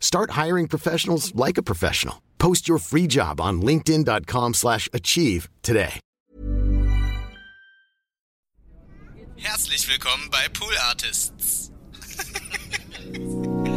Start hiring professionals like a professional. Post your free job on linkedin.com/achieve slash achieve today. Herzlich willkommen bei Pool Artists.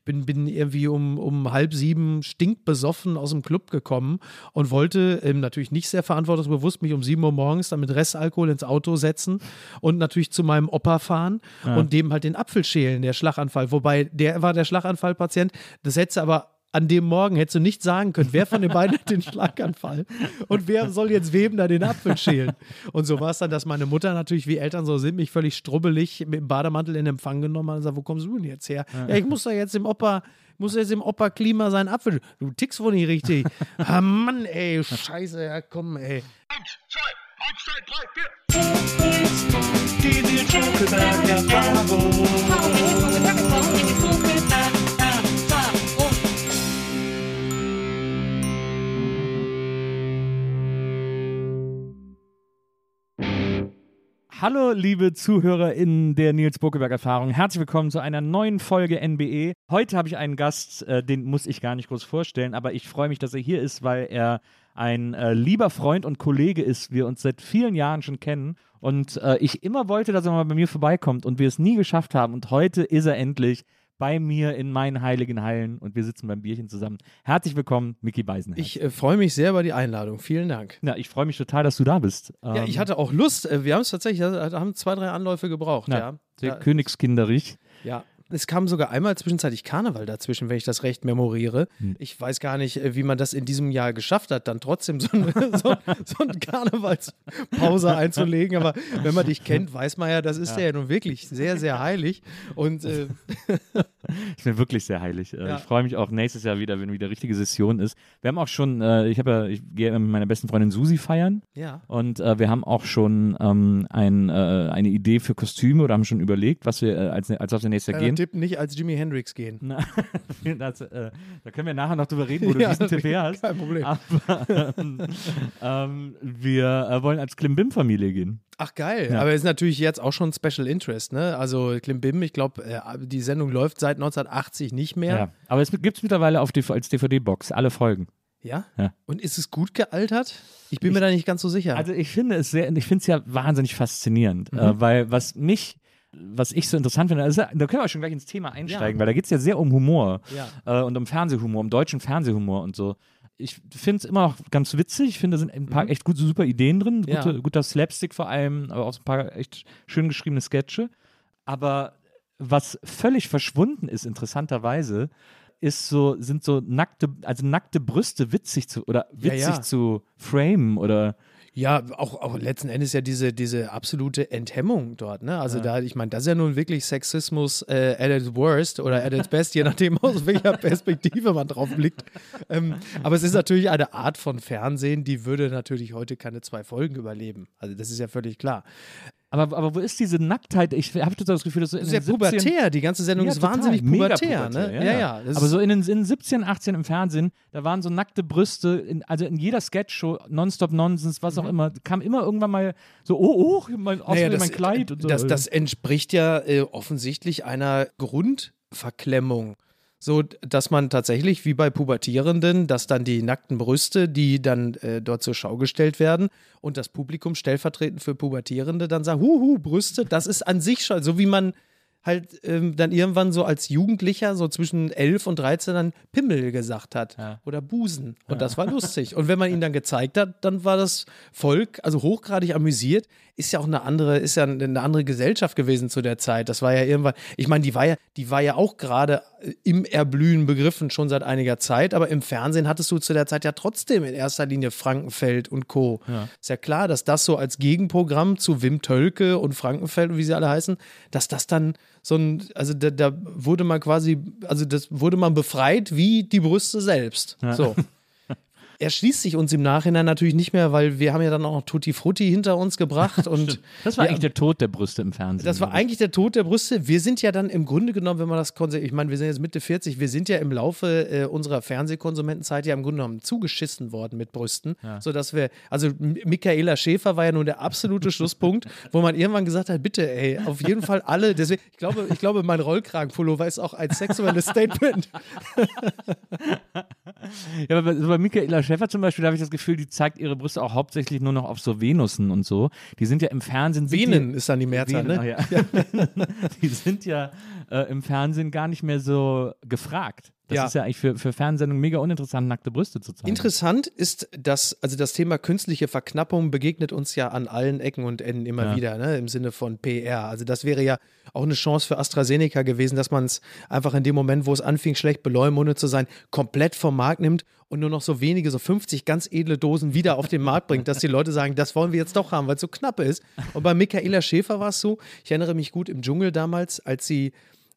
Ich bin, bin irgendwie um, um halb sieben stinkbesoffen aus dem Club gekommen und wollte ähm, natürlich nicht sehr verantwortungsbewusst mich um sieben Uhr morgens dann mit Restalkohol ins Auto setzen und natürlich zu meinem Opa fahren und dem halt den Apfel schälen, der Schlaganfall. Wobei der war der Schlaganfallpatient. Das hätte aber an dem Morgen hättest du nicht sagen können, wer von den beiden hat den Schlaganfall und wer soll jetzt wem da den Apfel schälen. Und so war es dann, dass meine Mutter natürlich, wie Eltern so sind, mich völlig strubbelig mit dem Bademantel in Empfang genommen hat und gesagt, wo kommst du denn jetzt her? Ja, ich muss da jetzt im Opa, muss jetzt im Opa Klima seinen Apfel. Du tickst wohl nicht richtig. ah Mann, ey, scheiße, ja komm, ey. Hallo, liebe ZuhörerInnen der Nils Buckeberg-Erfahrung. Herzlich willkommen zu einer neuen Folge NBE. Heute habe ich einen Gast, äh, den muss ich gar nicht groß vorstellen, aber ich freue mich, dass er hier ist, weil er ein äh, lieber Freund und Kollege ist, wir uns seit vielen Jahren schon kennen und äh, ich immer wollte, dass er mal bei mir vorbeikommt und wir es nie geschafft haben und heute ist er endlich bei mir in meinen heiligen Hallen und wir sitzen beim Bierchen zusammen. Herzlich willkommen, Mickey Beisenherz. Ich äh, freue mich sehr über die Einladung. Vielen Dank. ja, ich freue mich total, dass du da bist. Ja, Ähm, ich hatte auch Lust. Äh, Wir haben es tatsächlich, haben zwei, drei Anläufe gebraucht. na, Ja, sehr ja. königskinderig. Ja. Es kam sogar einmal zwischenzeitlich Karneval dazwischen, wenn ich das recht memoriere. Hm. Ich weiß gar nicht, äh, wie man das in diesem Jahr geschafft hat, dann trotzdem so eine, so, so eine Karnevalspause einzulegen. Aber wenn man dich kennt, weiß man ja, das ist ja, nun wirklich sehr, sehr heilig. Und äh, Ich bin wirklich sehr heilig. Äh, Ja. Ich freue mich auch nächstes Jahr wieder, wenn wieder richtige Session ist. Wir haben auch schon, äh, ich habe ja, ich gehe mit meiner besten Freundin Susi feiern ja. und äh, wir haben auch schon ähm, ein, äh, eine Idee für Kostüme oder haben schon überlegt, was wir als, als auf der nächste Jahr gehen. Tipp nicht als Jimi Hendrix gehen. Na, das, äh, da können wir nachher noch drüber reden, wo du Ja, diesen Tipp her hast. kein Problem. Aber ähm, ähm, wir äh, wollen als Klimbim-Familie gehen. Ach geil, Ja. aber ist natürlich jetzt auch schon Special Interest, ne? Also Klimbim, ich glaube, äh, die Sendung läuft seit 1980 nicht mehr. Ja. Aber es gibt es mittlerweile auf als DVD-Box, alle Folgen. Ja? Ja. Und ist es gut gealtert? Ich bin mir da nicht ganz so sicher. Also ich finde es sehr, ich finde es ja wahnsinnig faszinierend, äh, weil was mich, was ich so interessant finde, also, da können wir schon gleich ins Thema einsteigen, weil da geht es ja sehr um Humor Ja. äh, und um Fernsehhumor, um deutschen Fernsehhumor und so. Ich finde es immer noch ganz witzig. Ich finde, da sind ein paar echt gute, super Ideen drin. Ja. Gute, guter Slapstick vor allem, aber auch ein paar echt schön geschriebene Sketche. Aber was völlig verschwunden ist, interessanterweise, ist so, sind so nackte, also nackte Brüste witzig zu oder Ja, witzig ja. zu framen oder Ja, auch, auch letzten Endes ja diese, diese absolute Enthemmung dort, ne? Also da, ich meine, das ist ja nun wirklich Sexismus äh, at its worst oder at its best, je nachdem aus welcher Perspektive man drauf blickt. Ähm, aber es ist natürlich eine Art von Fernsehen, die würde natürlich heute keine zwei Folgen überleben. Also das ist ja völlig klar. Aber, aber wo ist diese Nacktheit? Ich habe total das Gefühl, dass so in Sehr den 17 pubertär, die ganze Sendung Ja, ist wahnsinnig Mega pubertär, ne? Ja, Ja, ja. das Aber so in den, in den 17, 18 im Fernsehen, da waren so nackte Brüste, in, also in jeder Sketchshow, Nonstop Nonsense, was auch immer, kam immer irgendwann mal so, oh, oh, mein, aus Mhm. Naja, mein Kleid. Und so. das, das entspricht ja äh, offensichtlich einer Grundverklemmung. So, dass man tatsächlich, wie bei Pubertierenden, dass dann die nackten Brüste, die dann äh, dort zur Schau gestellt werden und das Publikum stellvertretend für Pubertierende dann sagt, huhu, Brüste, das ist an sich schon, so wie man halt ähm, dann irgendwann so als Jugendlicher, so zwischen 11 und 13, dann Pimmel gesagt hat Ja. oder Busen. Und das war lustig. Und wenn man ihn dann gezeigt hat, dann war das Volk also hochgradig amüsiert. Ist ja auch eine andere, ist ja eine andere Gesellschaft gewesen zu der Zeit. Das war ja irgendwann, ich meine, die war ja, die war ja auch gerade äh, im Erblühen begriffen schon seit einiger Zeit, aber im Fernsehen hattest du zu der Zeit ja trotzdem in erster Linie Frankenfeld und Co. Ist ja klar, dass das so als Gegenprogramm zu Wim Tölke und Frankenfeld und wie sie alle heißen, dass das dann so ein, also da, da wurde man quasi, also das wurde man befreit wie die Brüste selbst. So. Erschließt sich uns im Nachhinein natürlich nicht mehr, weil wir haben ja dann auch noch Tutti Frutti hinter uns gebracht und Das war ja, eigentlich der Tod der Brüste im Fernsehen. das war eigentlich der Tod der Brüste. Wir sind ja dann im Grunde genommen, wenn man das konse- ich meine, wir sind jetzt Mitte 40, wir sind ja im Laufe äh, unserer Fernsehkonsumentenzeit ja im Grunde genommen zugeschissen worden mit Brüsten, sodass wir, also Michaela Schäfer war ja nun der absolute Schlusspunkt, wo man irgendwann gesagt hat, bitte, ey, auf jeden Fall alle, deswegen, ich glaube, ich glaube, mein Rollkragenpullover ist auch ein sexuelles Statement. Ja, aber bei Michaela Schäfer zum Beispiel, da habe ich das Gefühl, die zeigt ihre Brüste auch hauptsächlich nur noch auf so Venussen und so. Die sind ja im Fernsehen. Venen die, ist dann die Mehrzahl, Venen, ne? ach ja. die sind ja äh, im Fernsehen gar nicht mehr so gefragt. Das Ja. ist ja eigentlich für, für Fernsehsendungen mega uninteressant, nackte Brüste zu zeigen. Interessant ist, dass, also das Thema künstliche Verknappung begegnet uns ja an allen Ecken und Enden immer Ja. wieder, ne, im Sinne von PR. Also das wäre ja auch eine Chance für AstraZeneca gewesen, dass man es einfach in dem Moment, wo es anfing, schlecht beleumundet zu sein, komplett vom Markt nimmt und nur noch so wenige, so 50 ganz edle Dosen wieder auf den Markt bringt, dass die Leute sagen, das wollen wir jetzt doch haben, weil es so knapp ist. Und bei Michaela Schäfer war es so, ich erinnere mich gut im Dschungel damals, als sie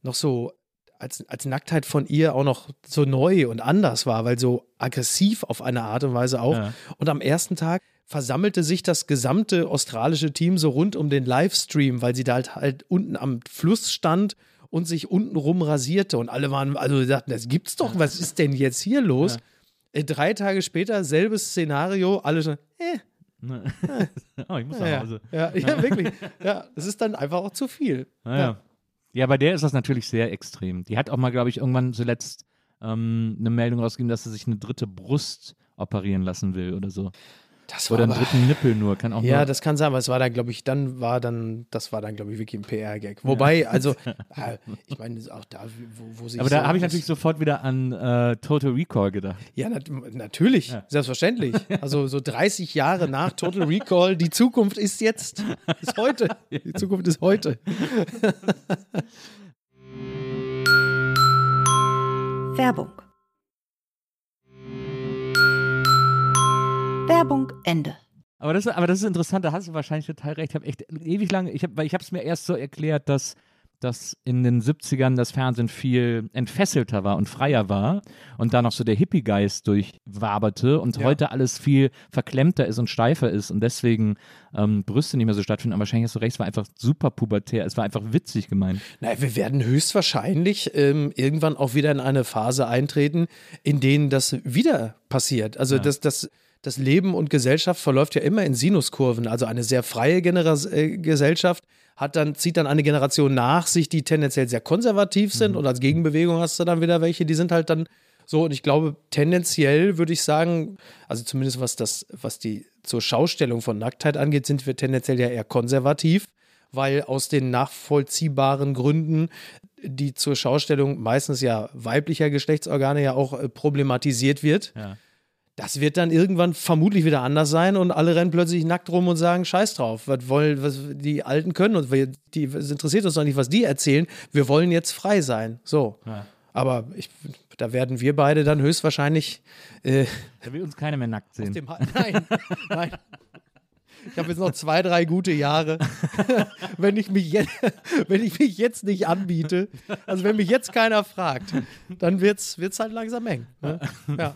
noch so als, als Nacktheit von ihr auch noch so neu und anders war, weil so aggressiv auf eine Art und Weise auch. Ja. Und am ersten Tag versammelte sich das gesamte australische Team so rund um den Livestream, weil sie da halt, halt unten am Fluss stand und sich untenrum rasierte. Und alle waren, also sie dachten, das gibt's doch, was ist denn jetzt hier los? Äh, Drei Tage später, selbes Szenario, alle schon, äh, oh, ich muss nach ja, Hause. ja, ja, wirklich. Ja, es ist dann einfach auch zu viel. Naja. Ja, bei der ist das natürlich sehr extrem. Die hat auch mal, glaube ich, irgendwann zuletzt ähm, eine Meldung rausgegeben, dass sie sich eine dritte Brust operieren lassen will oder so. Das war Oder einen aber- dritten Nippel nur. Kann auch Ja, nur, das kann sein, aber es war dann, glaube ich, dann war dann, das war dann, glaube ich, wirklich ein PR-Gag. Wobei, also, äh, ich meine, auch da, wo, wo sich aber da so- habe ich natürlich sofort wieder an äh, Total Recall gedacht. Ja, nat natürlich, selbstverständlich. Also so 30 Jahre nach Total Recall, die Zukunft ist jetzt, ist heute. Die Zukunft ist heute. Werbung. Werbung Ende. Aber das, aber das ist interessant, da hast du wahrscheinlich total recht. Ich habe echt ewig lange, ich habe, weil ich habe es mir erst so erklärt, dass, dass in den 70ern das Fernsehen viel entfesselter war und freier war und da noch so der Hippie-Geist durchwaberte und Ja. heute alles viel verklemmter ist und steifer ist und deswegen ähm, Brüste nicht mehr so stattfinden. Aber wahrscheinlich hast du recht, es war einfach super pubertär, es war einfach witzig gemeint. Naja, wir werden höchstwahrscheinlich ähm, irgendwann auch wieder in eine Phase eintreten, in denen das wieder passiert. Also das, das, das Leben und Gesellschaft verläuft ja immer in Sinuskurven. Also eine sehr freie Genera äh, Gesellschaft hat dann, zieht dann eine Generation nach sich, die tendenziell sehr konservativ sind und als Gegenbewegung hast du dann wieder welche, die sind halt dann so, und ich glaube, tendenziell würde ich sagen, also zumindest was das, was die zur Schaustellung von Nacktheit angeht, sind wir tendenziell ja eher konservativ weil aus den nachvollziehbaren Gründen, die zur Schaustellung meistens ja weiblicher Geschlechtsorgane ja auch äh, problematisiert wird. Ja. Das wird dann irgendwann vermutlich wieder anders sein und alle rennen plötzlich nackt rum und sagen Scheiß drauf. Was wollen, was die Alten können und wir, die, es interessiert uns doch nicht, was die erzählen. Wir wollen jetzt frei sein. So. Ja. Aber ich, da werden wir beide dann höchstwahrscheinlich äh, Da will uns keiner mehr nackt sehen. nein, nein. Ich habe jetzt noch zwei, drei gute Jahre. wenn, ich mich jetzt, wenn ich mich jetzt nicht anbiete, also wenn mich jetzt keiner fragt, dann wird es wird's halt langsam eng. Ne? Ja.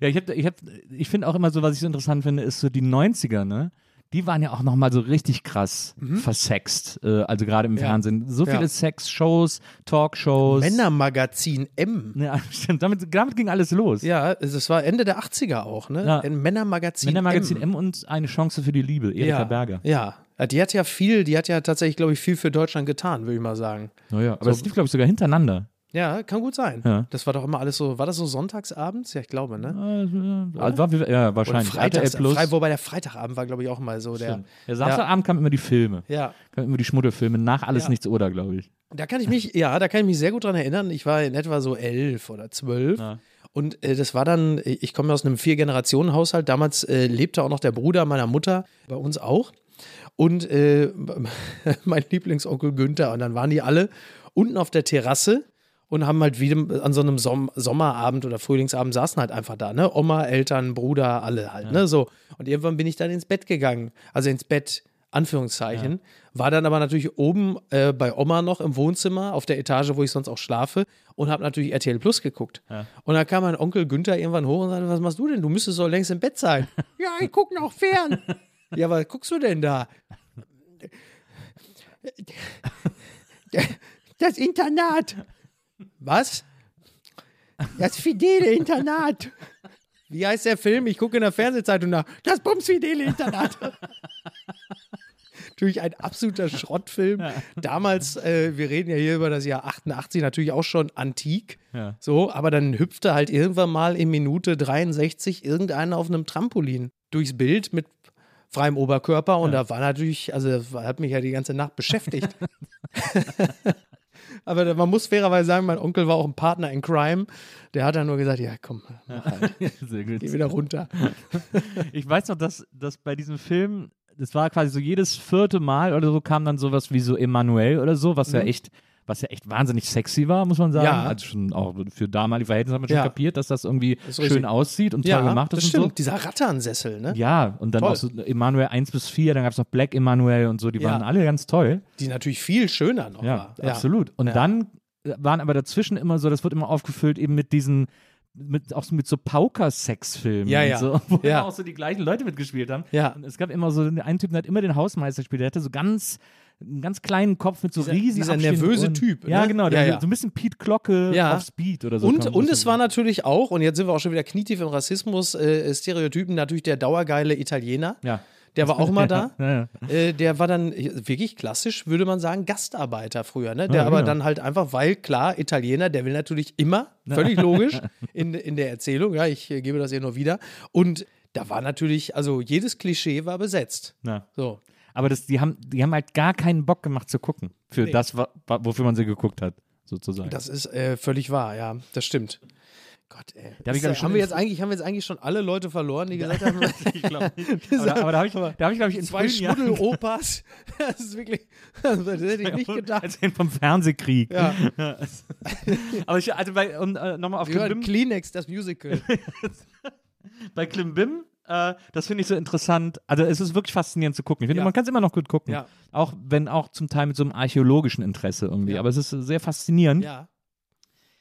Ja, ich, ich, ich finde auch immer so, was ich so interessant finde, ist so die 90er, ne? Die waren ja auch nochmal so richtig krass versext, äh, also gerade im Mhm. Ja. Fernsehen. So viele Ja. Sexshows, Talkshows. Männermagazin M. Ja, stimmt. Damit, damit ging alles los. Ja, das war Ende der 80er auch, ne? Ja. Männermagazin, Männermagazin M. M. und eine Chance für die Liebe, Erika ja. Berger. Ja. ja, die hat ja viel, die hat ja tatsächlich, glaube ich, viel für Deutschland getan, würde ich mal sagen. Naja, aber es lief, glaube ich, sogar hintereinander. Ja, kann gut sein. Ja. Das war doch immer alles so, war das so sonntagsabends? Ja, ich glaube, ne? Also, war, ja, Oder wahrscheinlich. Freitags, RTL Plus. Frei, wobei der Freitagabend war, glaube ich, auch mal so der. Stimmt. Der Samstagabend kamen immer die Filme. Ja. Kamen immer die Schmuddelfilme. Nach Alles Ja. Nichts Oder, glaube ich. Da kann ich mich, ja, da kann ich mich sehr gut dran erinnern. Ich war in etwa so elf oder zwölf. Ja. Und äh, das war dann, ich komme aus einem Vier-Generationen-Haushalt. Damals äh, lebte auch noch der Bruder meiner Mutter, bei uns auch. Und äh, mein Lieblingsonkel Günther. Und dann waren die alle unten auf der Terrasse und haben halt wieder an so einem Som Sommerabend oder Frühlingsabend saßen halt einfach da, ne? Oma, Eltern, Bruder, alle halt, ne? So. Und irgendwann bin ich dann ins Bett gegangen. Also ins Bett, Anführungszeichen. War dann aber natürlich oben äh, bei Oma noch im Wohnzimmer, auf der Etage, wo ich sonst auch schlafe, und habe natürlich RTL Plus geguckt. Und dann kam mein Onkel Günther irgendwann hoch und sagte, was machst du denn? Du müsstest doch längst im Bett sein. ja, ich gucke noch fern. ja, was guckst du denn da? Das Internat. Was? Das fidele Internat. Wie heißt der Film? Ich gucke in der Fernsehzeitung nach. Das bumsfidele Internat. natürlich ein absoluter Schrottfilm. Damals, äh, wir reden ja hier über das Jahr 88, natürlich auch schon antik. Ja. So, aber dann hüpfte halt irgendwann mal in Minute 63 irgendeiner auf einem Trampolin durchs Bild mit freiem Oberkörper und da war natürlich, also hat mich ja die ganze Nacht beschäftigt. aber man muss fairerweise sagen, mein Onkel war auch ein Partner in Crime. Der hat dann nur gesagt, ja komm, mach halt, Sehr gut. geh wieder runter. Ich weiß noch, dass, dass bei diesem Film, das war quasi so jedes vierte Mal oder so, kam dann sowas wie so Emanuel oder so, was ja echt, was ja echt wahnsinnig sexy war, muss man sagen. Ja. Also schon auch für damalige Verhältnisse hat man schon Ja. kapiert, dass das irgendwie ist schön aussieht und toll Ja, gemacht ist das und stimmt. so. Dieser Ratternsessel, ne? Ja, und dann Toll. auch so Emanuel 1 bis 4, dann gab es noch Black Emanuel und so, die Ja. waren alle ganz toll. Die natürlich viel schöner noch Ja, war. absolut. Und dann waren aber dazwischen immer so, das wird immer aufgefüllt eben mit diesen mit, auch mit so Pauker-Sex-Filmen Ja, ja. so, wo Ja. auch so die gleichen Leute mitgespielt haben. Ja. Und es gab immer so einen Typ, der hat immer den Hausmeister gespielt, der hatte so ganz einen ganz kleinen Kopf mit so Dieser- riesigen dieser nervöse Ohren. Typ, Ja, ne? genau, der, Ja, ja. so ein bisschen Pete Glocke Ja. auf Speed oder so. Und, und es war natürlich auch, und jetzt sind wir auch schon wieder knietief im Rassismus, äh, Stereotypen, natürlich der dauergeile Italiener. Ja. Der war auch immer da. Ja, ja. Äh, der war dann wirklich klassisch, würde man sagen, Gastarbeiter früher. Ne? Der Ja, aber genau. dann halt einfach, weil klar, Italiener, der will natürlich immer, völlig logisch, in, in der Erzählung, ja, ich äh, gebe das hier nur wieder. Und da war natürlich, also jedes Klischee war besetzt. Ja. So. Aber das, die, haben, die haben halt gar keinen Bock gemacht zu gucken. Für Nee. das, wofür man sie geguckt hat, sozusagen. Das ist äh, völlig wahr, ja, das stimmt. Gott, ey. Da hab ich, ich, haben, wir jetzt eigentlich, haben wir jetzt eigentlich schon alle Leute verloren, die gesagt haben, ich glaube Aber, da- aber da habe ich, da hab ich glaube ich, in zwei Schmuddel-Opas. Das ist wirklich, das hätte ich nicht gedacht. Erzählen vom Fernsehkrieg. Ja. Aber ich, also bei, um, äh, nochmal auf Klimbim, Kleenex, das Musical. bei Klimbim, äh, das finde ich so interessant. Also es ist wirklich faszinierend zu gucken. Ich finde, Ja. man kann es immer noch gut gucken. Ja. Auch wenn auch zum Teil mit so einem archäologischen Interesse irgendwie. Ja. Aber es ist sehr faszinierend.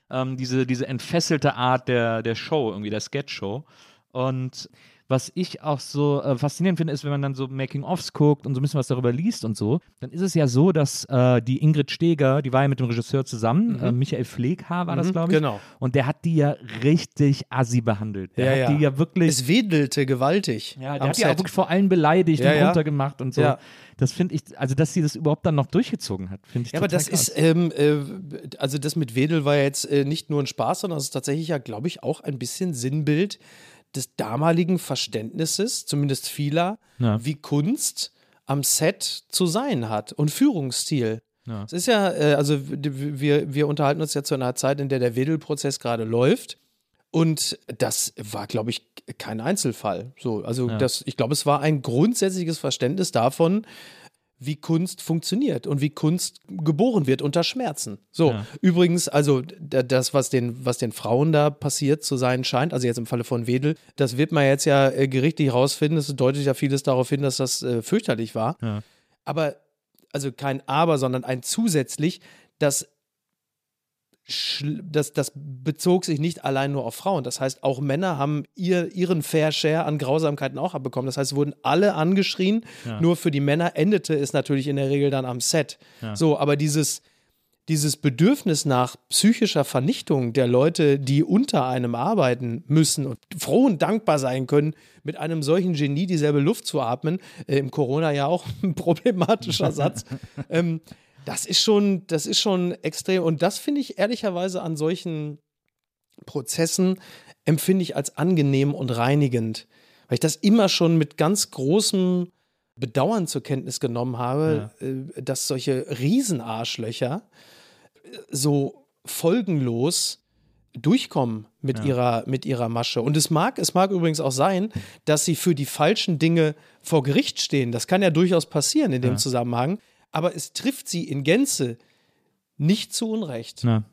ähm, diese, diese entfesselte Art der, der Show, irgendwie der Sketch-Show. Und was ich auch so äh, faszinierend finde, ist, wenn man dann so Making-ofs guckt und so ein bisschen was darüber liest und so, dann ist es ja so, dass äh, die Ingrid Steger, die war ja mit dem Regisseur zusammen, äh, Michael Pfleghaar war das, Mhm, glaube ich. genau. Und der hat die ja richtig assi behandelt. Der Ja, hat ja. die ja wirklich. Es wedelte gewaltig. ja, der hat die auch Set. wirklich vor allem beleidigt Ja, und runtergemacht und so. Ja. Das finde ich, also dass sie das überhaupt dann noch durchgezogen hat, finde ich Ja, aber das krass. ist, ähm, äh, also das mit Wedel war ja jetzt äh, nicht nur ein Spaß, sondern es ist tatsächlich ja, glaube ich, auch ein bisschen Sinnbild des damaligen Verständnisses, zumindest vieler, Ja. wie Kunst am Set zu sein hat und Führungsstil. Ja. Es ist ja, äh, also wir, wir unterhalten uns ja zu einer Zeit, in der der Wedel-Prozess gerade läuft. Und das war, glaube ich, kein Einzelfall. So, also Ja. das, ich glaube, es war ein grundsätzliches Verständnis davon, wie Kunst funktioniert und wie Kunst geboren wird unter Schmerzen. So, Ja. übrigens, also das, was den, was den Frauen da passiert zu sein scheint, also jetzt im Falle von Wedel, das wird man jetzt ja äh, gerichtlich rausfinden. Es deutet ja vieles darauf hin, dass das äh, fürchterlich war. Ja. Aber, also kein Aber, sondern ein zusätzlich, das schl- das, das bezog sich nicht allein nur auf Frauen. Das heißt, auch Männer haben ihr, ihren Fair Share an Grausamkeiten auch abbekommen. Das heißt, es wurden alle angeschrien. Ja. Nur für die Männer endete es natürlich in der Regel dann am Set. Ja. So, aber dieses, dieses Bedürfnis nach psychischer Vernichtung der Leute, die unter einem arbeiten müssen und froh und dankbar sein können, mit einem solchen Genie dieselbe Luft zu atmen, äh, im Corona ja auch ein problematischer Satz, ähm, das ist schon, das ist schon extrem. Und das finde ich ehrlicherweise an solchen Prozessen empfinde ich als angenehm und reinigend, weil ich das immer schon mit ganz großem Bedauern zur Kenntnis genommen habe, ja. Äh, dass solche Riesenarschlöcher äh, so folgenlos durchkommen mit ja. ihrer mit ihrer Masche und es mag es mag übrigens auch sein, dass sie für die falschen Dinge vor Gericht stehen. Das kann ja durchaus passieren in dem ja. Zusammenhang. Aber es trifft sie in Gänze nicht zu Unrecht. Na.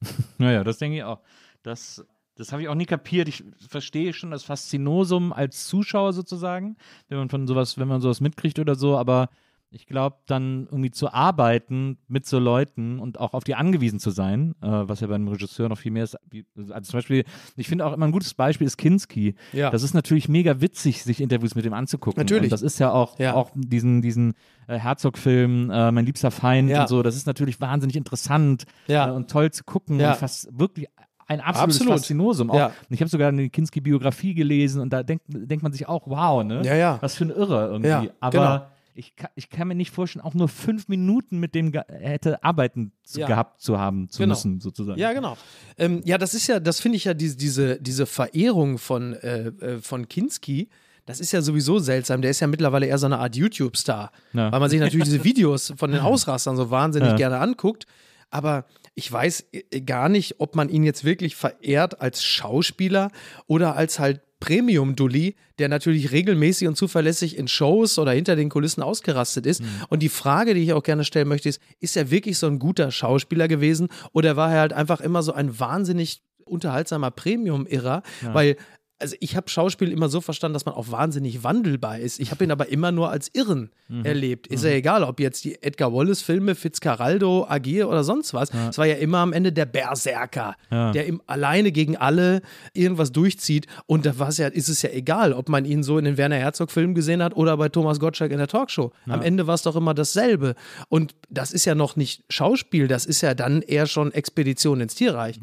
naja, das denke ich auch. Das, das habe ich auch nie kapiert. Ich verstehe schon das Faszinosum als Zuschauer sozusagen, wenn man von sowas, wenn man sowas mitkriegt oder so, aber ich glaube, dann irgendwie zu arbeiten mit so Leuten und auch auf die angewiesen zu sein, äh, was ja beim Regisseur noch viel mehr ist. Wie, also zum Beispiel, ich finde auch immer ein gutes Beispiel ist Kinski. Ja. Das ist natürlich mega witzig, sich Interviews mit dem anzugucken. Natürlich. Und das ist ja auch, Ja. auch diesen, diesen äh, Herzog-Film, äh, Mein liebster Feind Ja. und so. Das ist natürlich wahnsinnig interessant Ja. äh, und toll zu gucken Ja. und fast wirklich ein absolutes Absolut. Faszinosum. Auch, Ja. Ich habe sogar eine Kinski-Biografie gelesen und da denkt, denkt man sich auch, wow, ne? Ja, ja. Was für ein Irre irgendwie. Ja, Aber genau. Ich, kann, ich kann mir nicht vorstellen, auch nur fünf Minuten mit dem hätte arbeiten zu, Ja. gehabt zu haben zu Genau. müssen, sozusagen. Ja, genau. Ähm, ja, das ist ja, das finde ich ja, diese, diese, diese Verehrung von, äh, äh, von Kinski, das ist ja sowieso seltsam. Der ist ja mittlerweile eher so eine Art YouTube-Star. Ja. Weil man sich natürlich diese Videos von den Ausrastern so wahnsinnig Ja. gerne anguckt. Aber ich weiß äh, gar nicht, ob man ihn jetzt wirklich verehrt als Schauspieler oder als halt Premium-Dulli, der natürlich regelmäßig und zuverlässig in Shows oder hinter den Kulissen ausgerastet ist. Und die Frage, die ich auch gerne stellen möchte, ist, ist er wirklich so ein guter Schauspieler gewesen oder war er halt einfach immer so ein wahnsinnig unterhaltsamer Premium-Irrer? Weil also ich habe Schauspiel immer so verstanden, dass man auch wahnsinnig wandelbar ist. Ich habe ihn aber immer nur als Irren Mhm. erlebt. Ist ja egal, ob jetzt die Edgar Wallace-Filme, Fitzcarraldo, Agier oder sonst was. Es war ja immer am Ende der Berserker, Ja. der im, alleine gegen alle irgendwas durchzieht. Und da war's ja, ist es ja egal, ob man ihn so in den Werner Herzog-Filmen gesehen hat oder bei Thomas Gottschalk in der Talkshow. Am Ende war es doch immer dasselbe. Und das ist ja noch nicht Schauspiel, das ist ja dann eher schon Expedition ins Tierreich.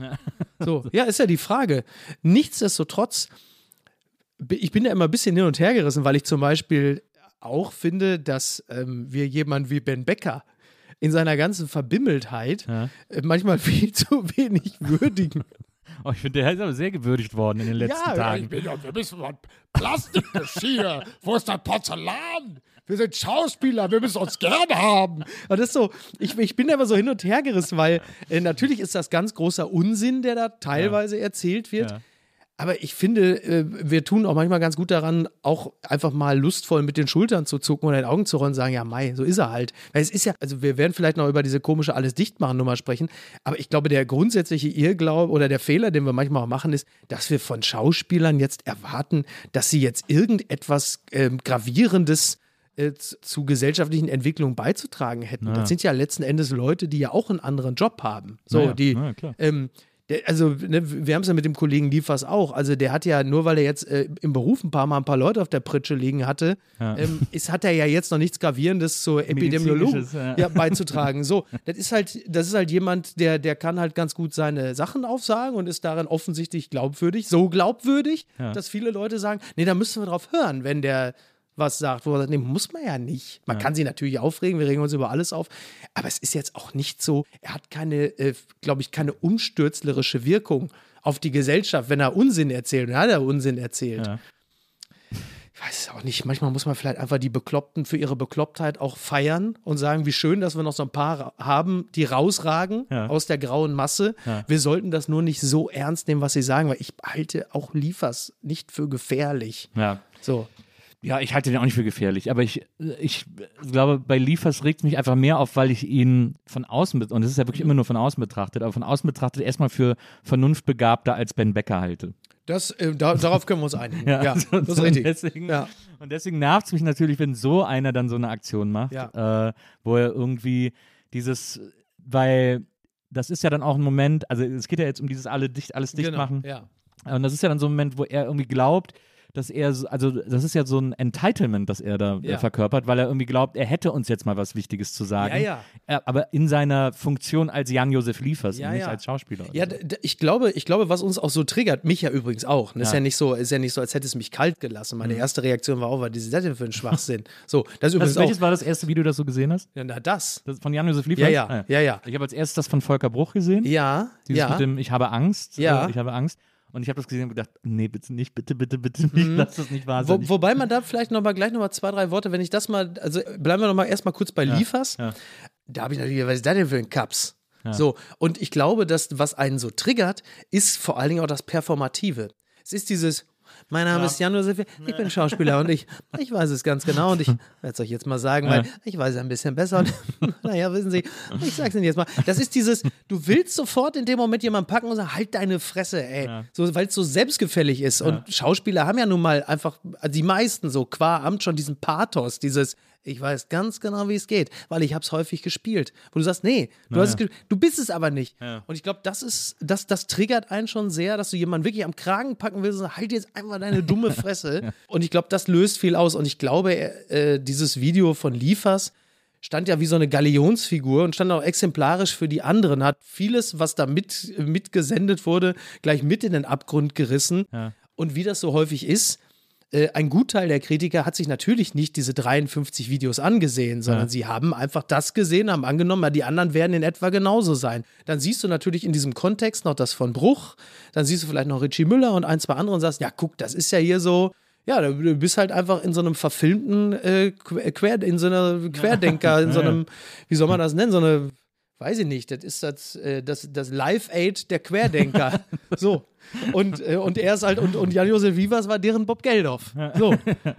So, ja, ist ja die Frage. Nichtsdestotrotz, ich bin ja immer ein bisschen hin und her gerissen, weil ich zum Beispiel auch finde, dass ähm, wir jemanden wie Ben Becker in seiner ganzen Verbimmeltheit Ja. äh, manchmal viel zu wenig würdigen. Oh, ich finde, der ist aber sehr gewürdigt worden in den letzten Tagen. bin ja, wir müssen mal Plastikgeschirr. Wo ist das Porzellan? Wir sind Schauspieler, wir müssen uns gerne haben. Und das ist so, ich, ich bin da immer so hin und her gerissen, weil äh, natürlich ist das ganz großer Unsinn, der da teilweise erzählt wird. Ja. Aber ich finde, äh, wir tun auch manchmal ganz gut daran, auch einfach mal lustvoll mit den Schultern zu zucken oder in den Augen zu rollen und sagen, ja, Mai, so ist er halt. Weil es ist ja, also wir werden vielleicht noch über diese komische alles dicht machen Nummer sprechen, aber ich glaube, der grundsätzliche Irrglaube oder der Fehler, den wir manchmal auch machen, ist, dass wir von Schauspielern jetzt erwarten, dass sie jetzt irgendetwas ähm, Gravierendes äh, zu, gesellschaftlichen Entwicklungen beizutragen hätten. Ja. Das sind ja letzten Endes Leute, die ja auch einen anderen Job haben. So, Naja, die, ja, klar. ähm, der, also, ne, wir haben es ja mit dem Kollegen Liefers auch. Also, der hat ja, nur weil er jetzt äh, im Beruf ein paar Mal ein paar Leute auf der Pritsche liegen hatte, Ja. ähm, ist, hat er ja jetzt noch nichts Gravierendes zur Epidemiologie ja. ja, beizutragen. So, das ist halt, das ist halt jemand, der, der kann halt ganz gut seine Sachen aufsagen und ist darin offensichtlich glaubwürdig. So glaubwürdig, dass viele Leute sagen, nee, da müssen wir drauf hören, wenn der was sagt, wo er sagt, nee, muss man ja nicht. Man kann sich natürlich aufregen, wir regen uns über alles auf, aber es ist jetzt auch nicht so, er hat keine, äh, glaube ich, keine umstürzlerische Wirkung auf die Gesellschaft, wenn er Unsinn erzählt. Und er hat er Unsinn erzählt. Ja. Ich weiß es auch nicht. Manchmal muss man vielleicht einfach die Bekloppten für ihre Beklopptheit auch feiern und sagen, wie schön, dass wir noch so ein paar haben, die rausragen Ja. aus der grauen Masse. Ja. Wir sollten das nur nicht so ernst nehmen, was sie sagen, weil ich halte auch Liefers nicht für gefährlich. ja. So. Ja, ich halte den auch nicht für gefährlich, aber ich, ich glaube, bei Liefers regt mich einfach mehr auf, weil ich ihn von außen, und es ist ja wirklich immer nur von außen betrachtet, aber von außen betrachtet erstmal für vernunftbegabter als Ben Becker halte. Das, äh, da, darauf können wir uns einigen. Ja, so- das ist richtig. Deswegen, Ja. Und deswegen nervt es mich natürlich, wenn so einer dann so eine Aktion macht, äh, wo er irgendwie dieses, weil das ist ja dann auch ein Moment, also es geht ja jetzt um dieses alle dicht, alles dicht genau. machen. Ja. Und das ist ja dann so ein Moment, wo er irgendwie glaubt, dass er, so- also das ist ja so ein Entitlement, das er da äh, Ja. verkörpert, weil er irgendwie glaubt, er hätte uns jetzt mal was Wichtiges zu sagen. Ja, ja. Äh, Aber in seiner Funktion als Jan-Josef Liefers Ja, nicht ja. als Schauspieler. Ja, so. d- ich glaube, ich glaube, was uns auch so triggert, mich ja übrigens auch. ne, Ist Ja. ja nicht so, ist ja nicht so, als hätte es mich kalt gelassen. Meine Mhm. erste Reaktion war auch, was ist das denn für ein Schwachsinn? So, das ist übrigens das, welches auch. war das erste Video, das du gesehen hast? Ja, na, das. Das von Jan-Josef Liefers? Ja, ja, Ah, ja, ja. Ich habe als erstes das von Volker Bruch gesehen. Ja, Dieses ja. mit dem Ich habe Angst. Ja. Äh, Ich habe Angst. Und ich habe das gesehen und gedacht, nee, bitte nicht, bitte, bitte, bitte nicht, lass das nicht wahr Mhm. Wo, sein. wobei man da vielleicht noch mal gleich noch mal zwei, drei Worte, wenn ich das mal, also bleiben wir noch mal erstmal kurz bei Liefers. ja. Da habe ich natürlich, was ist das denn für ein Cups? So, und ich glaube, dass was einen so triggert, ist vor allen Dingen auch das Performative. Es ist dieses, mein Name ist Jan Josef, ich bin Schauspieler und ich, ich weiß es ganz genau und ich werde es euch jetzt mal sagen, weil ich weiß es ein bisschen besser. Und, naja, wissen Sie, ich sag's Ihnen jetzt mal. Das ist dieses, du willst sofort in dem Moment jemanden packen und sagen, halt deine Fresse, ey. So, weil es so selbstgefällig ist. Und Schauspieler haben ja nun mal einfach, also die meisten so qua Amt schon diesen Pathos, dieses, ich weiß ganz genau, wie es geht, weil ich habe es häufig gespielt. Wo du sagst, nee, du, hast es du bist es aber nicht. Und ich glaube, das ist, das, das triggert einen schon sehr, dass du jemanden wirklich am Kragen packen willst und sagst, halt jetzt einfach deine dumme Fresse. Und ich glaube, das löst viel aus. Und ich glaube, äh, dieses Video von Liefers stand ja wie so eine Galionsfigur und stand auch exemplarisch für die anderen, hat vieles, was da mit, mitgesendet wurde, gleich mit in den Abgrund gerissen. Und wie das so häufig ist, äh, ein Gutteil der Kritiker hat sich natürlich nicht diese 53 Videos angesehen, sondern sie haben einfach das gesehen, haben angenommen, ja, die anderen werden in etwa genauso sein. Dann siehst du natürlich in diesem Kontext noch das von Bruch, dann siehst du vielleicht noch Richie Müller und ein, zwei andere und sagst, ja, guck, das ist ja hier so. Ja, du bist halt einfach in so einem verfilmten äh, Quer, in so einer Querdenker, in so einem, wie soll man das nennen, so eine, weiß ich nicht, das ist das, äh, das, das Live-Aid der Querdenker. so. Und, äh, und er ist halt, und, und Jan-Josef Vivas war deren Bob Geldof. So,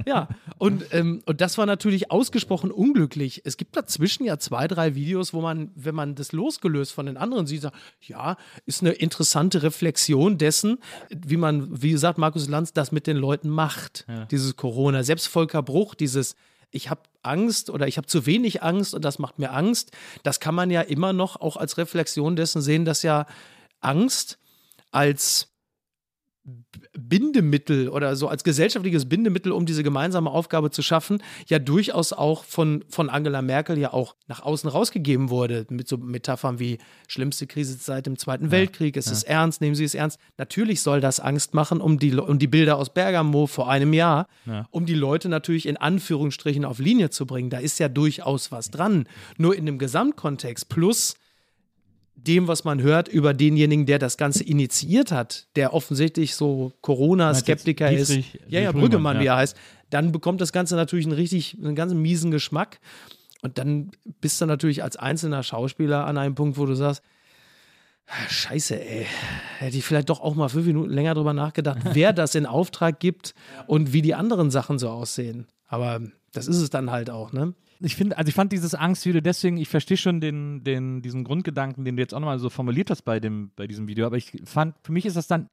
ja. Und, ähm, und das war natürlich ausgesprochen unglücklich. Es gibt dazwischen ja zwei, drei Videos, wo man, wenn man das losgelöst von den anderen sieht, sagt, ja, ist eine interessante Reflexion dessen, wie man, wie gesagt, Markus Lanz das mit den Leuten macht, dieses Corona. Selbst Volker Bruch, dieses ich habe Angst oder ich habe zu wenig Angst und das macht mir Angst. Das kann man ja immer noch auch als Reflexion dessen sehen, dass ja Angst als Bindemittel oder so als gesellschaftliches Bindemittel, um diese gemeinsame Aufgabe zu schaffen, ja durchaus auch von, von Angela Merkel ja auch nach außen rausgegeben wurde. Mit so Metaphern wie schlimmste Krise seit dem Zweiten Weltkrieg, es ist ernst, nehmen Sie es ernst. Natürlich soll das Angst machen, um die, um die Bilder aus Bergamo vor einem Jahr, um die Leute natürlich in Anführungsstrichen auf Linie zu bringen. Da ist ja durchaus was dran. Nur in dem Gesamtkontext plus dem, was man hört über denjenigen, der das Ganze initiiert hat, der offensichtlich so Corona-Skeptiker ist, Dietrich- ja, ja, Brüggemann, Brüggemann, ja. wie er heißt, dann bekommt das Ganze natürlich einen richtig, einen ganz miesen Geschmack. Und dann bist du natürlich als einzelner Schauspieler an einem Punkt, wo du sagst, "Ah, Scheiße, ey. Hätte ich vielleicht doch auch mal fünf Minuten länger drüber nachgedacht, wer das in Auftrag gibt und wie die anderen Sachen so aussehen. Aber das ist es dann halt auch, ne? Ich finde, also ich fand dieses Angstvideo deswegen, ich verstehe schon den, den, diesen Grundgedanken, den du jetzt auch nochmal so formuliert hast bei, dem, bei diesem Video, aber ich fand, für mich ist das dann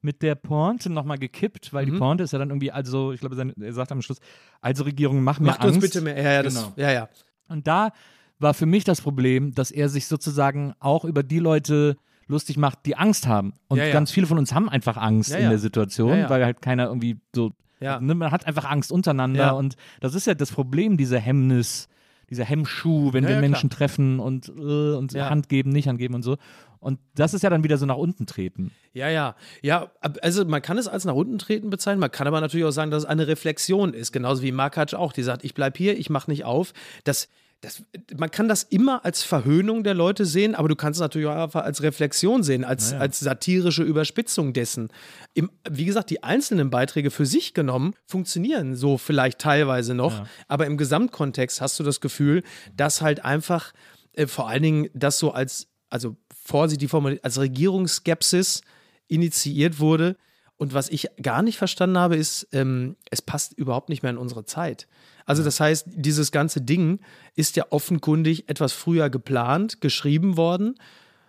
mit der Pointe nochmal gekippt, weil die Mhm. Pointe ist ja dann irgendwie, also, ich glaube, er sagt am Schluss, also Regierung, mach mir Macht Angst. uns bitte mehr. Ja, ja, das, Genau. ja, ja. Und da war für mich das Problem, dass er sich sozusagen auch über die Leute lustig macht, die Angst haben. Und Ja, ja. ganz viele von uns haben einfach Angst Ja, in der Situation, weil halt keiner irgendwie so, Ja. ne, man hat einfach Angst untereinander. Ja. Und das ist ja das Problem, diese Hemmnis, dieser Hemmschuh, wenn Ja, wir ja, Menschen klar. treffen und, äh, und. Hand geben, nicht Hand geben und so. Und das ist ja dann wieder so nach unten treten. Ja, ja. Ja, also man kann es als nach unten treten bezeichnen, man kann aber natürlich auch sagen, dass es eine Reflexion ist, genauso wie Markac auch, die sagt, ich bleib hier, ich mache nicht auf. Das, das, man kann das immer als Verhöhnung der Leute sehen, aber du kannst es natürlich auch einfach als Reflexion sehen, als, als satirische Überspitzung dessen. Im, wie gesagt, die einzelnen Beiträge für sich genommen funktionieren so vielleicht teilweise noch, aber im Gesamtkontext hast du das Gefühl, dass halt einfach äh, vor allen Dingen das so als, also vorsichtig formuliert, als Regierungsskepsis initiiert wurde. Und was ich gar nicht verstanden habe, ist, ähm, es passt überhaupt nicht mehr in unsere Zeit. Also das heißt, dieses ganze Ding ist ja offenkundig etwas früher geplant, geschrieben worden.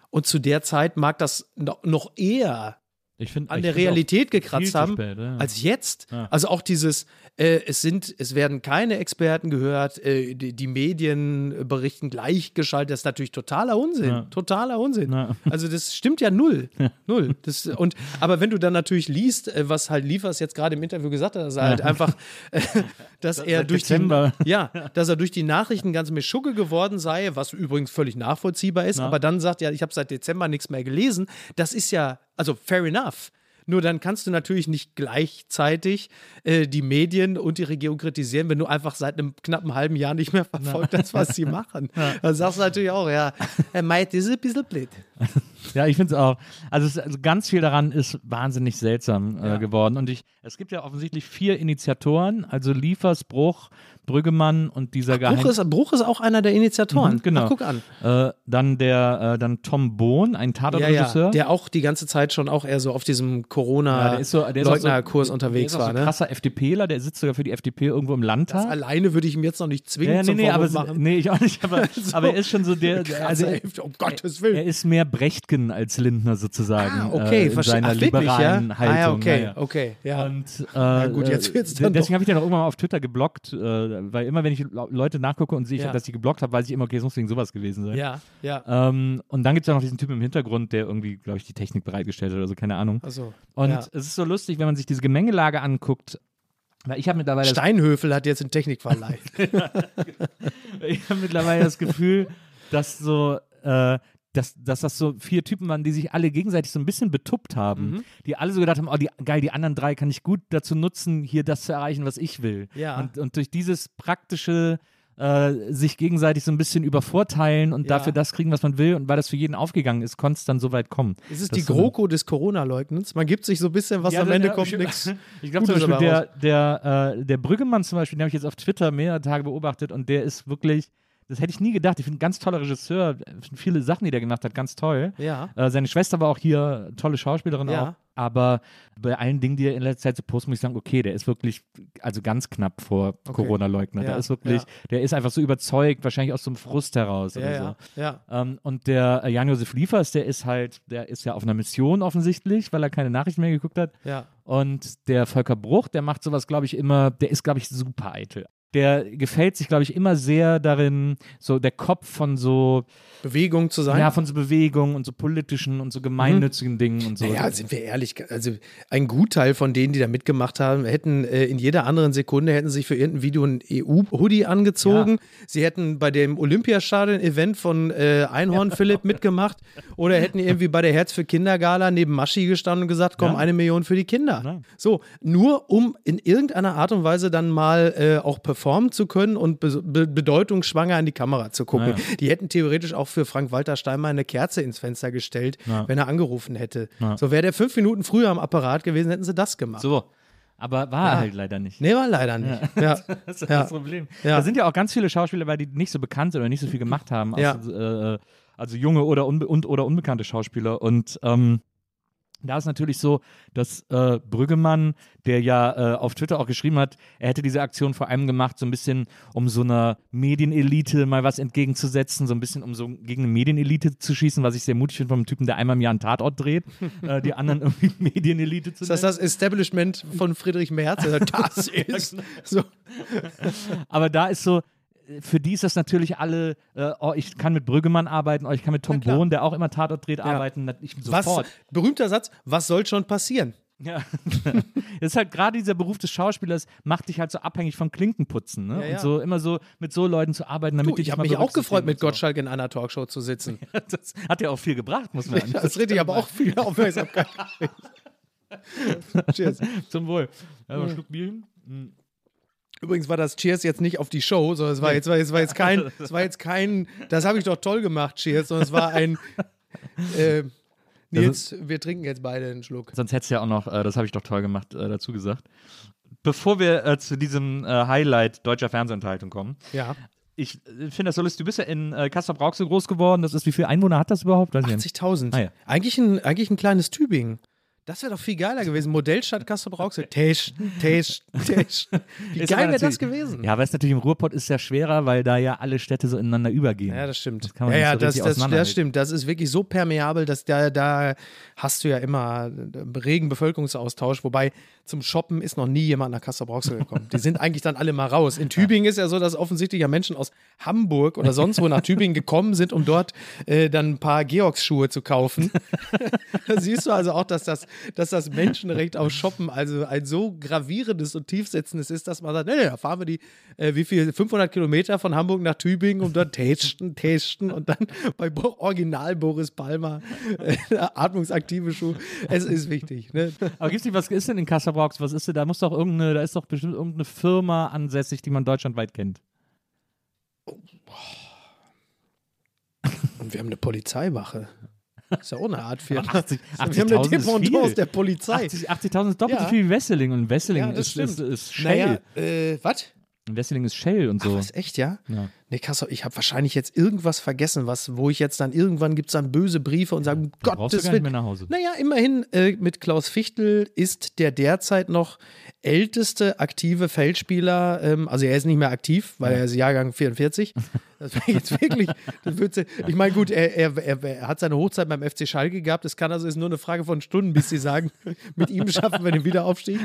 Und zu der Zeit mag das no- noch eher find, an der Realität gekratzt haben, spät, ja. als jetzt. Ja. Also auch dieses, äh, es sind, es werden keine Experten gehört, äh, die, die Medien berichten gleichgeschaltet, das ist natürlich totaler Unsinn. Ja. Totaler Unsinn. Ja. Also das stimmt ja null. Null. Das, und, aber wenn du dann natürlich liest, äh, was halt Liefers jetzt gerade im Interview gesagt hat, dass er halt einfach, äh, dass er seit durch Dezember. die, ja, dass er durch die Nachrichten ganz Mischugge geworden sei, was übrigens völlig nachvollziehbar ist, aber dann sagt ja, ich habe seit Dezember nichts mehr gelesen. Das ist ja, also fair enough. Nur dann kannst du natürlich nicht gleichzeitig äh, die Medien und die Regierung kritisieren, wenn du einfach seit einem knappen halben Jahr nicht mehr verfolgt hast, was sie machen. Dann sagst du natürlich auch, ja, Mate, das ist ein bisschen blöd. Ja, ich finde es auch. Also, es, also ganz viel daran ist wahnsinnig seltsam äh, geworden. Und ich, es gibt ja offensichtlich vier Initiatoren, also Liefers, Bruch, Brüggemann und dieser Bruch ist, Bruch ist auch einer der Initiatoren. Mhm, genau. Ach, guck an. Äh, dann der, äh, dann Tom Bohn, ein Ja, Tatortregisseur. ja, der auch die ganze Zeit schon auch eher so auf diesem Ja, ist so, so- Corona-Leugnerkurs der unterwegs ist war. so Ne? krasser FDPler, der sitzt sogar für die FDP irgendwo im Das Landtag. alleine würde ich ihm jetzt noch nicht zwingen ja, ja, nee, nee, aber, machen. nee, ich auch nicht, aber, aber er ist schon so der, also er, um Gottes Willen. er ist mehr Brechtgen als Lindner sozusagen. Ah, okay, äh, in verstehe. seiner Ach, wirklich, ja? liberalen Haltung. Ah, ja, okay, ja, ja. okay, ja. Und äh, gut, jetzt äh, wird's dann deswegen habe ich den auch irgendwann mal auf Twitter geblockt, äh, weil immer wenn ich Le- Leute nachgucke und sehe, Ja. dass ich geblockt habe, weiß ich immer, okay, es muss wegen sowas gewesen sein. ja, ja. Ähm, und dann gibt es ja noch diesen Typen im Hintergrund, der irgendwie, glaube ich, die Technik bereitgestellt hat oder so, keine Ahnung. Also, Und ja. es ist so lustig, wenn man sich diese Gemengelage anguckt, weil ich habe mittlerweile Steinhöfel hat jetzt einen Technikverleih. ich habe mittlerweile das Gefühl, dass so, äh, dass, dass das so vier Typen waren, die sich alle gegenseitig so ein bisschen betuppt haben, Mhm. die alle so gedacht haben, oh, die, geil, die anderen drei kann ich gut dazu nutzen, hier das zu erreichen, was ich will. Ja. Und, und durch dieses praktische äh, sich gegenseitig so ein bisschen übervorteilen und Ja. dafür das kriegen, was man will und weil das für jeden aufgegangen ist, konnte es dann so weit kommen. Es ist Das die so- GroKo des Corona-Leugnens. Man gibt sich so ein bisschen, was Ja, am dann, Ende ja, kommt, ich- nichts. Ich glaube zum Beispiel, der, der, äh, der Brüggemann zum Beispiel, den habe ich jetzt auf Twitter mehrere Tage beobachtet und der ist wirklich, das hätte ich nie gedacht, ich finde ein ganz toller Regisseur, find viele Sachen, die der gemacht hat, ganz toll. Ja. Äh, seine Schwester war auch hier, tolle Schauspielerin Ja. auch. Aber bei allen Dingen, die er in letzter Zeit so postet, muss ich sagen, okay, der ist wirklich, also ganz knapp vor Corona-Leugner. Ja, Der ist wirklich, ja. der ist einfach so überzeugt, wahrscheinlich aus so einem Frust heraus Ja, oder so. ja. Ähm, und der äh, Jan-Josef Liefers, der ist halt, der ist ja auf einer Mission offensichtlich, weil er keine Nachrichten mehr geguckt hat. Ja. Und der Volker Bruch, der macht sowas, glaube ich, immer, der ist, glaube ich, super eitel. Der gefällt sich, glaube ich, immer sehr darin, so der Kopf von so, Bewegung zu sein. ja, von so Bewegungen und so politischen und so gemeinnützigen Dingen und so. Naja, sind wir ehrlich, also ein Gutteil von denen, die da mitgemacht haben, hätten äh, in jeder anderen Sekunde hätten sich für irgendein Video ein EU-Hoodie angezogen. Sie hätten bei dem Olympiastadion-Event von äh, Einhorn Philipp mitgemacht oder hätten irgendwie bei der Herz für Kinder-Gala neben Maschi gestanden und gesagt, komm, Ja. eine Million für die Kinder. Ja. So, nur um in irgendeiner Art und Weise dann mal äh, auch performen zu können und be be bedeutungsschwanger an die Kamera zu gucken. Ja. Die hätten theoretisch auch für Frank-Walter Steinmeier eine Kerze ins Fenster gestellt, Ja. wenn er angerufen hätte. Ja. So wäre der fünf Minuten früher am Apparat gewesen, hätten sie das gemacht. So. Aber war Ja. er halt leider nicht. Nee, war leider nicht. Ja. Das ist Ja. das Problem. Ja. Da sind ja auch ganz viele Schauspieler, weil die nicht so bekannt sind oder nicht so viel gemacht haben. Ja. Also, äh, also junge oder, unbe und, oder unbekannte Schauspieler. Und ähm, da ist natürlich so, dass äh, Brüggemann, der ja äh, auf Twitter auch geschrieben hat, er hätte diese Aktion vor allem gemacht, so ein bisschen, um so einer Medienelite mal was entgegenzusetzen, so ein bisschen, um so gegen eine Medienelite zu schießen, was ich sehr mutig finde von einem Typen, der einmal im Jahr einen Tatort dreht, äh, die anderen irgendwie Medienelite zu Ist das nennen. das Establishment von Friedrich Merz? Also, Das ist so. Aber da ist so, für die ist das natürlich alle, äh, oh, ich kann mit Brüggemann arbeiten, oh, ich kann mit Tom. Bohn, der auch immer Tatort dreht, arbeiten. na- Ich Was, sofort. berühmter Satz, was soll schon passieren? Ja. das ist halt gerade dieser Beruf des Schauspielers, macht dich halt so abhängig von Klinkenputzen. Ne? Ja, ja. Und so immer so mit so Leuten zu arbeiten, damit Du, ich habe mich auch gefreut, mit Gottschalk in einer Talkshow zu sitzen. So. Das hat ja auch viel gebracht, muss man Das ist richtig, aber auch viel Aufmerksamkeit. Cheers. Zum Wohl. Ja, Schluck Bier hin. Übrigens war das Cheers jetzt nicht auf die Show, sondern es war jetzt, war jetzt, war jetzt kein, es war jetzt kein, das habe ich doch toll gemacht, Cheers, sondern es war ein, äh, Nils, wir trinken jetzt beide einen Schluck. Sonst hättest du ja auch noch, äh, das habe ich doch toll gemacht, äh, dazu gesagt. Bevor wir äh, zu diesem äh, Highlight deutscher Fernsehunterhaltung kommen, Ja. ich äh, finde das so lustig. Du bist ja in äh, Kassel-Brauxel groß geworden. Das ist, wie viele Einwohner hat das überhaupt? Weiß ich nicht. 80.000. Ah, ja. eigentlich, ein, eigentlich ein kleines Tübingen. Das wäre doch viel geiler gewesen. Modellstadt Kassel Brauxel. Testen, testen, testen. Wie Ist geil wäre das gewesen? Ja, aber es ist natürlich im Ruhrpott ist ja schwerer, weil da ja alle Städte so ineinander übergehen. Ja, das stimmt. Das kann man ja, nicht ja, so das, das, das stimmt. Das ist wirklich so permeabel, dass da, da hast du ja immer äh, regen Bevölkerungsaustausch. Wobei zum Shoppen ist noch nie jemand nach Kassel Brauxel gekommen. Die sind eigentlich dann alle mal raus. In Tübingen ist ja so, dass offensichtlich ja Menschen aus Hamburg oder sonst wo nach Tübingen gekommen sind, um dort äh, dann ein paar Georgs-Schuhe zu kaufen. da siehst du also auch, dass das, dass das Menschenrecht auf Shoppen also ein so gravierendes und tiefsetzendes ist, dass man sagt, nee, da fahren wir die, äh, wie viel, 500 Kilometer von Hamburg nach Tübingen und dann testen, testen und dann bei Bo Original Boris Palmer äh, atmungsaktive Schuhe. Es ist wichtig. Ne? Aber gibt's nicht, was ist denn in Kassabrauxel? Was ist denn, da muss doch irgendeine, da ist doch bestimmt irgendeine Firma ansässig, die man deutschlandweit kennt. Und wir haben eine Polizeiwache. Ist ja auch eine Art Firma. 80 wir haben eine 80.000 ist Dependance der Polizei. 80 80.000 ist doppelt Ja. so viel wie Wesseling und Wesseling ja, das ist, stimmt. ist, ist Shell. Naja, äh, was? Wesseling ist Shell und so. Was, echt, ja? Ja. Nee, Kassel, ich habe wahrscheinlich jetzt irgendwas vergessen, was, wo ich jetzt dann irgendwann gibt es dann böse Briefe und sagen, Da brauchst du Gottes gar nicht Willen. mehr nach Hause. Naja, immerhin äh, mit Klaus Fichtel ist der derzeit noch älteste aktive Feldspieler, ähm, also er ist nicht mehr aktiv, weil er ist Jahrgang 44. Das wäre jetzt wirklich, das würd's- ich meine, gut, er, er, er, er hat seine Hochzeit beim FC Schalke gehabt, es kann also ist nur eine Frage von Stunden, bis sie sagen, mit ihm schaffen wir den Wiederaufstieg.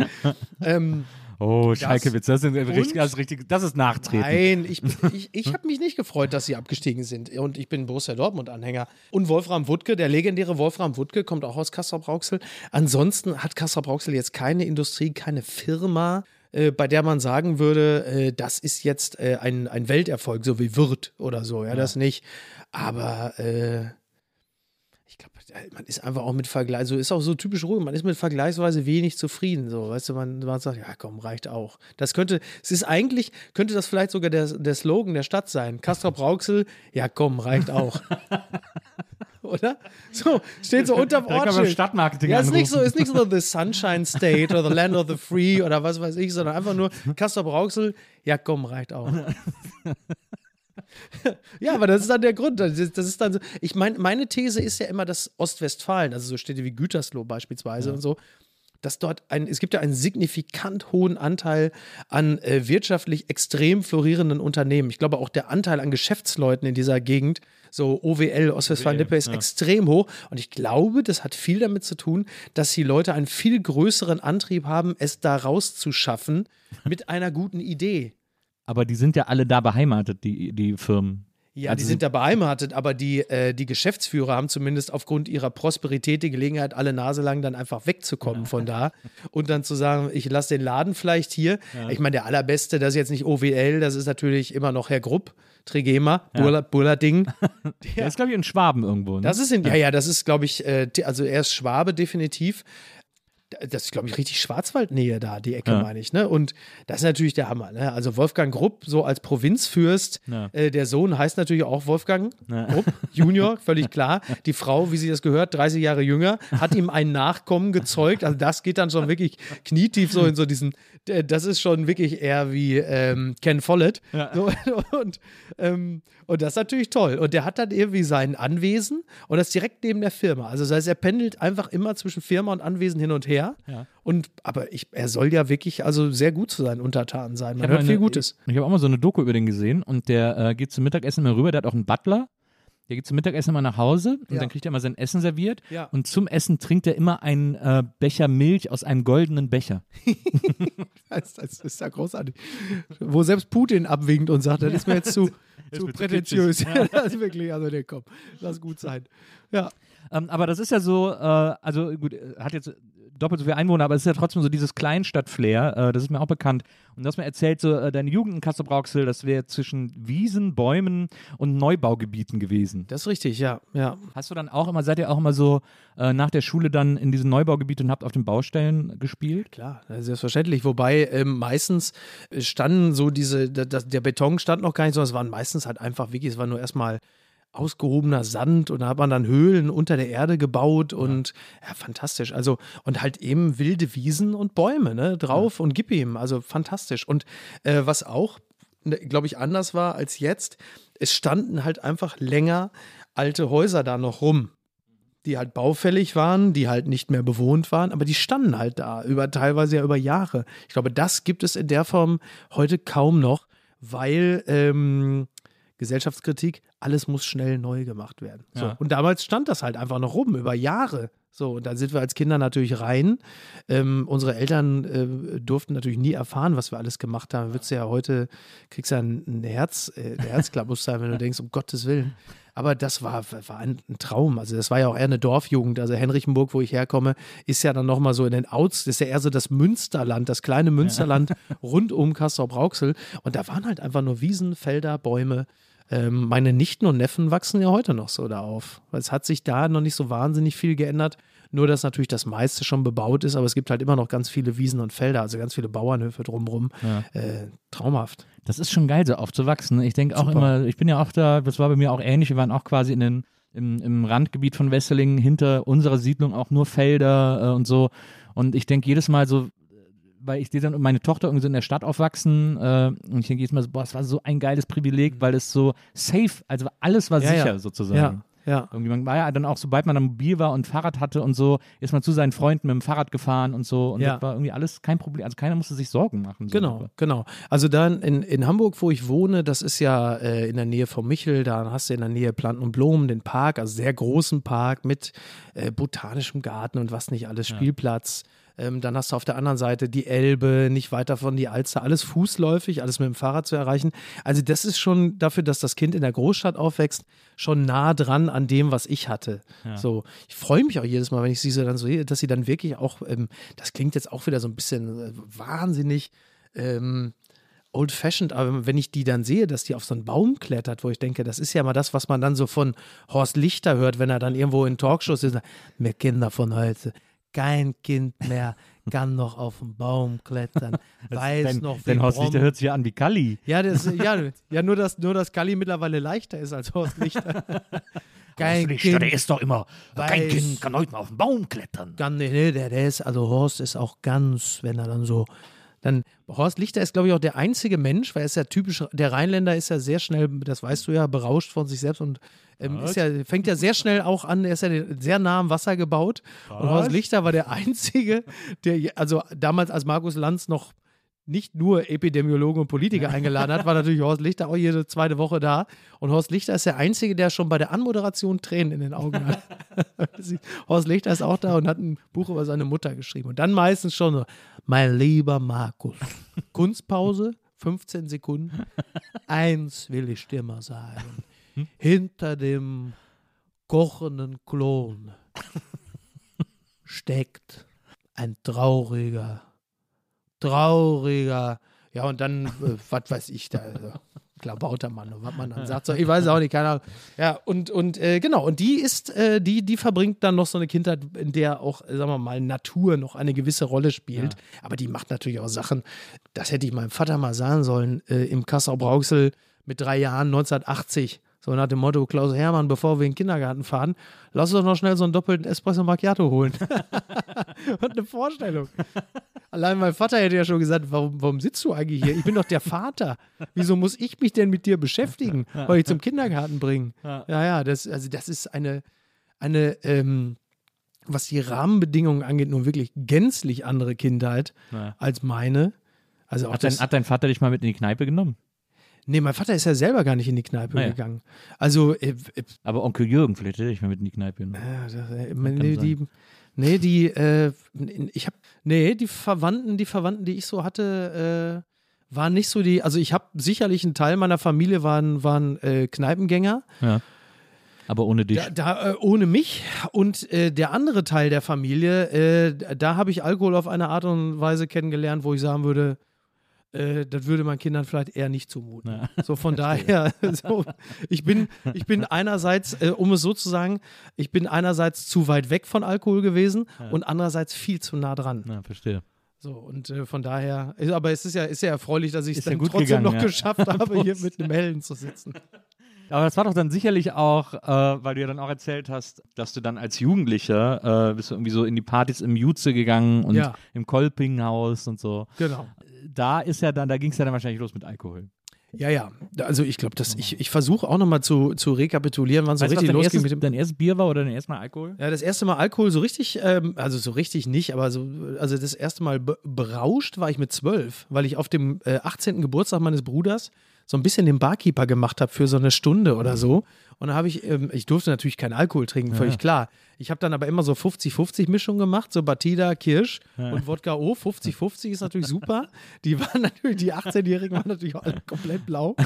Ähm, Oh, Schalkewitz, das, sind richtig, das, ist richtig, das ist Nachtreten. Nein, ich, ich, ich habe mich nicht gefreut, dass sie abgestiegen sind. Und ich bin Borussia Dortmund-Anhänger. Und Wolfram Wuttke, der legendäre Wolfram Wuttke, kommt auch aus Kassel-Brauxel. Ansonsten hat Kassel-Brauxel jetzt keine Industrie, keine Firma, äh, bei der man sagen würde, äh, das ist jetzt äh, ein, ein Welterfolg, so wie Wirt oder so. Ja, das nicht. Aber äh, man ist einfach auch mit Vergleich, so ist auch so typisch ruhig, man ist mit vergleichsweise wenig zufrieden. So, weißt du, man, man sagt, ja komm, reicht auch. Das könnte, es ist eigentlich, könnte das vielleicht sogar der, der Slogan der Stadt sein. Castrop Rauxel, ja komm, reicht auch. Oder? So, steht so unterm beim Ortsschild. Stadtmarketing Ja, ist nicht so, ist nicht so The Sunshine State oder The Land of the Free oder was weiß ich, sondern einfach nur Castrop Rauxel, ja komm, reicht auch. Ja, aber das ist dann der Grund. Das ist, das ist dann so. Ich meine, meine These ist ja immer, dass Ostwestfalen, also so Städte wie Gütersloh beispielsweise und so, dass dort ein, es gibt ja einen signifikant hohen Anteil an äh, wirtschaftlich extrem florierenden Unternehmen. Ich glaube auch der Anteil an Geschäftsleuten in dieser Gegend, so OWL, Ostwestfalen-Lippe, ist extrem hoch. Und ich glaube, das hat viel damit zu tun, dass die Leute einen viel größeren Antrieb haben, es da rauszuschaffen mit einer guten Idee. Aber die sind ja alle da beheimatet, die, die Firmen. Ja, Also die sind da beheimatet, aber die, äh, die Geschäftsführer haben zumindest aufgrund ihrer Prosperität die Gelegenheit, alle Nase lang dann einfach wegzukommen von da und dann zu sagen, ich lasse den Laden vielleicht hier. Ich meine, der allerbeste, das ist jetzt nicht OWL, das ist natürlich immer noch Herr Grupp, Trigema, Burla, Burlading. Der ist, glaube ich, in Schwaben irgendwo. Ne? Das ist in, ja, ja, das ist, glaube ich, äh, also er ist Schwabe definitiv. Das ist, glaube ich, richtig Schwarzwaldnähe da, die Ecke, Ja. meine ich. Ne? Und das ist natürlich der Hammer. Ne? Also Wolfgang Grupp, so als Provinzfürst, Ja. äh, der Sohn heißt natürlich auch Wolfgang Grupp, Junior, völlig klar. Die Frau, wie sie das gehört, 30 Jahre jünger, hat ihm ein Nachkommen gezeugt. Also das geht dann schon wirklich knietief so in so diesen, äh, das ist schon wirklich eher wie ähm, Ken Follett. So, und, ähm, und das ist natürlich toll. Und der hat dann irgendwie sein Anwesen und das direkt neben der Firma. Also das heißt, er pendelt einfach immer zwischen Firma und Anwesen hin und her. Ja. Und aber ich, er soll ja wirklich also sehr gut zu seinen Untertanen sein. Man hört mal viel eine- Gutes. Ich, ich habe auch mal so eine Doku über den gesehen und der äh, geht zum Mittagessen immer rüber, der hat auch einen Butler. Der geht zum Mittagessen immer nach Hause und Ja. dann kriegt er immer sein Essen serviert. Ja. Und zum Essen trinkt er immer einen äh, Becher Milch aus einem goldenen Becher. Das, das ist ja großartig. Wo selbst Putin abwinkt und sagt, das ist mir jetzt zu, zu prätentiös. das ist wirklich, also nee, komm, lass gut sein. Ja. Ähm, aber das ist ja so, äh, also gut, äh, hat jetzt doppelt so viele Einwohner, aber es ist ja trotzdem so dieses Kleinstadt-Flair, äh, das ist mir auch bekannt. Und du hast mir erzählt, so äh, deine Jugend in Kassel-Brauxel, das wäre zwischen Wiesen, Bäumen und Neubaugebieten gewesen. Das ist richtig, ja. ja. Hast du dann auch immer, seid ihr auch immer so äh, nach der Schule dann in diesen Neubaugebieten und habt auf den Baustellen gespielt? Klar, selbstverständlich. Wobei ähm, meistens standen so diese, da- da- der Beton stand noch gar nicht, sondern es waren meistens halt einfach wirklich, es war nur erstmal ausgehobener Sand und da hat man dann Höhlen unter der Erde gebaut und ja, fantastisch. Also und halt eben wilde Wiesen und Bäume ne, drauf und gib ihm. Also fantastisch. Und äh, was auch, glaube ich, anders war als jetzt, es standen halt einfach länger alte Häuser da noch rum. die halt baufällig waren, die halt nicht mehr bewohnt waren, aber die standen halt da, über teilweise ja über Jahre. Ich glaube, das gibt es in der Form heute kaum noch, weil ähm, Gesellschaftskritik, alles muss schnell neu gemacht werden. So. Ja. Und damals stand das halt einfach noch rum, über Jahre. So, und da sind wir als Kinder natürlich rein. Ähm, unsere Eltern äh, durften natürlich nie erfahren, was wir alles gemacht haben. Würdest du ja heute, kriegst ja ein, ein Herz, äh, Herzklappus sein, wenn du denkst, um Gottes Willen. Aber das war, war ein, ein Traum. Also das war ja auch eher eine Dorfjugend. Also Henrichenburg, wo ich herkomme, ist ja dann nochmal so in den Outs, das ist ja eher so das Münsterland, das kleine Münsterland rund um Castrop-Rauxel. Und da waren halt einfach nur Wiesen, Felder, Bäume. Ähm, meine Nichten und Neffen wachsen ja heute noch so da auf. Es hat sich da noch nicht so wahnsinnig viel geändert. Nur, dass natürlich das meiste schon bebaut ist, aber es gibt halt immer noch ganz viele Wiesen und Felder, also ganz viele Bauernhöfe drumherum. Äh, traumhaft. Das ist schon geil, so aufzuwachsen. Ich denke auch Super. immer, ich bin ja auch da, das war bei mir auch ähnlich, wir waren auch quasi in den, im, im Randgebiet von Wesseling, hinter unserer Siedlung auch nur Felder äh, und so. Und ich denke jedes Mal so, weil ich sehe dann meine Tochter irgendwie so in der Stadt aufwachsen äh, und ich denke jedes Mal so, boah, es war so ein geiles Privileg, weil es so safe, also alles war Ja, sicher ja. sozusagen. Ja, ja. Irgendwie man war ja dann auch, sobald man dann mobil war und Fahrrad hatte und so, ist man zu seinen Freunden mit dem Fahrrad gefahren und so. Und Ja. das war irgendwie alles kein Problem. Also keiner musste sich Sorgen machen. So. Genau, genau. Also dann in, in Hamburg, wo ich wohne, das ist ja äh, in der Nähe vom Michel, da hast du in der Nähe Planten und Blumen, den Park, also sehr großen Park mit äh, botanischem Garten und was nicht alles, Spielplatz. Ähm, dann hast du auf der anderen Seite die Elbe, nicht weit davon die Alster, alles fußläufig, alles mit dem Fahrrad zu erreichen. Also das ist schon dafür, dass das Kind in der Großstadt aufwächst, schon nah dran an dem, was ich hatte. So, ich freue mich auch jedes Mal, wenn ich sie so dann so sehe, dass sie dann wirklich auch, ähm, das klingt jetzt auch wieder so ein bisschen äh, wahnsinnig ähm, old-fashioned, aber wenn ich die dann sehe, dass die auf so einen Baum klettert, wo ich denke, das ist ja mal das, was man dann so von Horst Lichter hört, wenn er dann irgendwo in Talkshows ist, wir Kinder von heute, kein Kind mehr kann noch auf den Baum klettern, weiß Denn, noch, wie denn Horst Lichter hört sich ja an wie Kalli. ja, das, ja, ja, nur dass, nur dass Kali mittlerweile leichter ist als Horst Lichter. Kein Lichter, der ist doch immer, kein weiß- Kind kann heute mal auf den Baum klettern. Nee, nee, der, der ist, also Horst ist auch ganz, wenn er dann so, dann, Horst Lichter ist, glaube ich, auch der einzige Mensch, weil er ist ja typisch, der Rheinländer ist ja sehr schnell, das weißt du ja, berauscht von sich selbst und ähm, ist ja, fängt ja sehr schnell auch an, er ist ja sehr nah am Wasser gebaut. Und Horst Lichter war der einzige, der, also damals, als Markus Lanz noch nicht nur Epidemiologen und Politiker eingeladen hat, war natürlich Horst Lichter auch jede zweite Woche da. Und Horst Lichter ist der Einzige, der schon bei der Anmoderation Tränen in den Augen hat. Horst Lichter ist auch da und hat ein Buch über seine Mutter geschrieben. Und dann meistens schon so, mein lieber Markus, Kunstpause, 15 Sekunden. Eins will ich dir mal sagen. Hinter dem kochenden Klon steckt ein trauriger, trauriger, ja, und dann, äh, was weiß ich da, also, klabauter Mann, und was man dann sagt, so, ich weiß auch nicht, keine Ahnung. Ja, und, und äh, genau, und die ist, äh, die, die verbringt dann noch so eine Kindheit, in der auch, äh, sagen wir mal, Natur noch eine gewisse Rolle spielt. Aber die macht natürlich auch Sachen, das hätte ich meinem Vater mal sagen sollen, äh, im Kassel-Brauxel mit drei Jahren 1980. So nach dem Motto, Klaus Hermann, bevor wir in den Kindergarten fahren, lass uns doch noch schnell so einen doppelten Espresso Macchiato holen. Und eine Vorstellung. Allein mein Vater hätte ja schon gesagt, warum, warum sitzt du eigentlich hier? Ich bin doch der Vater. Wieso muss ich mich denn mit dir beschäftigen? Weil ich zum Kindergarten bringen. Ja, ja, das, also das ist eine, eine ähm, was die Rahmenbedingungen angeht, nun wirklich gänzlich andere Kindheit Ja. als meine. Also Hat dein, hat dein Vater dich mal mit in die Kneipe genommen? Nee, mein Vater ist ja selber gar nicht in die Kneipe Ah, ja. gegangen. Also, äh, äh, Aber Onkel Jürgen vielleicht hätte ich mal mit in die Kneipe genommen. Das, äh, kann nee, die, nee, die, äh, ich habe, nee, die Verwandten, die Verwandten, die ich so hatte, äh, waren nicht so die, also ich habe sicherlich einen Teil meiner Familie waren, waren äh, Kneipengänger, Ja. Aber ohne dich. da, da ohne mich und äh, der andere Teil der Familie, äh, da habe ich Alkohol auf eine Art und Weise kennengelernt, wo ich sagen würde, äh, das würde man Kindern vielleicht eher nicht zumuten. So von daher, so, ich, bin, ich bin einerseits, äh, um es so zu sagen, ich bin einerseits zu weit weg von Alkohol gewesen und andererseits viel zu nah dran. Ja, verstehe. So, und äh, von daher, aber es ist ja, ist ja erfreulich, dass ich es ja dann gut trotzdem gegangen, noch ja. geschafft habe, hier mit einem Hellen zu sitzen. Aber das war doch dann sicherlich auch, äh, weil du ja dann auch erzählt hast, dass du dann als Jugendlicher äh, bist du irgendwie so in die Partys im Jutze gegangen und Ja. im Kolpinghaus und so. Genau. Da ist ja dann, da ging es ja dann wahrscheinlich los mit Alkohol. Ja, ja. Also ich glaube, dass ich, ich versuche auch nochmal zu, zu rekapitulieren, wann es so Weißt was richtig dein losging erstes, mit dem. dein erstes Bier war oder dein erstes Mal Alkohol? Ja, das erste Mal Alkohol so richtig, ähm, also so richtig nicht, aber so, also das erste Mal be berauscht war ich mit zwölf, weil ich auf dem äh, 18. Geburtstag meines Bruders so ein bisschen den Barkeeper gemacht habe für so eine Stunde oder so. Und da habe ich, ähm, ich durfte natürlich keinen Alkohol trinken, völlig klar. Ich habe dann aber immer so 50-50 Mischung gemacht, so Batida, Kirsch und Wodka O. 50-50 ist natürlich super. Die waren natürlich, die 18-Jährigen waren natürlich alle komplett blau.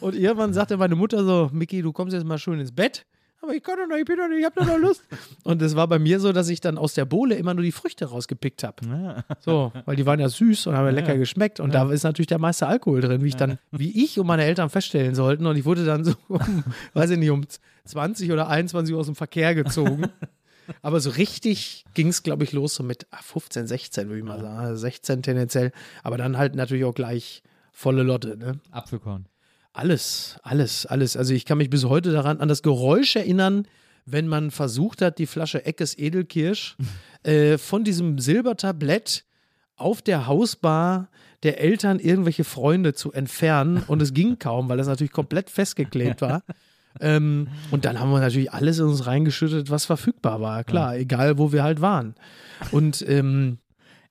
Und irgendwann sagte meine Mutter so, Micky, du kommst jetzt mal schön ins Bett. Aber ich kann doch noch, ich bin doch nicht, ich hab doch noch Lust. Und es war bei mir so, dass ich dann aus der Bohle immer nur die Früchte rausgepickt habe. So, weil die waren ja süß und haben ja lecker geschmeckt. Und da ist natürlich der meiste Alkohol drin, wie ich dann, wie ich und meine Eltern feststellen sollten. Und ich wurde dann so, um, weiß ich nicht, um 20 oder 21 Uhr aus dem Verkehr gezogen. Aber so richtig ging es, glaube ich, los so mit ah, 15, 16, würde ich mal sagen. Also 16 tendenziell. Aber dann halt natürlich auch gleich volle Lotte, ne? Apfelkorn. Alles, alles, alles. Also ich kann mich bis heute daran an das Geräusch erinnern, wenn man versucht hat, die Flasche Eckes Edelkirsch äh, von diesem Silbertablett auf der Hausbar der Eltern irgendwelche Freunde zu entfernen. Und es ging kaum, weil das natürlich komplett festgeklebt war. ähm, und dann haben wir natürlich alles in uns reingeschüttet, was verfügbar war. Klar, egal wo wir halt waren. Und ähm,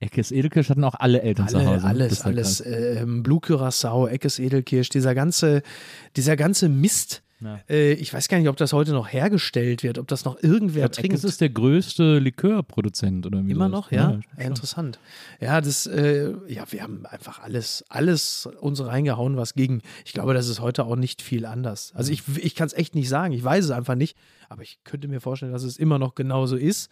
Eckes Edelkirsch hatten auch alle Eltern zu alle, Hause. Das alles, ja alles. Ähm, Blue Curacao, Eckes Edelkirsch, dieser ganze, dieser ganze Mist. Ja. Äh, ich weiß gar nicht, ob das heute noch hergestellt wird, ob das noch irgendwer glaub, trinkt. Eckes ist der größte Likörproduzent oder wie Immer sowas. noch, ja? schon. Interessant. Ja, das, äh, ja, wir haben einfach alles, alles uns reingehauen, was ging. Ich glaube, das ist heute auch nicht viel anders. Also ich, ich kann es echt nicht sagen. Ich weiß es einfach nicht. Aber ich könnte mir vorstellen, dass es immer noch genauso ist.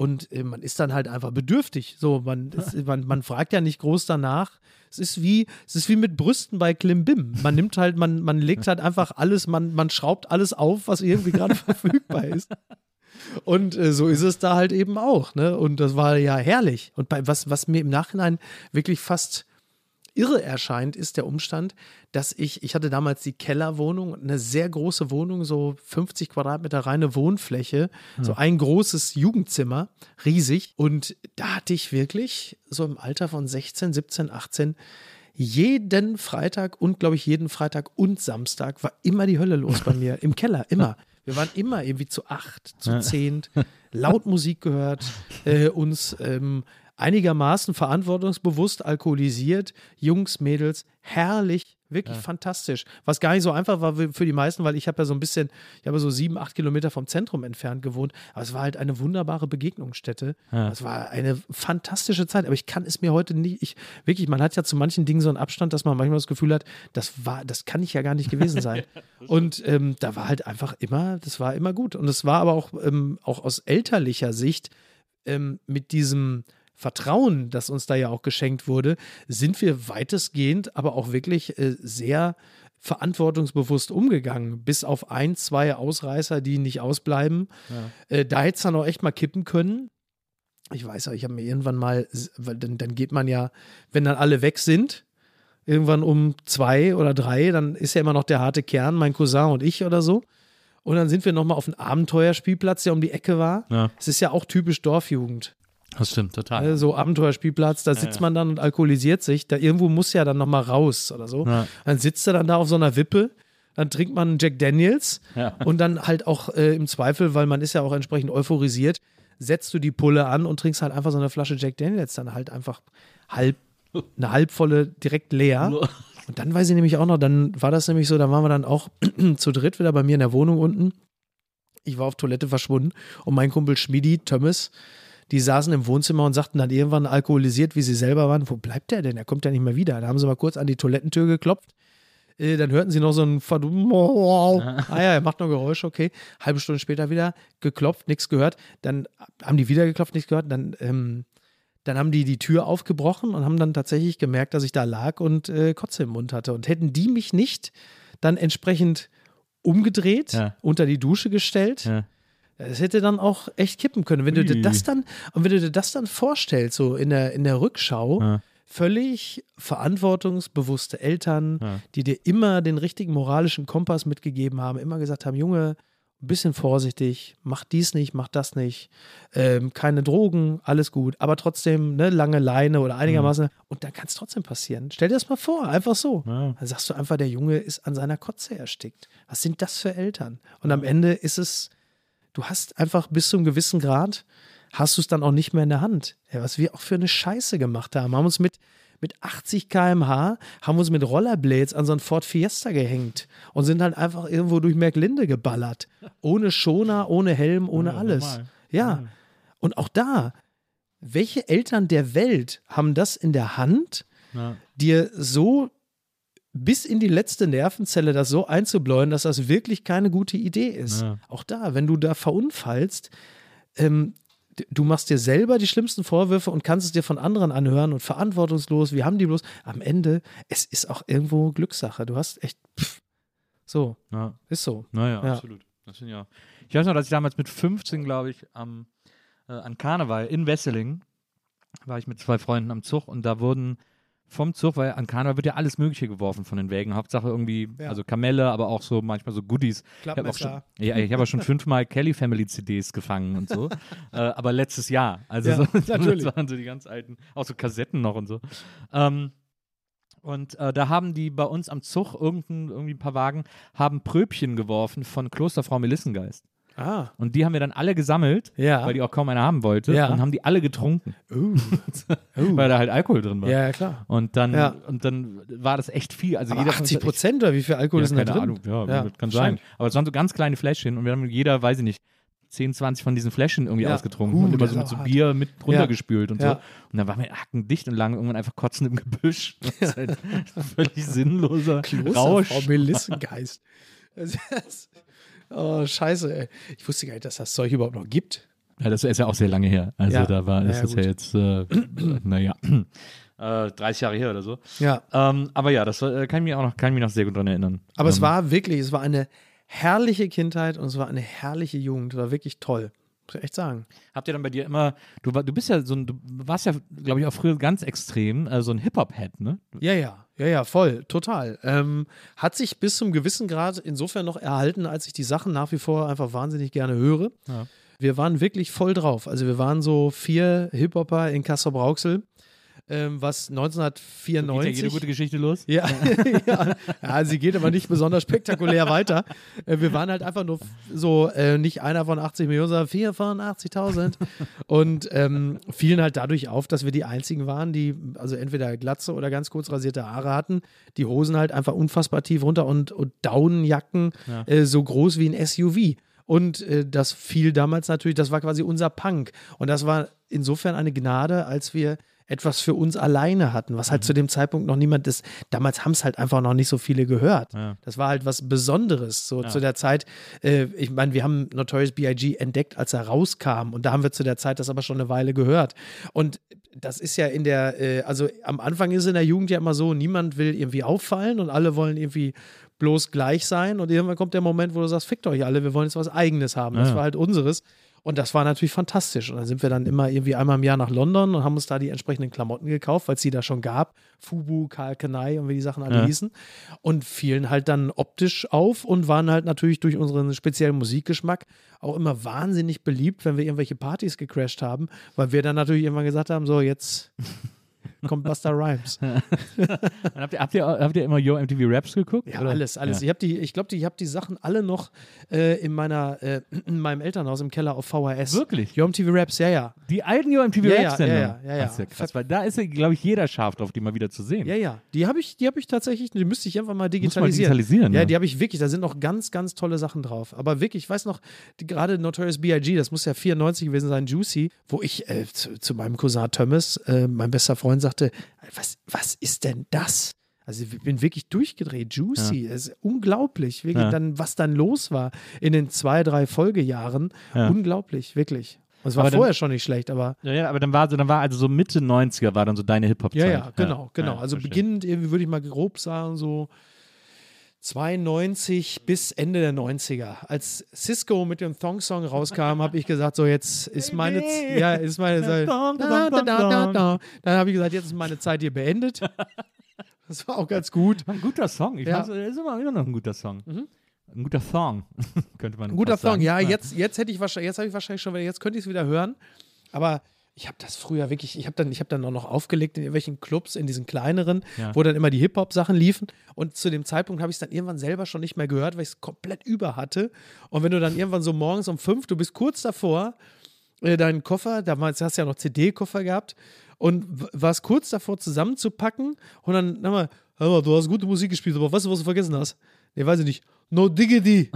Und äh, man ist dann halt einfach bedürftig. So, man, ist, man, man fragt ja nicht groß danach. Es ist wie, es ist wie mit Brüsten bei Klimbim. Man nimmt halt, man, man legt halt einfach alles, man, man schraubt alles auf, was irgendwie gerade verfügbar ist. Und äh, so ist es da halt eben auch. Ne? Und das war ja herrlich. Und bei, was, was mir im Nachhinein wirklich fast irre erscheint, ist der Umstand, dass ich, ich hatte damals die Kellerwohnung, eine sehr große Wohnung, so 50 Quadratmeter reine Wohnfläche, so ein großes Jugendzimmer, riesig. Und da hatte ich wirklich so im Alter von 16, 17, 18 jeden Freitag und glaube ich jeden Freitag und Samstag war immer die Hölle los bei mir im Keller, immer. Wir waren immer irgendwie zu acht, zu zehn, laut Musik gehört, äh, uns ähm, einigermaßen verantwortungsbewusst alkoholisiert, Jungs, Mädels, herrlich, wirklich fantastisch. Was gar nicht so einfach war für die meisten, weil ich habe ja so ein bisschen, ich habe so sieben, acht Kilometer vom Zentrum entfernt gewohnt, aber es war halt eine wunderbare Begegnungsstätte. Es war eine fantastische Zeit, aber ich kann es mir heute nicht, ich, wirklich, man hat ja zu manchen Dingen so einen Abstand, dass man manchmal das Gefühl hat, das war, das kann ich ja gar nicht gewesen sein. Und ähm, da war halt einfach immer, das war immer gut. Und es war aber auch, ähm, auch aus elterlicher Sicht ähm, mit diesem Vertrauen, das uns da ja auch geschenkt wurde, sind wir weitestgehend, aber auch wirklich äh, sehr verantwortungsbewusst umgegangen, bis auf ein, zwei Ausreißer, die nicht ausbleiben. Äh, da hätte es dann auch echt mal kippen können. Ich weiß ja, ich habe mir irgendwann mal, weil dann, dann geht man ja, wenn dann alle weg sind, irgendwann um zwei oder drei, dann ist ja immer noch der harte Kern, mein Cousin und ich oder so. Und dann sind wir nochmal auf einen Abenteuerspielplatz, der um die Ecke war. Ja. Es ist ja auch typisch Dorfjugend. Das stimmt, total. Also so Abenteuerspielplatz, da sitzt man dann und alkoholisiert sich. Da irgendwo muss ja dann nochmal raus oder so. Ja. Dann sitzt er dann da auf so einer Wippe, dann trinkt man Jack Daniels Ja. und dann halt auch äh, im Zweifel, weil man ist ja auch entsprechend euphorisiert, setzt du die Pulle an und trinkst halt einfach so eine Flasche Jack Daniels dann halt einfach halb, eine halbvolle direkt leer. Und dann weiß ich nämlich auch noch, dann war das nämlich so, da waren wir dann auch zu dritt wieder bei mir in der Wohnung unten. Ich war auf Toilette verschwunden und mein Kumpel Schmidi, Thomas, die saßen im Wohnzimmer und sagten dann irgendwann alkoholisiert, wie sie selber waren, wo bleibt der denn? Er kommt ja nicht mehr wieder. Da haben sie mal kurz an die Toilettentür geklopft. Äh, dann hörten sie noch so ein Verdum Ah ja, er macht noch Geräusche, okay. Halbe Stunde später wieder geklopft, nichts gehört. Dann haben die wieder geklopft, nichts gehört. Dann, ähm, dann haben die die Tür aufgebrochen und haben dann tatsächlich gemerkt, dass ich da lag und äh, Kotze im Mund hatte. Und hätten die mich nicht dann entsprechend umgedreht, Ja. unter die Dusche gestellt, Ja. Das hätte dann auch echt kippen können. Wenn du dir das dann, und wenn du dir das dann vorstellst, so in der, in der Rückschau, Ja. völlig verantwortungsbewusste Eltern, Ja. die dir immer den richtigen moralischen Kompass mitgegeben haben, immer gesagt haben, Junge, ein bisschen vorsichtig, mach dies nicht, mach das nicht, ähm, keine Drogen, alles gut, aber trotzdem ne, lange Leine oder einigermaßen. Und dann kann es trotzdem passieren. Stell dir das mal vor, einfach so. Ja. Dann sagst du einfach, der Junge ist an seiner Kotze erstickt. Was sind das für Eltern? Und am Ende ist es, du hast einfach bis zu einem gewissen Grad, hast du es dann auch nicht mehr in der Hand. Ja, was wir auch für eine Scheiße gemacht haben. Haben uns mit, mit 80 km/h, haben uns mit Rollerblades an so einen Ford Fiesta gehängt und sind halt einfach irgendwo durch Merklinde geballert. Ohne Schoner, ohne Helm, ohne Ja, alles. normal. Ja. Und auch da, welche Eltern der Welt haben das in der Hand, Ja. dir so bis in die letzte Nervenzelle das so einzubläuen, dass das wirklich keine gute Idee ist. Ja. Auch da, wenn du da verunfallst, ähm, du machst dir selber die schlimmsten Vorwürfe und kannst es dir von anderen anhören und verantwortungslos, wie haben die bloß. Am Ende, es ist auch irgendwo Glückssache. Du hast echt, pff, so, Ja. ist so. Naja, Ja. absolut. Das sind ja. Ich weiß noch, dass ich damals mit 15, glaube ich, am, äh, an Karneval in Wesseling war ich mit zwei Freunden am Zug und da wurden vom Zug, weil an Karneval wird ja alles Mögliche geworfen von den Wägen. Hauptsache irgendwie, Ja. also Kamelle, aber auch so manchmal so Goodies. Ich habe auch, schon- ja, ich hab auch schon fünfmal Kelly Family CDs gefangen und so. äh, aber letztes Jahr. Also Ja, so, natürlich. das waren so die ganz alten, auch so Kassetten noch und so. Ähm, und äh, da haben die bei uns am Zug irgendein, irgendwie ein paar Wagen, haben Pröbchen geworfen von Klosterfrau Melissengeist. Ah, Und die haben wir dann alle gesammelt, Ja. weil die auch kaum einer haben wollte. Ja. Und haben die alle getrunken, uh, weil da halt Alkohol drin war. ja, ja, klar. Und dann, Ja. und dann war das echt viel. Also Aber jeder von uns 80 hat echt- Prozent oder wie viel Alkohol ja, ist denn da keine drin? Ahnung, ja, Ja, kann sein. Aber es waren so ganz kleine Fläschchen und wir haben jeder, weiß ich nicht, 10, 20 von diesen Fläschchen irgendwie Ja. ausgetrunken Uh, und immer so mit so hart. Bier mit runtergespült und Ja. so. Und dann waren wir hackendicht und lagen irgendwann einfach kotzen im Gebüsch. Das ist halt völlig sinnloser Rausch. Frau Melissengeist. Das ist- oh, scheiße, ey. Ich wusste gar nicht, dass das Zeug überhaupt noch gibt. Ja, das ist ja auch sehr lange her. Also Ja. da war, das Ja, ist ja jetzt, äh, naja, äh, 30 Jahre her oder so. Ja. Ähm, aber ja, das äh, kann ich mich auch noch, kann ich mich noch sehr gut dran erinnern. Aber es ähm, war wirklich, es war eine herrliche Kindheit und es war eine herrliche Jugend. Es war wirklich toll. Muss ich echt sagen. Habt ihr dann bei dir immer, du, war, du bist ja so ein, du warst ja, glaube ich, auch früher ganz extrem, äh, so ein Hip-Hop-Head, ne? Ja, ja, ja, ja, voll, total. Ähm, hat sich bis zum gewissen Grad insofern noch erhalten, als ich die Sachen nach wie vor einfach wahnsinnig gerne höre. Ja. Wir waren wirklich voll drauf. Also wir waren so vier Hip-Hopper in Kassel-Brauxel, ähm, was Geht ja 1994... jede gute Geschichte los. Ja, ja. ja, sie geht aber nicht besonders spektakulär weiter. Äh, Wir waren halt einfach nur so, äh, nicht einer von 80 Millionen, sondern vier von 80.000. Und ähm, fielen halt dadurch auf, dass wir die einzigen waren, die also entweder Glatze oder ganz kurz rasierte Haare hatten. Die Hosen halt einfach unfassbar tief runter und, und Daunenjacken Ja. äh, so groß wie ein SUV. Und äh, das fiel damals natürlich, das war quasi unser Punk. Und das war insofern eine Gnade, als wir etwas für uns alleine hatten, was Mhm. halt zu dem Zeitpunkt noch niemand ist. Damals haben es halt einfach noch nicht so viele gehört. Ja. Das war halt was Besonderes. So Ja. zu der Zeit, äh, ich meine, wir haben Notorious B.I.G. entdeckt, als er rauskam. Und da haben wir zu der Zeit das aber schon eine Weile gehört. Und das ist ja in der, äh, also am Anfang ist in der Jugend ja immer so, niemand will irgendwie auffallen und alle wollen irgendwie bloß gleich sein. Und irgendwann kommt der Moment, wo du sagst, fickt euch alle, wir wollen jetzt was Eigenes haben. Das Ja. war halt unseres. Und das war natürlich fantastisch. Und dann sind wir dann immer irgendwie einmal im Jahr nach London und haben uns da die entsprechenden Klamotten gekauft, weil es die da schon gab. Fubu, Karl Kanai und wie die Sachen alle Ja. hießen. Und fielen halt dann optisch auf und waren halt natürlich durch unseren speziellen Musikgeschmack auch immer wahnsinnig beliebt, wenn wir irgendwelche Partys gecrashed haben, weil wir dann natürlich irgendwann gesagt haben, so jetzt kommt Buster Rhymes. Habt, ihr, habt, ihr, habt ihr immer Yo MTV Raps geguckt? Ja, oder? alles, alles. Ja. Ich habe die, ich glaube, ich habe die Sachen alle noch äh, in meiner, äh, in meinem Elternhaus im Keller auf VHS. Wirklich? Yom TV Raps, ja, ja. Die alten Yo MTV Ja, ja, Raps Sendungen. ja, ja, ja, Das ist ja ja. krass, weil da ist ja, glaube ich, jeder scharf drauf, die mal wieder zu sehen. Ja, ja. Die habe ich, die habe ich tatsächlich, die müsste ich einfach mal Muss mal digitalisieren. digitalisieren. Ja, ja. die habe ich wirklich, da sind noch ganz, ganz tolle Sachen drauf. Aber wirklich, ich weiß noch, die, gerade Notorious B.I.G., das muss ja 94 gewesen sein, Juicy, wo ich äh, zu, zu meinem Cousin Thomas, äh, mein bester Freund, sagte, was, was ist denn das? Also ich bin wirklich durchgedreht, Juicy, es ist unglaublich, wirklich Ja. dann, was dann los war in den zwei, drei Folgejahren, Ja. unglaublich, wirklich. Und es war Aber dann- vorher schon nicht schlecht, aber Ja, ja, aber dann war, so- dann war also so Mitte 90er war dann so deine Hip-Hop-Zeit. ja, ja, genau, genau. Ja, also beginnend, irgendwie würde ich mal grob sagen, so 92 bis Ende der 90er. Als Cisco mit dem Thong-Song rauskam, habe ich gesagt, so jetzt ist meine, Z- ja, ist meine Zeit. Dann habe ich gesagt, jetzt ist meine Zeit hier beendet. Das war auch ganz gut. Ein guter Song. Ich Ja. fand's, er ist immer, immer noch ein guter Song. Mhm. Ein guter Song, könnte man Ein guter. Song, ja, jetzt, jetzt hätte ich wahrscheinlich, jetzt habe ich wahrscheinlich schon, jetzt könnte ich es wieder hören. Aber ich habe das früher wirklich, ich habe dann, ich habe dann auch noch aufgelegt in irgendwelchen Clubs, in diesen kleineren, Ja. wo dann immer die Hip-Hop-Sachen liefen. Und zu dem Zeitpunkt habe ich es dann irgendwann selber schon nicht mehr gehört, weil ich es komplett über hatte. Und wenn du dann irgendwann so morgens um fünf, du bist kurz davor, äh, deinen Koffer, damals hast du ja noch CD-Koffer gehabt und warst kurz davor zusammenzupacken und dann, na mal, hör mal, du hast gute Musik gespielt, aber weißt du, was du vergessen hast? Nee, weiß ich nicht. No Diggity.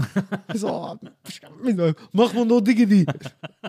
Ich so, oh, mach mal No Diggity.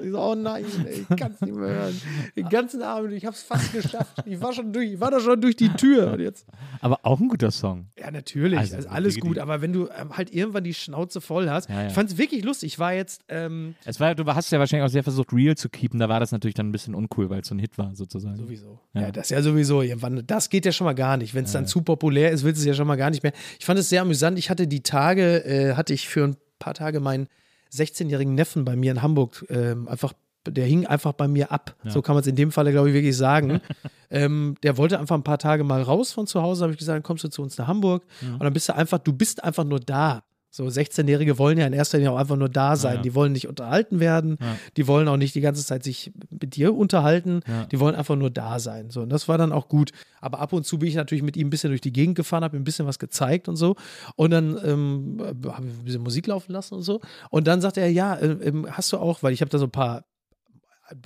Ich so, oh nein, ey, ich kann es nicht mehr hören. Den ganzen Abend, ich habe es fast geschafft. Ich war schon durch, ich war da schon durch die Tür. Und jetzt, Aber auch ein guter Song. ja, natürlich, Also, also, alles Diggity. gut. Aber wenn du ähm, halt irgendwann die Schnauze voll hast, Ja, ja. ich fand es wirklich lustig. Ich war jetzt, ähm, Es war, du hast ja wahrscheinlich auch sehr versucht, real zu keepen. Da war das natürlich dann ein bisschen uncool, weil es so ein Hit war, sozusagen. Sowieso. Ja. Ja. das ist ja sowieso. Irgendwann, das geht ja schon mal gar nicht. Wenn es dann zu populär ist, willst du es ja schon mal gar nicht mehr. Ich fand es sehr amüsant. Ich hatte die Tage, äh, hatte ich für ein paar Tage meinen 16-jährigen Neffen bei mir in Hamburg ähm, einfach. Der hing einfach bei mir ab. So kann man es in dem Falle, glaube ich, wirklich sagen. ähm, der wollte einfach ein paar Tage mal raus von zu Hause. habe ich gesagt, dann kommst du zu uns nach Hamburg. Und dann bist du einfach, du bist einfach nur da. So 16-Jährige wollen ja in erster Linie auch einfach nur da sein. ja. Die wollen nicht unterhalten werden. Ja. Die wollen auch nicht die ganze Zeit sich mit dir unterhalten. Ja. Die wollen einfach nur da sein. So, und das war dann auch gut. Aber ab und zu bin ich natürlich mit ihm ein bisschen durch die Gegend gefahren, habe ihm ein bisschen was gezeigt und so. Und dann ähm, habe ich ein bisschen Musik laufen lassen und so. Und dann sagt er, ja, äh, ähm, hast du auch, weil ich habe da so ein paar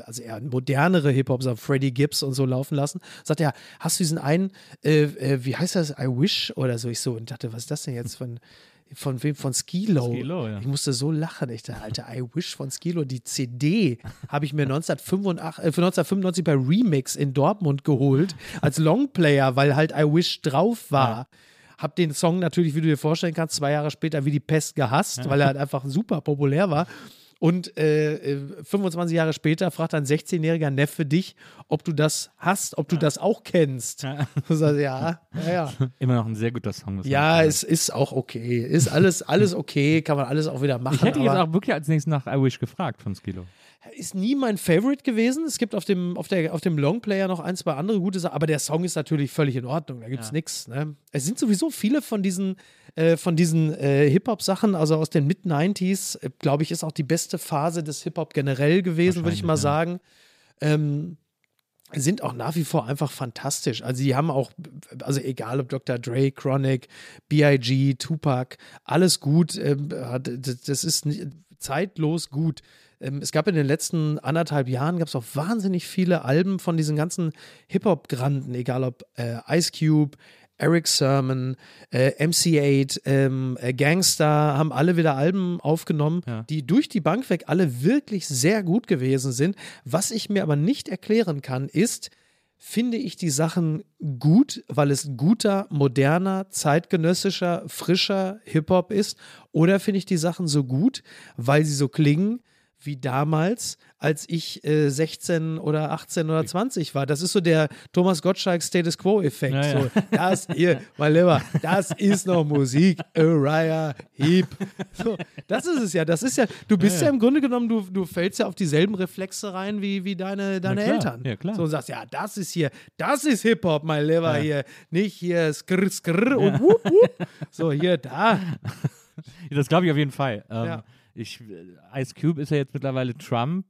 also eher modernere Hip-Hop, so Freddie Gibbs und so laufen lassen. Sagt er, hast du diesen einen, äh, äh, wie heißt das, I Wish oder so? Ich so und dachte, was ist das denn jetzt von, von wem? Von Skilo. Skilo, ja. Ich musste so lachen. Ich dachte, Alter, I Wish von Skilo. Die CD habe ich mir 1985, äh, für 1995 bei Remix in Dortmund geholt als Longplayer, weil halt I Wish drauf war. Hab den Song natürlich, wie du dir vorstellen kannst, zwei Jahre später wie die Pest gehasst, weil er halt einfach super populär war. Und äh, äh, 25 Jahre später fragt ein 16-jähriger Neffe dich, ob du das hast, ob du das auch kennst. Du sagst, ja, ja, ja. Immer noch ein sehr guter Song. Ja, es ist auch okay. Ist alles, alles okay, kann man alles auch wieder machen. Ich hätte jetzt auch wirklich als nächstes nach I Wish gefragt von Skilo. Ist nie mein Favorite gewesen. Es gibt auf dem, auf der, auf dem Longplayer noch ein, zwei andere gute Sachen, aber der Song ist natürlich völlig in Ordnung. Da gibt es Ja. nichts. Ne? Es sind sowieso viele von diesen, äh, von diesen äh, Hip-Hop-Sachen, also aus den Mid-90s, äh, glaube ich, ist auch die beste Phase des Hip-Hop generell gewesen, würde ich mal Wahrscheinlich, sagen. Ähm, sind auch nach wie vor einfach fantastisch. Also die haben auch, also egal ob Dr. Dre, Chronic, B.I.G., Tupac, alles gut. Ähm, das ist zeitlos gut. Ähm, es gab in den letzten anderthalb Jahren, gab es auch wahnsinnig viele Alben von diesen ganzen Hip-Hop-Granden, egal ob äh, Ice Cube, Eric Sermon, äh, MC8, ähm, äh, Gangster, haben alle wieder Alben aufgenommen, Ja. die durch die Bank weg alle wirklich sehr gut gewesen sind. Was ich mir aber nicht erklären kann, ist, finde ich die Sachen gut, weil es guter, moderner, zeitgenössischer, frischer Hip-Hop ist? Oder finde ich die Sachen so gut, weil sie so klingen wie damals, als ich äh, 16 oder 18 oder 20 war? Das ist so der Thomas Gottschalk Status Quo-Effekt. Ja, ja. So, das hier, mein Lieber, das ist noch Musik. Uriah Heep. So, das ist es ja. Das ist ja, du bist ja, im Grunde genommen, du, du fällst ja auf dieselben Reflexe rein wie, wie deine, deine. Eltern. Ja, klar. So und sagst, ja, das ist hier, das ist Hip-Hop, mein Lieber Ja. hier. Nicht hier skrr, skrr und wup, wup. So, hier, da. Das glaube ich auf jeden Fall. Ähm, Ja. Ich, äh, Ice Cube ist ja jetzt mittlerweile Trump.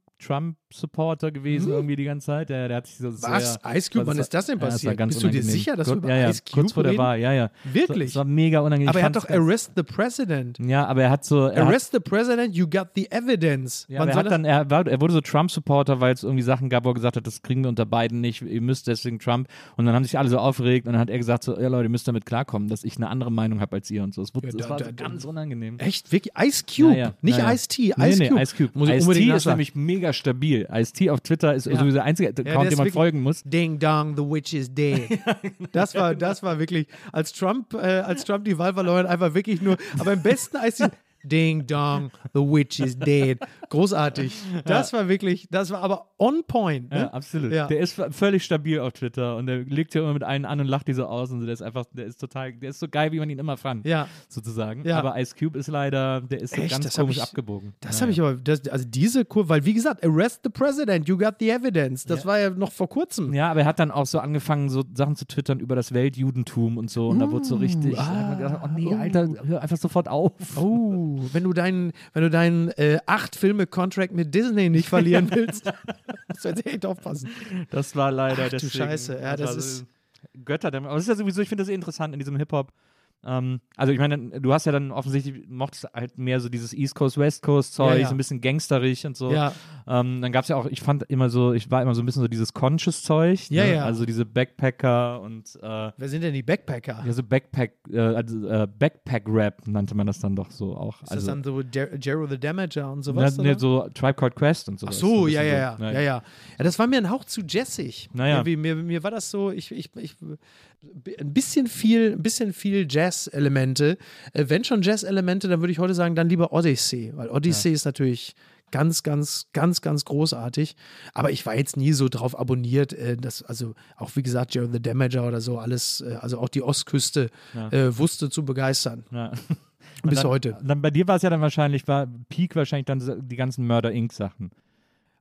Trump-Supporter gewesen, irgendwie die ganze Zeit. Der, der hat sich so. Was? Sehr, Ice Cube? Wann ist das denn Ja, passiert? ganz Bist du dir unangenehm. sicher, dass wir Kurz- über ja, ja, Ice Cube Kurz vor der? Wahl, ja, ja. Wirklich? Das war mega unangenehm. Aber er hat doch Arrest the President. Ja, aber er hat so. Er hat, Arrest the President, you got the evidence. ja, er, hat das- dann, er, war, er wurde so Trump-Supporter, weil es irgendwie Sachen gab, wo er gesagt hat, das kriegen wir unter beiden nicht, ihr müsst deswegen Trump. Und dann haben sich alle so aufgeregt und dann hat er gesagt, so, ja Leute, ihr müsst damit klarkommen, dass ich eine andere Meinung habe als ihr und so. Es wurde- Ja, das da- war da- so ganz unangenehm. Echt? Wirklich? Ice Cube? Ja, ja. Nicht Ja, ja. Ice-T, Nee, Ice nee, Cube. Ice Cube. Ice-T ist nämlich mega stabil. Ice-T auf Twitter ist sowieso der einzige Account, dem man folgen muss. Ding dong, the witch is dead. Das war, das war wirklich, als Trump, äh, als Trump die Wahl verloren, einfach wirklich nur, aber im besten die, Ding Dong, the witch is dead. Großartig. Das war wirklich, das war aber on point. Ne? Ja, absolut. Ja. Der ist völlig stabil auf Twitter und der legt ja immer mit einen an und lacht die so aus und so. Der ist einfach, der ist total, der ist so geil, wie man ihn immer fand. Ja. Sozusagen. Ja. Aber Ice Cube ist leider, der ist so Echt? ganz Das komisch ich- abgebogen. Das Ja, habe ich aber, das, also diese Kurve, weil wie gesagt, arrest the president, you got the evidence. Das war ja noch vor kurzem. Ja, aber er hat dann auch so angefangen, so Sachen zu twittern über das Weltjudentum und so. Und da wurde so richtig, da hat man gedacht, oh nee, Alter, hör einfach sofort auf. Oh, wenn du deinen, wenn du deinen äh, acht Filme Contract mit Disney nicht verlieren willst, musst du jetzt echt aufpassen. Das war leider Ach du deswegen, Scheiße, ja, das war ist- Götter. Aber das ist ja sowieso, ich finde das eh interessant in diesem Hip-Hop. Ähm, also ich meine, du hast ja dann offensichtlich, mochtest halt mehr so dieses East Coast, West Coast Zeug, Ja, ja. so ein bisschen gangsterig und so. Ja. Ähm, dann gab es ja auch, ich fand immer so, ich war immer so ein bisschen so dieses Conscious Zeug. Ja, ne? ja. Also diese Backpacker und äh, Wer sind denn die Backpacker? ja, so Backpack, äh, also, äh, Backpack-Rap nannte man das dann doch so auch. Ist also, das dann so Jer Jero the Damager und ne, sowas? ne, oder? so Tribe Called Quest und so. Ach so, ja, ja, ja, ja, ja. Ja, das war mir ein Hauch zu jazzig. Naja. Mir, mir war das so, ich, ich, ich, ein bisschen viel, ein bisschen viel Jazz-Elemente. Äh, wenn schon Jazz-Elemente, dann würde ich heute sagen, dann lieber Odyssey, weil Odyssey ist natürlich ganz, ganz, ganz, ganz großartig. Aber ich war jetzt nie so drauf abonniert, äh, dass, also auch wie gesagt, Jerry the Damager oder so, alles, äh, also auch die Ostküste äh, wusste zu begeistern. Ja. Bis dann, heute. Dann bei dir war es ja dann wahrscheinlich, war Peak wahrscheinlich dann die ganzen Murder Inc. Sachen.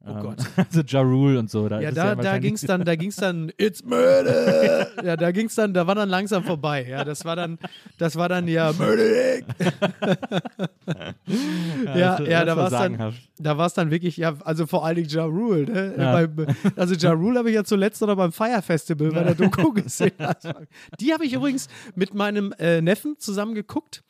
Oh Gott. Also Ja Rule und so. Da Ja, es da, da wahrscheinlich- ging es dann, da ging's dann, it's murder. ja, da ging's dann, da war dann langsam vorbei. Ja, das war dann, das war dann ja murder. ja, ja, das da war es dann, da war es dann wirklich, ja, also vor allen Dingen Ja Rule. Ne? Ja. Beim, also Ja Rule habe ich ja zuletzt noch beim Fire Festival bei der Doku gesehen. Die habe ich übrigens mit meinem äh, Neffen zusammen geguckt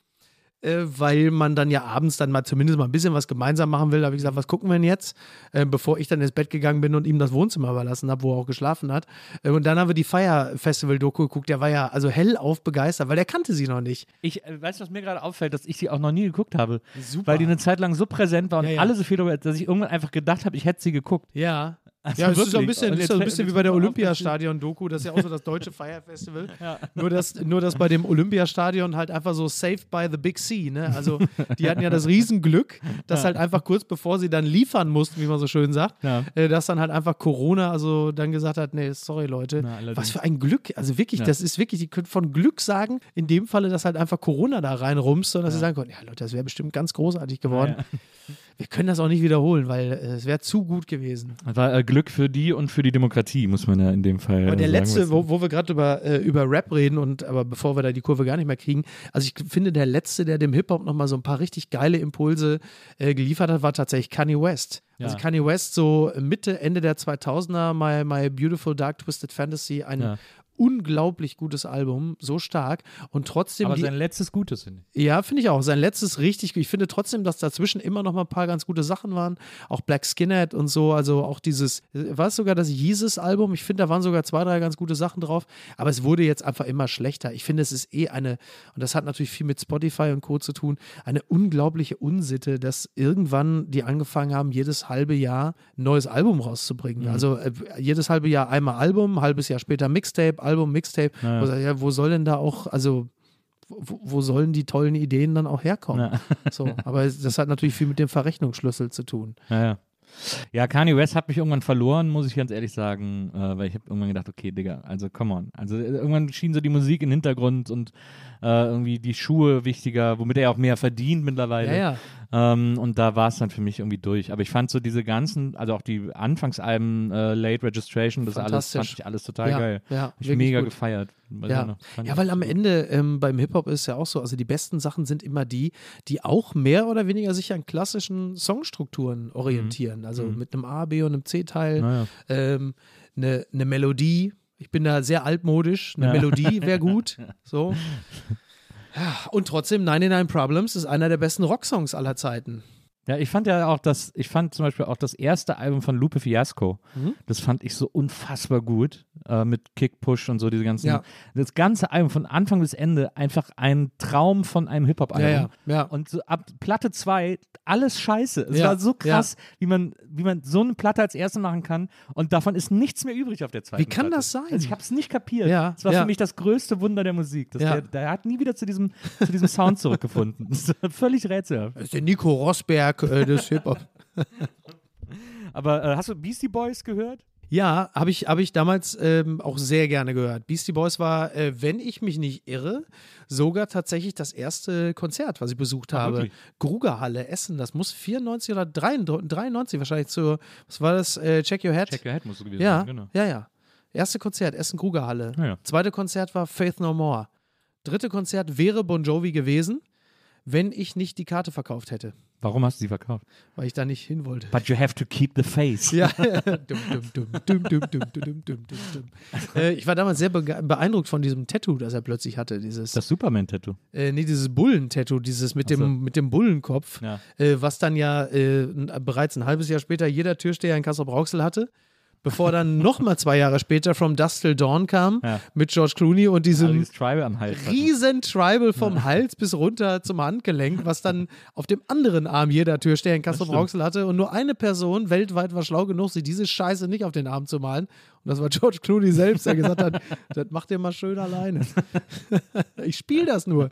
äh, weil man dann ja abends dann mal zumindest mal ein bisschen was gemeinsam machen will. Da habe ich gesagt, was gucken wir denn jetzt? Äh, bevor ich dann ins Bett gegangen bin und ihm das Wohnzimmer überlassen habe, wo er auch geschlafen hat. Äh, und dann haben wir die Fire Festival Doku geguckt. Der war ja also hellauf begeistert, weil der kannte sie noch nicht. Ich äh, weiß, was mir gerade auffällt, dass ich sie auch noch nie geguckt habe. Super. Weil die eine Zeit lang so präsent war und Ja, ja. alle so viel darüber, dass ich irgendwann einfach gedacht habe, ich hätte sie geguckt. Ja. Also ja, es ist so ein bisschen, ist so ein bisschen wie bei der Olympiastadion-Doku, das ist ja auch so das deutsche Fire Festival. Nur, dass, nur, dass bei dem Olympiastadion halt einfach so saved by the big sea, ne? Also, die hatten ja das Riesenglück, dass halt einfach kurz bevor sie dann liefern mussten, wie man so schön sagt, Ja. äh, dass dann halt einfach Corona, also dann gesagt hat, nee, sorry Leute, Na, was für ein Glück, also wirklich, Ja. das ist wirklich, die können von Glück sagen, in dem Falle, dass halt einfach Corona da reinrumst und dass sie sagen konnten, ja Leute, das wäre bestimmt ganz großartig geworden. Wir können das auch nicht wiederholen, weil äh, es wäre zu gut gewesen. Das war äh, Glück für die und für die Demokratie, muss man ja in dem Fall Aber der sagen. letzte, wo, wo wir gerade über, äh, über Rap reden und aber bevor wir da die Kurve gar nicht mehr kriegen, also ich finde, der letzte, der dem Hip-Hop nochmal so ein paar richtig geile Impulse äh, geliefert hat, war tatsächlich Kanye West. Also Ja. Kanye West so Mitte, Ende der 2000er, My, My Beautiful Dark Twisted Fantasy, ein Ja. Unglaublich gutes Album, so stark und trotzdem Aber die, sein letztes Gutes, finde ich. ja, finde ich auch. Sein letztes richtig. Ich finde trotzdem, dass dazwischen immer noch mal ein paar ganz gute Sachen waren. Auch Black Skinhead und so. Also auch dieses, war es sogar das Jesus-Album? Ich finde, da waren sogar zwei, drei ganz gute Sachen drauf. Aber es wurde jetzt einfach immer schlechter. Ich finde, es ist eh eine, und das hat natürlich viel mit Spotify und Co. zu tun, eine unglaubliche Unsitte, dass irgendwann die angefangen haben, jedes halbe Jahr ein neues Album rauszubringen. Also äh, jedes halbe Jahr einmal Album, ein halbes Jahr später Mixtape, Album, Mixtape. Ja. Wo, ja, wo soll denn da auch, also wo, wo sollen die tollen Ideen dann auch herkommen? So, aber das hat natürlich viel mit dem Verrechnungsschlüssel zu tun. Ja, ja. Ja, Kanye West hat mich irgendwann verloren, muss ich ganz ehrlich sagen, äh, weil ich habe irgendwann gedacht, okay, Digga, also come on. Also äh, irgendwann schien so die Musik im Hintergrund und äh, irgendwie die Schuhe wichtiger, womit er auch mehr verdient mittlerweile. Ja, ja. Ähm, und da war es dann für mich irgendwie durch. Aber ich fand so diese ganzen, also auch die Anfangsalben, äh, Late Registration, das alles fand ich alles total Ja, geil. ja, ich mega gut. gefeiert. Ja. ja, weil am. Ende ähm, beim Hip-Hop ist ja auch so, also die besten Sachen sind immer die, die auch mehr oder weniger sich an klassischen Songstrukturen orientieren. Also mit einem A, B und einem C-Teil, Naja. ähm, eine, eine Melodie. Ich bin da sehr altmodisch. Eine Ja. Melodie wäre gut. So. Und trotzdem, 99 Problems ist einer der besten Rocksongs aller Zeiten. Ja, ich fand ja auch das, ich fand zum Beispiel auch das erste Album von Lupe Fiasco, Mhm. das fand ich so unfassbar gut, äh, mit Kick, Push und so diese ganzen, Ja. das ganze Album von Anfang bis Ende einfach ein Traum von einem Hip-Hop-Album. Ja, ja, ja. Und so ab Platte 2 alles scheiße. Es war so krass, wie, man, wie man so eine Platte als erste machen kann und davon ist nichts mehr übrig auf der zweiten Wie kann Platte. das sein? Also ich habe es nicht kapiert. Ja, Es war für mich das größte Wunder der Musik. Das der, der hat nie wieder zu diesem, zu diesem Sound zurückgefunden. Das ist völlig rätselhaft. Das ist der Nico Rosberg des Hip-Hop. Aber äh, hast du Beastie Boys gehört? Ja, habe ich, hab ich damals ähm, auch sehr gerne gehört. Beastie Boys war, äh, wenn ich mich nicht irre, sogar tatsächlich das erste Konzert, was ich besucht Ach, habe. wirklich? Grugerhalle, Essen, das muss 94 oder 93, 93 wahrscheinlich zur, was war das, äh, Check Your Head? Check Your Head musst du gewesen ja, sein, genau. ja, ja. Erste Konzert, Essen Grugerhalle. Ja, ja. Zweite Konzert war Faith No More. Dritte Konzert wäre Bon Jovi gewesen, wenn ich nicht die Karte verkauft hätte, Warum hast du sie verkauft? Weil ich da nicht hin wollte. But you have to keep the face. Ja. Ich war damals sehr beeindruckt von diesem Tattoo, das er plötzlich hatte. Dieses, das Superman-Tattoo. Äh, nee, dieses Bullen-Tattoo, dieses mit dem, so. mit dem Bullenkopf, ja. äh, was dann ja äh, bereits ein halbes Jahr später jeder Türsteher in Kassel-Brauxel hatte. Bevor dann nochmal zwei Jahre später From Dust Till Dawn kam Ja. mit George Clooney und diesem Tribal riesen Tribal vom Hals bis runter zum Handgelenk, was dann auf dem anderen Arm jeder Türsteher in Kassel Brauxel hatte. Und nur eine Person weltweit war schlau genug, sich diese Scheiße nicht auf den Arm zu malen. Und das war George Clooney selbst, der gesagt hat, das macht ihr mal schön alleine. ich spiele das nur.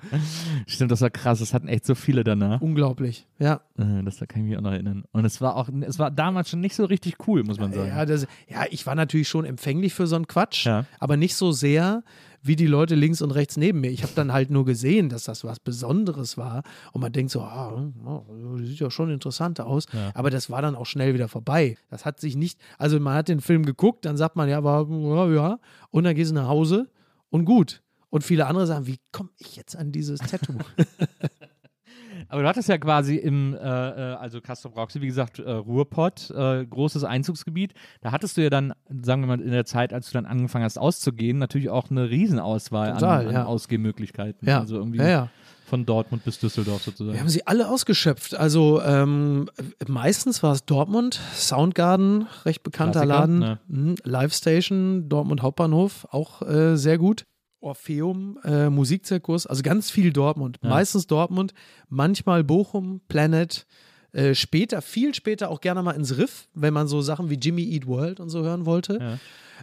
Stimmt, das war krass. Das hatten echt so viele danach. Unglaublich. Ja. Äh, Das da kann ich mich auch noch erinnern. Und es war auch, es war damals schon nicht so richtig cool, muss man sagen. Ja, das, ja, ich war natürlich schon empfänglich für so einen Quatsch, Ja. aber nicht so sehr wie die Leute links und rechts neben mir. Ich habe dann halt nur gesehen, dass das was Besonderes war und man denkt so, ah, oh, sieht ja schon interessant aus, aber das war dann auch schnell wieder vorbei. Das hat sich nicht, also man hat den Film geguckt, dann sagt man, ja, war, ja, ja, und dann gehst du nach Hause und gut. Und viele andere sagen, wie komme ich jetzt an dieses Tattoo? Aber du hattest ja quasi im, äh, äh, also Castro Brauxel, wie gesagt, äh, Ruhrpott, äh, großes Einzugsgebiet. Da hattest du ja dann, sagen wir mal, in der Zeit, als du dann angefangen hast auszugehen, natürlich auch eine Riesenauswahl Total, an, an ja. Ausgehmöglichkeiten. Ja. Also irgendwie Ja, von Dortmund bis Düsseldorf Wir sozusagen. haben sie alle ausgeschöpft. Also ähm, meistens war es Dortmund, Soundgarden, recht bekannter Klassiker, Laden, ne? mhm. Live Station, Dortmund Hauptbahnhof, auch äh, sehr gut. Orpheum, äh, Musikzirkus, also ganz viel Dortmund. Ja. Meistens Dortmund, manchmal Bochum, Planet. Äh, später, viel später auch gerne mal ins Riff, wenn man so Sachen wie Jimmy Eat World und so hören wollte. Ja.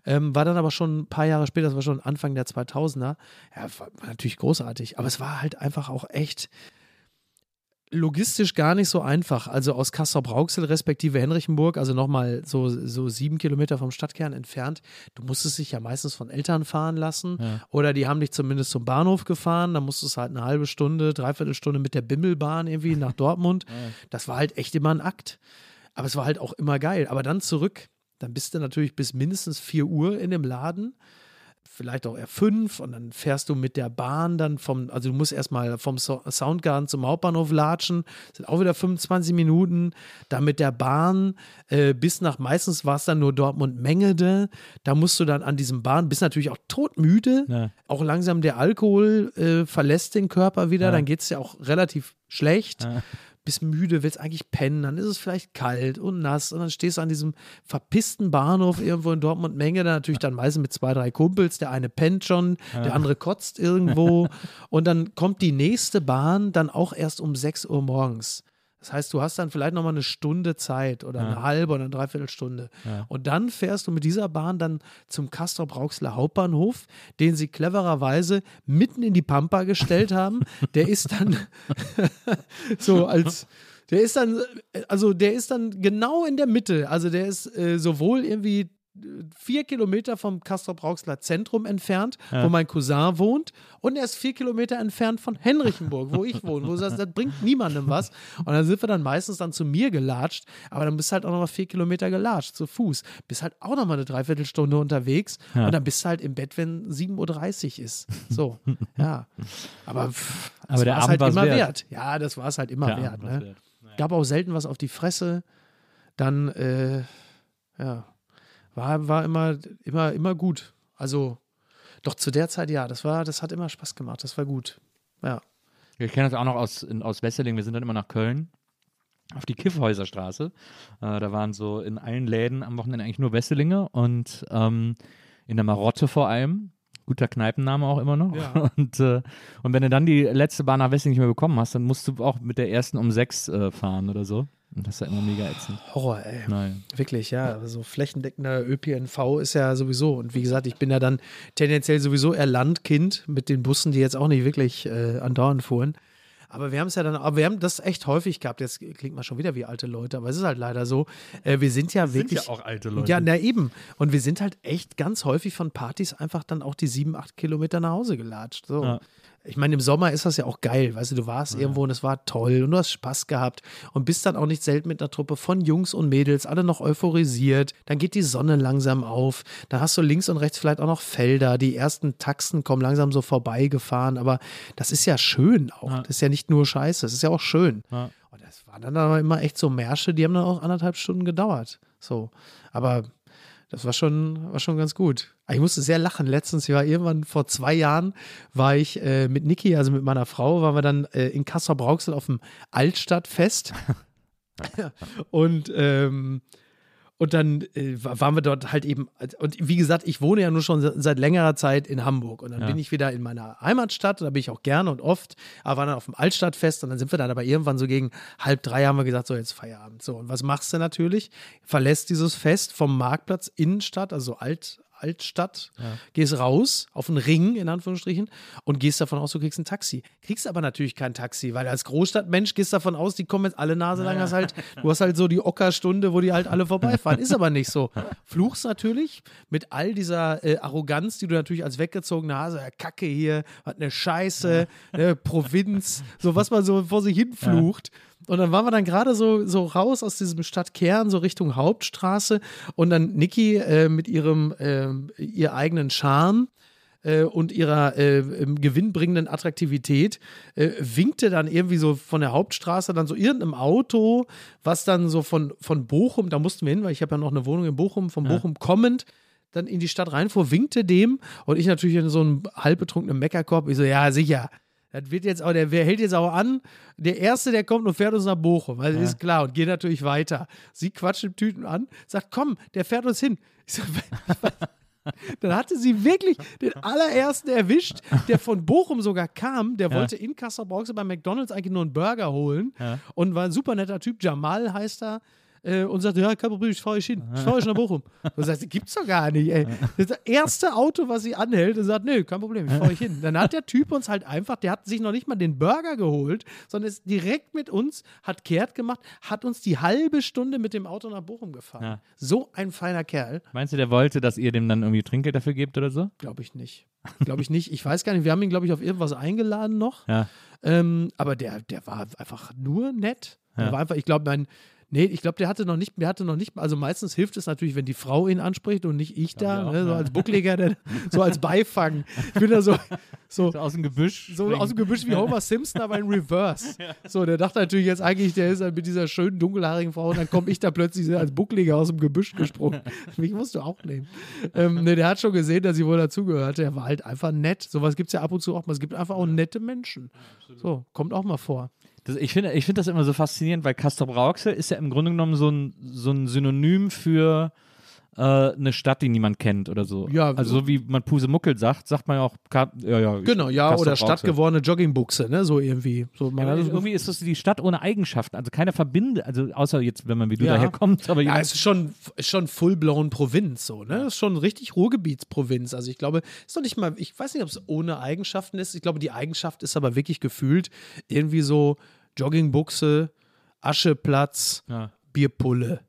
Ähm, war dann aber schon ein paar Jahre später, das war schon Anfang der 2000er. Ja, war, war natürlich großartig, aber es war halt einfach auch echt logistisch gar nicht so einfach. Also aus Kassel-Brauxel respektive Henrichenburg, also nochmal so, so sieben Kilometer vom Stadtkern entfernt. Du musstest dich ja meistens von Eltern fahren lassen Ja. oder die haben dich zumindest zum Bahnhof gefahren. Dann musstest du halt eine halbe Stunde, dreiviertel Stunde mit der Bimmelbahn irgendwie nach Dortmund. Das war halt echt immer ein Akt. Aber es war halt auch immer geil. Aber dann zurück, dann bist du natürlich bis mindestens 4 Uhr in dem Laden vielleicht auch eher fünf und dann fährst du mit der Bahn dann vom, also du musst erstmal vom so Soundgarden zum Hauptbahnhof latschen, sind auch wieder 25 Minuten, dann mit der Bahn äh, bis nach, meistens war es dann nur Dortmund-Mengede, da musst du dann an diesem Bahn, bist natürlich auch todmüde, Ja. auch langsam der Alkohol äh, verlässt den Körper wieder, Ja. dann geht es ja auch relativ schlecht Ja. Bist müde, willst eigentlich pennen, dann ist es vielleicht kalt und nass und dann stehst du an diesem verpissten Bahnhof irgendwo in Dortmund-Menge, da natürlich dann meistens mit zwei, drei Kumpels, der eine pennt schon, der andere kotzt irgendwo und dann kommt die nächste Bahn dann auch erst um 6 Uhr morgens. Das heißt, du hast dann vielleicht nochmal eine Stunde Zeit oder eine halbe oder eine Dreiviertelstunde. Und dann fährst du mit dieser Bahn dann zum Castrop-Rauxler Hauptbahnhof, den sie clevererweise mitten in die Pampa gestellt haben. Der ist dann so als der ist dann, also der ist dann genau in der Mitte. Also der ist äh, sowohl irgendwie vier Kilometer vom Castrop-Rauxler Zentrum entfernt, wo mein Cousin wohnt, und er ist vier Kilometer entfernt von Henrichenburg, wo ich wohne. Wo du sagst, das bringt niemandem was. Und dann sind wir dann meistens dann zu mir gelatscht, aber dann bist du halt auch noch mal vier Kilometer gelatscht, zu Fuß. Bist halt auch noch mal eine Dreiviertelstunde unterwegs Ja. und dann bist du halt im Bett, wenn 7.30 Uhr ist. So, ja. Aber, pff, das Aber der Abend halt immer wert. wert. Ja, das war es halt immer Der wert. Ne? wert. Gab auch selten was auf die Fresse. Dann, äh, ja, war, war immer, immer, immer gut. Also, doch zu der Zeit, ja, das war, das hat immer Spaß gemacht. Das war gut. Ja. Ich kenne das auch noch aus, in, aus Wesseling. Wir sind dann immer nach Köln. auf die Kiffhäuserstraße. Äh, da waren so in allen Läden am Wochenende eigentlich nur Wesselinge und ähm, in der Marotte vor allem. Guter Kneipenname auch immer noch. Ja. Und, äh, und wenn du dann die letzte Bahn nach Wesseling nicht mehr bekommen hast, dann musst du auch mit der ersten um sechs äh, fahren oder so. Und das ist ja immer mega ätzend. Horror, ey. Nein. Wirklich, ja. Also flächendeckender ÖPNV ist ja sowieso. Und wie gesagt, ich bin ja dann tendenziell sowieso eher Landkind mit den Bussen, die jetzt auch nicht wirklich äh, andauernd fuhren. Aber wir haben es ja dann, aber wir haben das echt häufig gehabt. Jetzt klingt man schon wieder wie alte Leute, aber es ist halt leider so. Äh, wir sind ja wirklich. ja auch alte Leute. Ja, na eben. Und wir sind halt echt ganz häufig von Partys einfach dann auch die sieben, acht Kilometer nach Hause gelatscht. So. Ja. Ich meine, im Sommer ist das ja auch geil, weißt du, du warst irgendwo und es war toll und du hast Spaß gehabt und bist dann auch nicht selten mit einer Truppe von Jungs und Mädels, alle noch euphorisiert. Dann geht die Sonne langsam auf. Dann hast du links und rechts vielleicht auch noch Felder. Die ersten Taxen kommen langsam so vorbeigefahren. Aber das ist ja schön auch. Ja. Das ist ja nicht nur Scheiße, das ist ja auch schön. Ja. Und das waren dann aber immer echt so Märsche, die haben dann auch anderthalb Stunden gedauert. So. Aber das war schon, war schon ganz gut. Ich musste sehr lachen. Letztens, ich war irgendwann vor zwei Jahren, war ich äh, mit Niki, also mit meiner Frau, waren wir dann äh, in Kassel-Brauxel auf dem Altstadtfest. und ähm, und dann äh, wa- waren wir dort halt eben, und wie gesagt, ich wohne ja nur schon se- seit längerer Zeit in Hamburg. Und dann Ja. bin ich wieder in meiner Heimatstadt, da bin ich auch gerne und oft, aber waren dann auf dem Altstadtfest und dann sind wir dann aber irgendwann so gegen halb drei haben wir gesagt, so jetzt Feierabend. So, und was machst du natürlich? Verlässt dieses Fest vom Marktplatz Innenstadt, also Alt, Altstadt, gehst raus auf einen Ring, in Anführungsstrichen, und gehst davon aus, du kriegst ein Taxi. Kriegst aber natürlich kein Taxi, weil als Großstadtmensch gehst davon aus, die kommen jetzt alle Nase lang, hast halt, du hast halt so die Ockerstunde, wo die halt alle vorbeifahren. Ist aber nicht so. Fluchst natürlich mit all dieser äh, Arroganz, die du natürlich als weggezogene Hase, ja, Kacke hier, was eine Scheiße, ne, Provinz, so was man so vor sich hin flucht. Und dann waren wir dann gerade so, so raus aus diesem Stadtkern, so Richtung Hauptstraße. Und dann Niki äh, mit ihrem, ähm, ihr eigenen Charme äh, und ihrer äh, ähm, gewinnbringenden Attraktivität äh, winkte dann irgendwie so von der Hauptstraße dann so irgendeinem Auto, was dann so von, von Bochum, da mussten wir hin, weil ich habe ja noch eine Wohnung in Bochum, von Bochum kommend, dann in die Stadt reinfuhr, winkte dem und ich natürlich in so einem halb betrunkenen Meckerkorb. Ich so, ja, sicher. Das wird jetzt auch, der wer hält jetzt auch an. Der Erste, der kommt und fährt uns nach Bochum. Also ist klar und geht natürlich weiter. Sie quatscht im Tüten an, sagt, komm, der fährt uns hin. Ich so, dann hatte sie wirklich den allerersten erwischt, der von Bochum sogar kam. Der wollte in Kassel-Brauxel bei McDonalds eigentlich nur einen Burger holen und war ein super netter Typ. Jamal heißt er. Äh, und sagte, ja, kein Problem, ich fahre euch hin. Ich fahre euch nach Bochum. Und sagt, gibt's doch gar nicht, ey. Das erste Auto, was sie anhält und sagt, nö, kein Problem, ich fahre euch hin. Dann hat der Typ uns halt einfach, der hat sich noch nicht mal den Burger geholt, sondern ist direkt mit uns, hat kehrt gemacht, hat uns die halbe Stunde mit dem Auto nach Bochum gefahren. Ja. So ein feiner Kerl. Meinst du, der wollte, dass ihr dem dann irgendwie Trinkgeld dafür gebt oder so? Glaube ich nicht. Glaube ich nicht. Ich weiß gar nicht. Wir haben ihn, glaube ich, auf irgendwas eingeladen noch. Ja. Ähm, aber der, der war einfach nur nett. Der Ja. war einfach, ich glaube, mein. Nee, ich glaube, der hatte noch nicht, der hatte noch nicht, also meistens hilft es natürlich, wenn die Frau ihn anspricht und nicht ich da, auch, ne, so ja. als Buckliger, der, so als Beifang. Ich bin da so, so, So aus dem Gebüsch. so springen. aus dem Gebüsch wie Homer Simpson, aber in Reverse. So, der dachte natürlich jetzt eigentlich, der ist halt mit dieser schönen dunkelhaarigen Frau und dann komme ich da plötzlich als Buckliger aus dem Gebüsch gesprungen. Mich musst du auch nehmen. Ähm, ne, der hat schon gesehen, dass ich wohl dazugehörte. Der war halt einfach nett. Sowas gibt es ja ab und zu auch mal. Es gibt einfach auch nette Menschen. So, kommt auch mal vor. Das, ich finde ich find das immer so faszinierend, weil Castor Brauxel ist ja im Grunde genommen so ein, so ein Synonym für äh, eine Stadt, die niemand kennt oder so. Ja, also so wie man Pusemuckel sagt, sagt man ja auch, ja, ja, Genau, ja, oder stadtgewordene Joggingbuchse, ne? So irgendwie. So, Ja, das irgendwie ist das die Stadt ohne Eigenschaften. Also keiner verbindet, also außer jetzt, wenn man wie du Ja. daher kommt, aber Ja, es ist schon, ist schon full-blown Provinz, so, ne? Es ist schon richtig Ruhrgebietsprovinz. Also ich glaube, ist doch nicht mal, ich weiß nicht, ob es ohne Eigenschaften ist. Ich glaube, die Eigenschaft ist aber wirklich gefühlt irgendwie so Joggingbuchse, Ascheplatz, Ja. Bierpulle.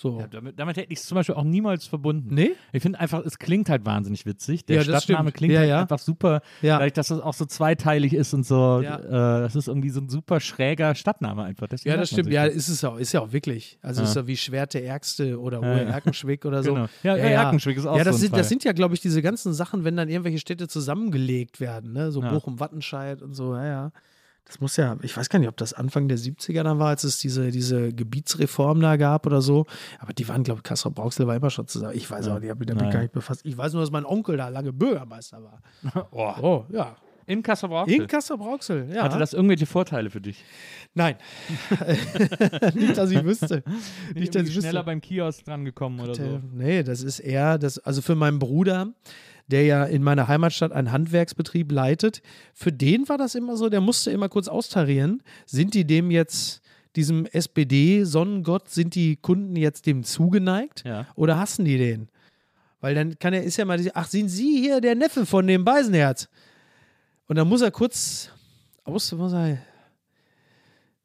So. Ja, damit, damit hätte ich es zum Beispiel auch niemals verbunden. Nee? Ich finde einfach, es klingt halt wahnsinnig witzig. Der Ja, Stadtname klingt Ja, halt ja. einfach super, Ja. dadurch, dass das auch so zweiteilig ist und so. Ja. Äh, das ist irgendwie so ein super schräger Stadtname einfach. Deswegen Ja, das stimmt. Ja, ist es auch. Ist ja auch wirklich. Also Ja. ist ja wie Schwerte Ärgste oder Ja, Hohe ja. Erkenschwick oder so. Genau. Ja, ja, Erkenschwick ist auch Ja, das, so sind, Fall. das sind ja, glaube ich, diese ganzen Sachen, wenn dann irgendwelche Städte zusammengelegt werden, ne? So Ja. Bochum, Wattenscheid und so, ja, ja. Das muss ja, ich weiß gar nicht, ob das Anfang der 70er dann war, als es diese, diese Gebietsreform da gab oder so. Aber die waren, glaube ich, Kassel Brauxel war immer schon zusammen. Ich weiß auch nicht, ich habe mich damit Ja. gar nicht befasst. Ich weiß nur, dass mein Onkel da lange Bürgermeister war. Oh. Oh, ja. In Kassel-Brauxel? In Kassel-Brauxel, ja. Hatte das irgendwelche Vorteile für dich? Nein. nicht, dass ich wüsste. Nicht, dass ich wüsste. schneller beim Kiosk dran gekommen oder so. Nee, das ist eher, das, also für meinen Bruder, der ja in meiner Heimatstadt einen Handwerksbetrieb leitet, für den war das immer so, der musste immer kurz austarieren. Sind die dem jetzt, diesem SPD-Sonnengott, sind die Kunden jetzt dem zugeneigt Ja. oder hassen die den? Weil dann kann er, ist ja mal, ach, sind Sie hier der Neffe von dem Beisenherz? Und dann muss er kurz aus, muss er,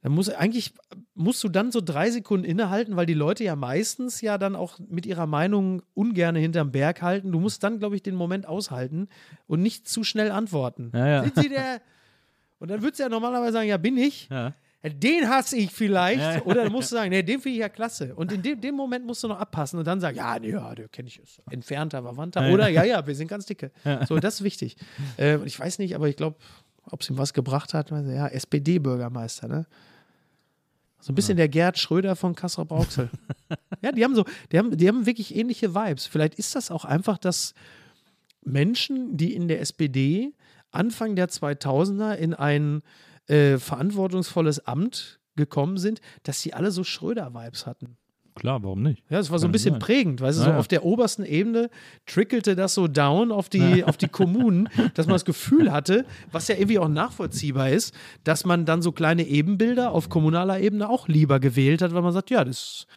dann muss eigentlich musst du dann so drei Sekunden innehalten, weil die Leute ja meistens ja dann auch mit ihrer Meinung ungern hinterm Berg halten. Du musst dann, glaube ich, den Moment aushalten und nicht zu schnell antworten. Ja, ja. Sind Sie der? Und dann würdest du ja normalerweise sagen, ja, bin ich. Ja. Den hasse ich vielleicht. Oder dann musst du sagen, nee, den finde ich ja klasse. Und in dem, dem Moment musst du noch abpassen und dann sagen, ja, nee, ja, den kenne ich. Ist entfernter, Verwandter. Ja, Oder ja, ja, wir sind ganz dicke. So, das ist wichtig. Äh, ich weiß nicht, aber ich glaube, ob es ihm was gebracht hat, ja, SPD-Bürgermeister, ne? So ein bisschen der Gerd Schröder von Kassel Brauxel. ja, die haben so, die haben, die haben wirklich ähnliche Vibes. Vielleicht ist das auch einfach, dass Menschen, die in der SPD Anfang der 2000er in ein äh, verantwortungsvolles Amt gekommen sind, dass sie alle so Schröder-Vibes hatten. Klar, warum nicht? Ja, es war so ein Kann bisschen sein. prägend, weißt du, Ja, so ja. auf der obersten Ebene trickelte das so down auf die, auf die Kommunen, dass man das Gefühl hatte, was ja irgendwie auch nachvollziehbar ist, dass man dann so kleine Ebenbilder auf kommunaler Ebene auch lieber gewählt hat, weil man sagt, ja, das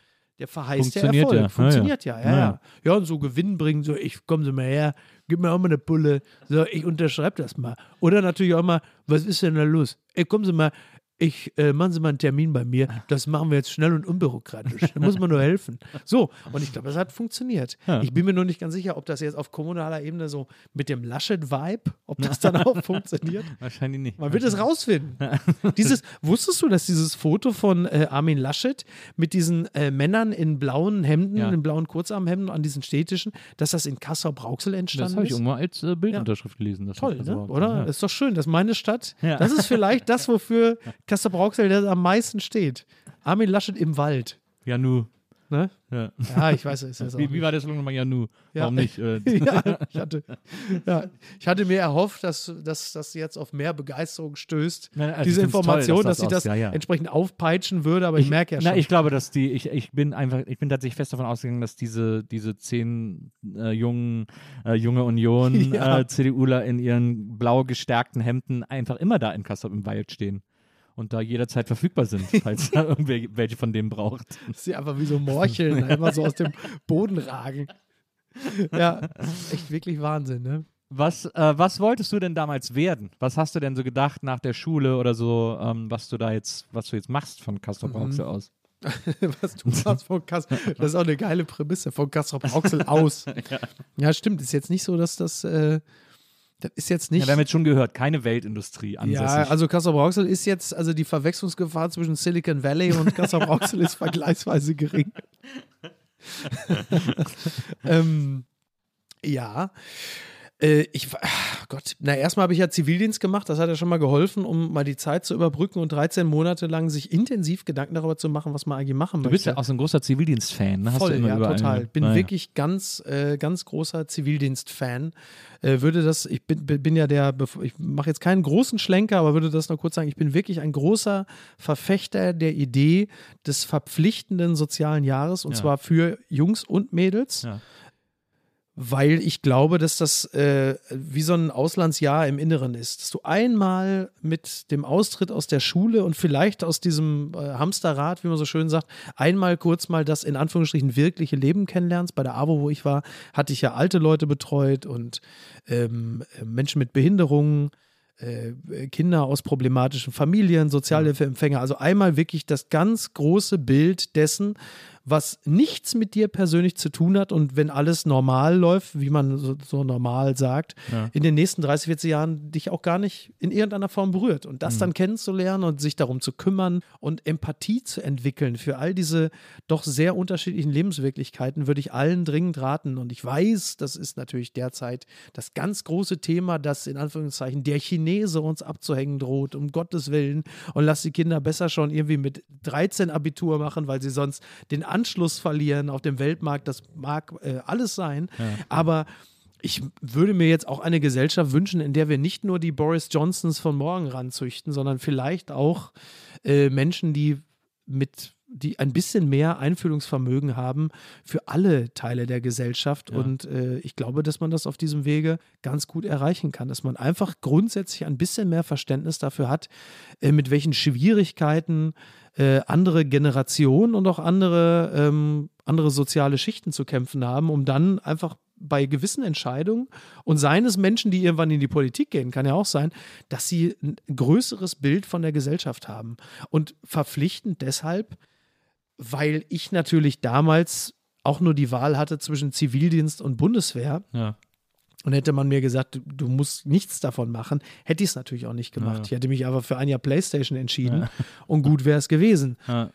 der verheißt der Funktioniert Erfolg. ja. Funktioniert ja, ja, Ja, ja. ja. Ja, und so Gewinn bringen, so, ich kommen Sie mal her, gib mir auch mal eine Pulle, so, ich unterschreibe das mal. Oder natürlich auch mal, was ist denn da los? Ey, kommen Sie mal, ich, äh, machen Sie mal einen Termin bei mir, das machen wir jetzt schnell und unbürokratisch. Da muss man nur helfen. So, und ich glaube, das hat funktioniert. Ja. Ich bin mir nur nicht ganz sicher, ob das jetzt auf kommunaler Ebene so mit dem Laschet-Vibe, ob das dann auch funktioniert. Wahrscheinlich nicht. Man wird es rausfinden. dieses, wusstest du, dass dieses Foto von äh, Armin Laschet mit diesen äh, Männern in blauen Hemden, Ja. in blauen Kurzarmhemden an diesen Städtischen, dass das in Kassel-Brauxel Das entstanden habe ich ist? irgendwo als äh, Bildunterschrift gelesen. dass Toll, das ne? oder? Ja. Ist doch schön, dass meine Stadt, Ja. das ist vielleicht das, wofür Kassel-Brauxel der am meisten steht. Armin Laschet im Wald. Ja, nu. Ne? Ja. Ja, ich weiß es. Wie, wie war das nochmal? Ja, nu. Ja. Warum nicht? Äh, ja, ich hatte, ja, ich hatte mir erhofft, dass, dass das jetzt auf mehr Begeisterung stößt, Nein, also ich diese find's toll, Information, dass dass, das sie aus- das entsprechend aufpeitschen würde, aber ich, merke ja schon. Na, ich glaube, dass die, ich, ich bin einfach, ich bin tatsächlich fest davon ausgegangen, dass diese, diese zehn äh, jungen, äh, junge Union äh, CDUler in ihren blau gestärkten Hemden einfach immer da in Kassel im Wald stehen und da jederzeit verfügbar sind, falls da irgendwer welche von denen braucht. dass sie einfach wie so Morcheln einfach so aus dem Boden ragen. Ja, echt wirklich Wahnsinn, ne? Was, äh, was wolltest du denn damals werden? Was hast du denn so gedacht nach der Schule oder so, ähm, was du da jetzt, was du jetzt machst von Castro Brauxel Mhm. aus? Was du machst von Kassel. Das ist auch eine geile Prämisse von Kassel Brauxel aus. ja. stimmt. Ist jetzt nicht so, dass das. Äh, das ist jetzt nicht. Ja, wir haben jetzt schon gehört, keine Weltindustrie ansässig. Ja, also Kassel Brauxel ist jetzt, also die Verwechslungsgefahr zwischen Silicon Valley und Kassel Brauxel ist vergleichsweise gering. ähm, ja. Äh, ich, war- ach Gott, na erstmal habe ich ja Zivildienst gemacht, das hat ja schon mal geholfen, um mal die Zeit zu überbrücken und 13 Monate lang sich intensiv Gedanken darüber zu machen, was man eigentlich machen du möchte. bist ja auch so ein großer Zivildienst-Fan, ne? Hast Voll, du ja, total. Bin Naja. wirklich ganz, äh, ganz großer Zivildienst-Fan. Äh, würde das, ich bin, bin ja der, ich mache jetzt keinen großen Schlenker, aber würde das nur kurz sagen, ich bin wirklich ein großer Verfechter der Idee des verpflichtenden sozialen Jahres und Ja. zwar für Jungs und Mädels. Ja. Weil ich glaube, dass das äh, wie so ein Auslandsjahr im Inneren ist. Dass du einmal mit dem Austritt aus der Schule und vielleicht aus diesem äh, Hamsterrad, wie man so schön sagt, einmal kurz mal das in Anführungsstrichen wirkliche Leben kennenlernst. Bei der AWO, wo ich war, hatte ich ja alte Leute betreut und ähm, äh, Menschen mit Behinderungen. äh, Kinder aus problematischen Familien, Sozialhilfeempfänger. Also einmal wirklich das ganz große Bild dessen, was nichts mit dir persönlich zu tun hat und wenn alles normal läuft, wie man so, so normal sagt, Ja. in den nächsten 30, 40 Jahren dich auch gar nicht in irgendeiner Form berührt. Und das Mhm. dann kennenzulernen und sich darum zu kümmern und Empathie zu entwickeln für all diese doch sehr unterschiedlichen Lebenswirklichkeiten, würde ich allen dringend raten. Und ich weiß, das ist natürlich derzeit das ganz große Thema, das in Anführungszeichen der Chinese uns abzuhängen droht, um Gottes Willen. Und lass die Kinder besser schon irgendwie mit 13 Abitur machen, weil sie sonst den Anschluss verlieren auf dem Weltmarkt. Das mag äh, alles sein. Aber Ich würde mir jetzt auch eine Gesellschaft wünschen, in der wir nicht nur die Boris Johnsons von morgen ranzüchten, sondern vielleicht auch äh, Menschen, die mit die ein bisschen mehr Einfühlungsvermögen haben für alle Teile der Gesellschaft. Ja. Und äh, ich glaube, dass man das auf diesem Wege ganz gut erreichen kann, dass man einfach grundsätzlich ein bisschen mehr Verständnis dafür hat, äh, mit welchen Schwierigkeiten äh, andere Generationen und auch andere, ähm, andere soziale Schichten zu kämpfen haben, um dann einfach bei gewissen Entscheidungen und seines Menschen, die irgendwann in die Politik gehen, kann ja auch sein, dass sie ein größeres Bild von der Gesellschaft haben. Und verpflichtend deshalb, weil ich natürlich damals auch nur die Wahl hatte zwischen Zivildienst und Bundeswehr. Ja. Und hätte man mir gesagt, du, du musst nichts davon machen, hätte ich es natürlich auch nicht gemacht. Ja. Ich hätte mich aber für ein Jahr Playstation entschieden und gut wäre es gewesen. Ja.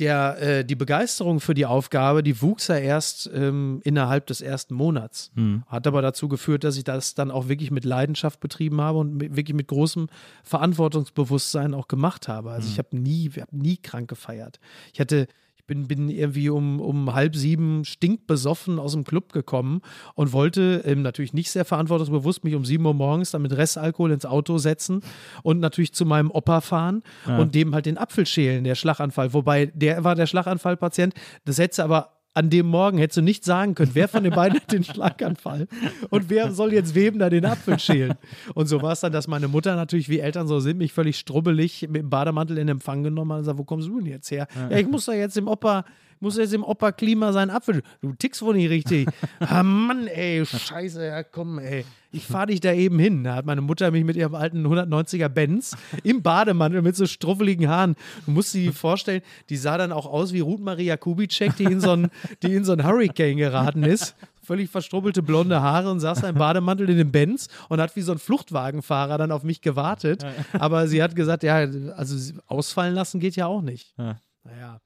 Der, äh, die Begeisterung für die Aufgabe, die wuchs ja erst ähm, innerhalb des ersten Monats. Hm. Hat aber dazu geführt, dass ich das dann auch wirklich mit Leidenschaft betrieben habe und mit, wirklich mit großem Verantwortungsbewusstsein auch gemacht habe. Also ich habe nie, haben nie krank gefeiert. Ich hatte, bin, bin irgendwie um, um halb sieben stinkbesoffen aus dem Club gekommen und wollte ähm, natürlich nicht sehr verantwortungsbewusst mich um sieben Uhr morgens dann mit Restalkohol ins Auto setzen und natürlich zu meinem Opa fahren und dem halt den Apfel schälen, der Schlaganfall. Wobei der war der Schlaganfallpatient. Das hätte aber an dem Morgen hättest du nicht sagen können, wer von den beiden hat den Schlaganfall und wer soll jetzt wem da den Apfel schälen. Und so war es dann, dass meine Mutter natürlich, wie Eltern so sind, mich völlig strubbelig mit dem Bademantel in Empfang genommen hat und sagt, wo kommst du denn jetzt her? Ja, ich muss da jetzt im Opa, muss jetzt im Opa Klima seinen Apfel. Du tickst wohl nicht richtig. ah Mann, ey, scheiße, ja komm, ey. Ich fahre dich da eben hin. Da hat meine Mutter mich mit ihrem alten 190er Benz im Bademantel mit so struffeligen Haaren. Du musst dir vorstellen, die sah dann auch aus wie Ruth Maria Kubitschek, die in so einen, die in so einen Hurricane geraten ist. Völlig verstrubbelte blonde Haare und saß da im Bademantel in dem Benz und hat wie so ein Fluchtwagenfahrer dann auf mich gewartet. Aber sie hat gesagt, ja, also ausfallen lassen geht ja auch nicht. Ja. Naja.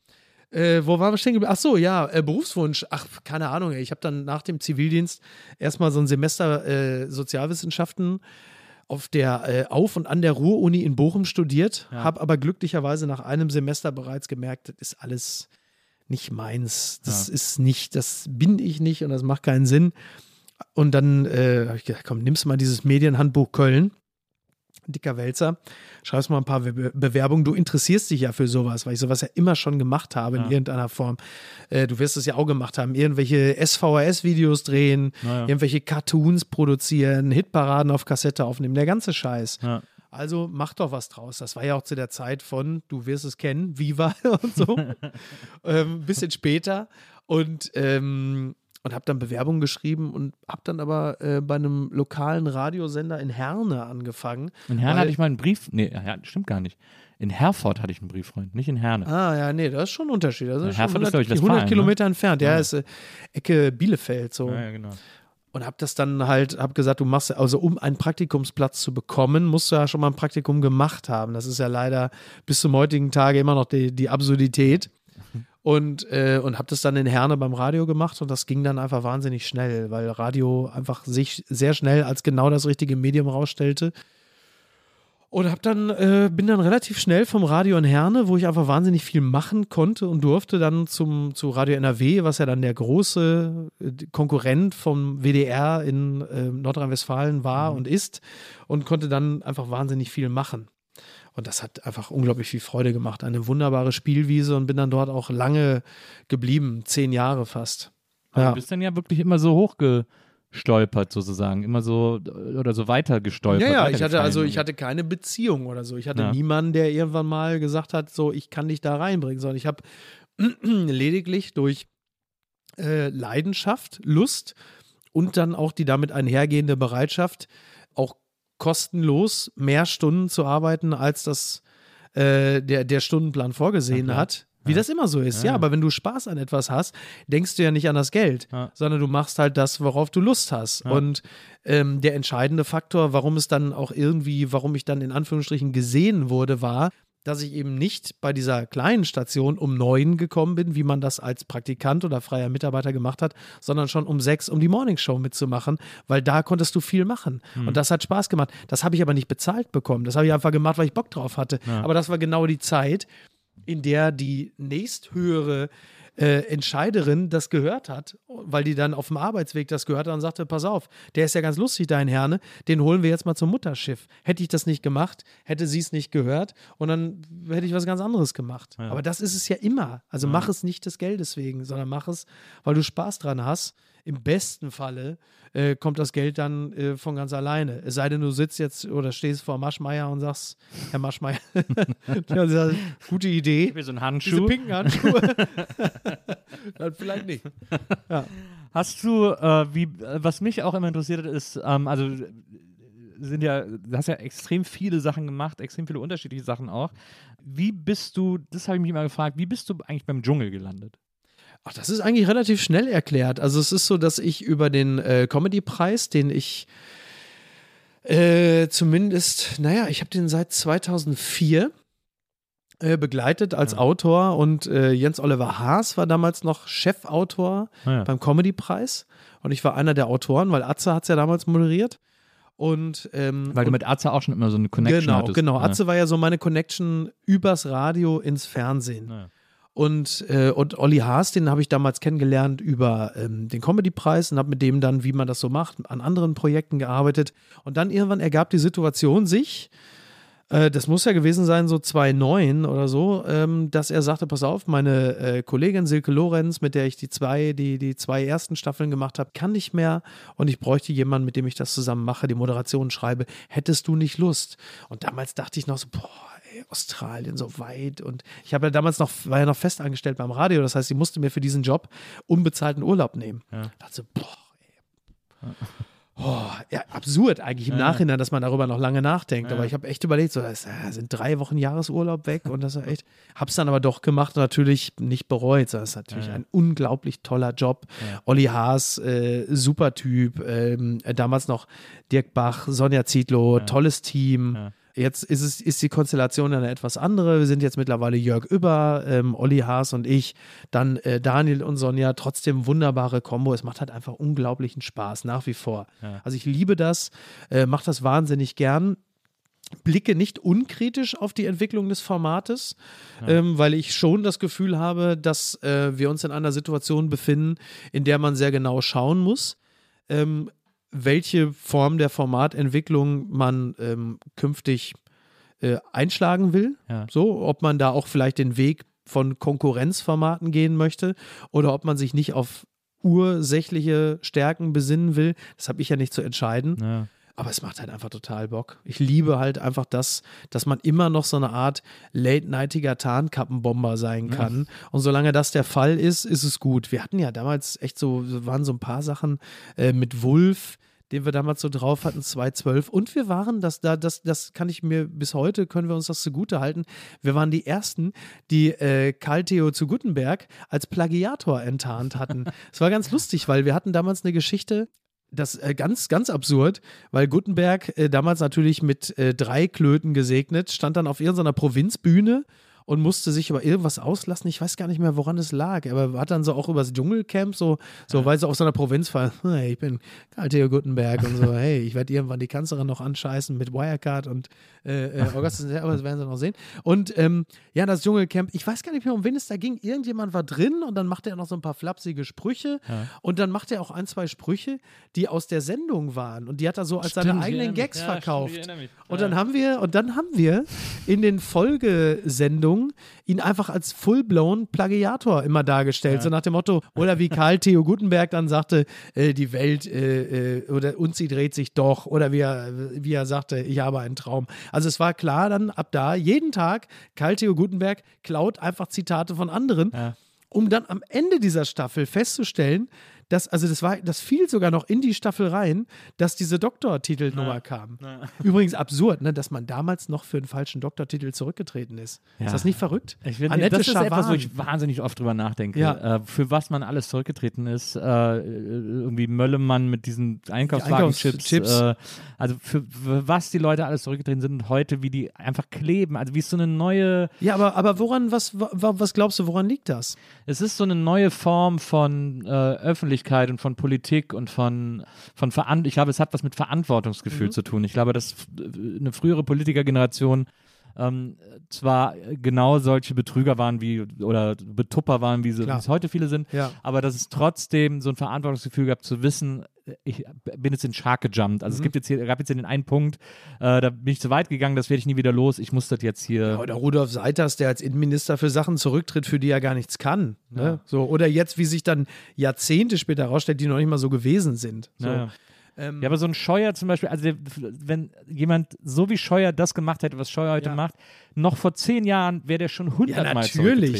Äh, wo waren wir stehen geblieben? Ach so, ja, äh, Berufswunsch. Ach, keine Ahnung. ey. Ich habe dann nach dem Zivildienst erstmal so ein Semester äh, Sozialwissenschaften auf der äh, auf und an der Ruhr-Uni in Bochum studiert, habe aber glücklicherweise nach einem Semester bereits gemerkt, das ist alles nicht meins. Das ist nicht, das bin ich nicht und das macht keinen Sinn. Und dann äh, habe ich gedacht, komm, nimmst du mal dieses Medienhandbuch Köln. Dicker Wälzer, schreibst mal ein paar Be Bewerbungen. Du interessierst dich ja für sowas, weil ich sowas ja immer schon gemacht habe in irgendeiner Form. Äh, du wirst es ja auch gemacht haben. Irgendwelche SVHS-Videos drehen, Ja, ja. irgendwelche Cartoons produzieren, Hitparaden auf Kassette aufnehmen, der ganze Scheiß. Ja. Also mach doch was draus. Das war ja auch zu der Zeit von, du wirst es kennen, Viva und so. ähm, ein bisschen später. Und, ähm, und habe dann Bewerbungen geschrieben und habe dann aber äh, bei einem lokalen Radiosender in Herne angefangen. In Herne hatte ich mal einen Brief. Nee, ja, stimmt gar nicht. In Herford hatte ich einen Brieffreund, nicht in Herne. Ah, ja, nee, das ist schon ein Unterschied. Das ist Ja, schon Herford ist, 100, glaub ich, Westfalen, 100 Kilometer ne? entfernt. Ja, Ja. ist äh, Ecke Bielefeld so. Ja, ja, genau. Und habe das dann halt, habe gesagt, du machst, also um einen Praktikumsplatz zu bekommen, musst du ja schon mal ein Praktikum gemacht haben. Das ist ja leider bis zum heutigen Tage immer noch die, die Absurdität. Und, äh, und habe das dann in Herne beim Radio gemacht und das ging dann einfach wahnsinnig schnell, weil Radio einfach sich sehr schnell als genau das richtige Medium rausstellte. Und hab dann, äh, bin dann relativ schnell vom Radio in Herne, wo ich einfach wahnsinnig viel machen konnte und durfte dann zum, zu Radio NRW, was ja dann der große äh, Konkurrent vom WDR in äh, Nordrhein-Westfalen war und ist und konnte dann einfach wahnsinnig viel machen. Und das hat einfach unglaublich viel Freude gemacht. Eine wunderbare Spielwiese und bin dann dort auch lange geblieben, zehn Jahre fast. Ja. du bist dann ja wirklich immer so hochgestolpert sozusagen, immer so oder so weiter gestolpert. Ja, ja, ich hatte also ich hatte keine Beziehung oder so. Ich hatte Ja. niemanden, der irgendwann mal gesagt hat, so ich kann dich da reinbringen, sondern ich habe lediglich durch äh, Leidenschaft, Lust und dann auch die damit einhergehende Bereitschaft, kostenlos mehr Stunden zu arbeiten, als das äh, der, der Stundenplan vorgesehen klar. hat. Wie das immer so ist, ja. Ja. Aber wenn du Spaß an etwas hast, denkst du ja nicht an das Geld, Ja. sondern du machst halt das, worauf du Lust hast. Ja. Und ähm, der entscheidende Faktor, warum es dann auch irgendwie, warum ich dann in Anführungsstrichen gesehen wurde, war, dass ich eben nicht bei dieser kleinen Station um neun gekommen bin, wie man das als Praktikant oder freier Mitarbeiter gemacht hat, sondern schon um sechs, um die Morningshow mitzumachen, weil da konntest du viel machen. Und das hat Spaß gemacht. Das habe ich aber nicht bezahlt bekommen. Das habe ich einfach gemacht, weil ich Bock drauf hatte. Aber das war genau die Zeit, in der die nächsthöhere äh, Entscheiderin das gehört hat, weil die dann auf dem Arbeitsweg das gehört hat und sagte, pass auf, der ist ja ganz lustig, dein Herne, den holen wir jetzt mal zum Mutterschiff. Hätte ich das nicht gemacht, hätte sie es nicht gehört und dann hätte ich was ganz anderes gemacht. Ja. Aber das ist es ja immer. Also mach es nicht des Geldes wegen, sondern mach es, weil du Spaß dran hast. Im besten Falle äh, kommt das Geld dann äh, von ganz alleine. Es sei denn, du sitzt jetzt oder stehst vor Maschmeier und sagst, Herr Maschmeier, ja, gute Idee. Wie so ein Diese Handschuh. pinken Handschuhe. dann vielleicht nicht. Hast du, äh, wie, was mich auch immer interessiert hat, ist, ähm, also sind ja, du hast ja extrem viele Sachen gemacht, extrem viele unterschiedliche Sachen auch. Wie bist du, das habe ich mich immer gefragt, wie bist du eigentlich beim Dschungel gelandet? Ach, das ist eigentlich relativ schnell erklärt. Also es ist so, dass ich über den äh, Comedy-Preis, den ich äh, zumindest, naja, ich habe den seit 2004 äh, begleitet als Ja. Autor und äh, Jens Oliver Haas war damals noch Chefautor Ja. beim Comedy-Preis und ich war einer der Autoren, weil Atze hat es ja damals moderiert. Und, ähm, Weil du und mit Atze auch schon immer so eine Connection genau, hattest. genau. Ja. Atze war ja so meine Connection übers Radio ins Fernsehen. Ja. Und, äh, und Olli Haas, den habe ich damals kennengelernt über ähm, den Comedy-Preis und habe mit dem dann, wie man das so macht, an anderen Projekten gearbeitet. Und dann irgendwann ergab die Situation sich, äh, das muss ja gewesen sein, so 2009 oder so, ähm, dass er sagte, pass auf, meine äh, Kollegin Silke Lorenz, mit der ich die zwei, die, die zwei ersten Staffeln gemacht habe, kann nicht mehr und ich bräuchte jemanden, mit dem ich das zusammen mache, die Moderation schreibe. Hättest du nicht Lust? Und damals dachte ich noch so, boah, Australien so weit und ich habe ja damals noch, war ja noch fest angestellt beim Radio, das heißt, sie musste mir für diesen Job unbezahlten Urlaub nehmen. Ja. dachte so, boah, ey. Oh, ja, absurd eigentlich im Nachhinein, dass man darüber noch lange nachdenkt. Aber ich habe echt überlegt, so, das äh, sind drei Wochen Jahresurlaub weg und das ist echt. Hab's dann aber doch gemacht und natürlich nicht bereut. Das ist natürlich ein unglaublich toller Job. Olli Haas, äh, super Typ. Ähm, äh, damals noch Dirk Bach, Sonja Zietlow, tolles Team. Ja. Jetzt ist es ist die Konstellation eine etwas andere. Wir sind jetzt mittlerweile Jörg Über, ähm, Olli Haas und ich, dann äh, Daniel und Sonja. Trotzdem wunderbare Kombo. Es macht halt einfach unglaublichen Spaß nach wie vor. Also ich liebe das, äh, mache das wahnsinnig gern blicke nicht unkritisch auf die Entwicklung des Formates, ähm, weil ich schon das Gefühl habe, dass äh, wir uns in einer Situation befinden, in der man sehr genau schauen muss, ähm, welche Form der Formatentwicklung man ähm, künftig äh, einschlagen will. Ja. So, ob man da auch vielleicht den Weg von Konkurrenzformaten gehen möchte oder ob man sich nicht auf ursächliche Stärken besinnen will. Das habe ich ja nicht zu entscheiden. Ja. Aber es macht halt einfach total Bock. Ich liebe halt einfach das, dass man immer noch so eine Art late-nightiger Tarnkappenbomber sein kann. Und solange das der Fall ist, ist es gut. Wir hatten ja damals echt so, waren so ein paar Sachen äh, mit Wulf, den wir damals so drauf hatten, 2012. Und wir waren, das, da, das, das kann ich mir bis heute, können wir uns das zugute halten. Wir waren die Ersten, die äh, Karl Theo zu Gutenberg als Plagiator enttarnt hatten. Es war ganz lustig, weil wir hatten damals eine Geschichte, das äh, ganz, ganz absurd, weil Gutenberg äh, damals natürlich mit äh, drei Klöten gesegnet, stand dann auf irgendeiner Provinzbühne und musste sich über irgendwas auslassen. Ich weiß gar nicht mehr, woran es lag, aber hat dann so auch über das Dschungelcamp so, so weil sie auf so einer Provinz war, hey, ich bin Karl Theo Gutenberg und so, hey, ich werde irgendwann die Kanzlerin noch anscheißen mit Wirecard und äh, äh, Augustus, aber das werden sie noch sehen. Und ähm, ja, das Dschungelcamp, ich weiß gar nicht mehr, um wen es da ging. Irgendjemand war drin und dann machte er noch so ein paar flapsige Sprüche und dann machte er auch ein, zwei Sprüche, die aus der Sendung waren und die hat er so als seine Stimmt, ich eigenen. Gags Ja, stimmt, verkauft. mich. Und Ja. dann haben wir, und dann haben wir in den Folgesendungen ihn einfach als full-blown Plagiator immer dargestellt. So nach dem Motto, oder wie Karl Theo Gutenberg dann sagte, äh, die Welt äh, äh, oder und sie dreht sich doch, oder wie er, wie er sagte, ich habe einen Traum. Also es war klar dann ab da, jeden Tag, Karl Theo Gutenberg klaut einfach Zitate von anderen, Ja. um dann am Ende dieser Staffel festzustellen, dass, also das war, das fiel sogar noch in die Staffel rein, dass diese Doktortitelnummer kam. Übrigens absurd, ne, dass man damals noch für einen falschen Doktortitel zurückgetreten ist. Ja. Ist das nicht verrückt? Ich finde, Annette das ist etwas, wo ich wahnsinnig oft drüber nachdenke. Ja. Äh, für was man alles zurückgetreten ist. Äh, irgendwie Möllemann mit diesen Einkaufswagenchips. Einkaufschips. Äh, also für, für was die Leute alles zurückgetreten sind und heute, wie die einfach kleben. Also wie es so eine neue, Ja, aber, aber woran, was, wa- was glaubst du, woran liegt das? es ist so eine neue Form von äh, Öffentlichkeit und von Politik und von, von Verantwortung. Ich glaube, es hat was mit Verantwortungsgefühl Mhm. zu tun. Ich glaube, dass f- eine frühere Politikergeneration ähm, zwar genau solche Betrüger waren wie oder Betupper waren, wie, es heute viele sind, Ja. aber dass es trotzdem so ein Verantwortungsgefühl gab, zu wissen, ich bin jetzt in den Shark gejumpt. Also es Mhm. gibt jetzt hier, gab jetzt hier den einen Punkt, äh, da bin ich zu weit gegangen, das werde ich nie wieder los. Ich muss das jetzt hier. Oder Rudolf Seiters, der als Innenminister für Sachen zurücktritt, für die er gar nichts kann. Ne? So, oder jetzt, wie sich dann Jahrzehnte später herausstellt, die noch nicht mal so gewesen sind. So. Ja, ja. Ähm, Ja, aber so ein Scheuer zum Beispiel, also wenn jemand so wie Scheuer das gemacht hätte, was Scheuer heute Ja. macht, noch vor zehn Jahren wäre der schon Ja, hundertmal natürlich.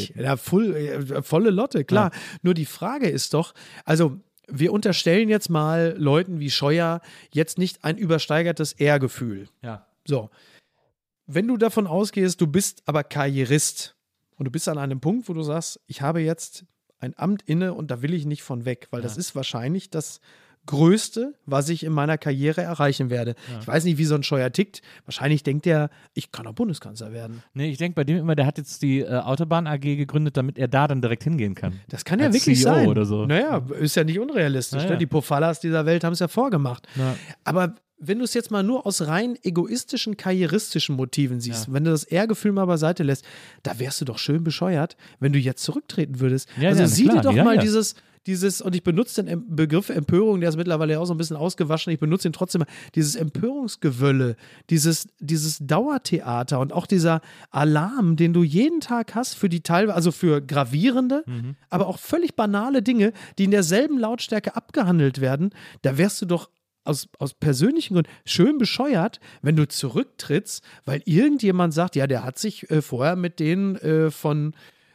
zurückgetreten. Ja, voll, äh, volle Lotte, klar. Nur die Frage ist doch, also wir unterstellen jetzt mal Leuten wie Scheuer jetzt nicht ein übersteigertes Ehrgefühl. Ja. So. Wenn du davon ausgehst, du bist aber Karrierist und du bist an einem Punkt, wo du sagst, ich habe jetzt ein Amt inne und da will ich nicht von weg, weil das ist wahrscheinlich das Größte, was ich in meiner Karriere erreichen werde. Ich weiß nicht, wie so ein Scheuer tickt. Wahrscheinlich denkt er, ich kann auch Bundeskanzler werden. Nee, ich denke bei dem immer, der hat jetzt die äh, Autobahn AG gegründet, damit er da dann direkt hingehen kann. Das kann ja Als wirklich CEO sein. oder so. Naja, ist ja nicht unrealistisch. Naja. Ne? Die Pofallas dieser Welt haben es ja vorgemacht. Ja. Aber wenn du es jetzt mal nur aus rein egoistischen, karrieristischen Motiven siehst, wenn du das Ehrgefühl mal beiseite lässt, da wärst du doch schön bescheuert, wenn du jetzt zurücktreten würdest. Ja, also ja, sieh klar, dir doch ja, mal ja. dieses, dieses, und ich benutze den Begriff Empörung, der ist mittlerweile auch so ein bisschen ausgewaschen, ich benutze ihn trotzdem, dieses Empörungsgewölle, dieses, dieses Dauertheater und auch dieser Alarm, den du jeden Tag hast für die teilweise, also für gravierende, Mhm. aber auch völlig banale Dinge, die in derselben Lautstärke abgehandelt werden, da wärst du doch aus, aus persönlichen Gründen schön bescheuert, wenn du zurücktrittst, weil irgendjemand sagt, ja, der hat sich äh, vorher mit denen äh, von,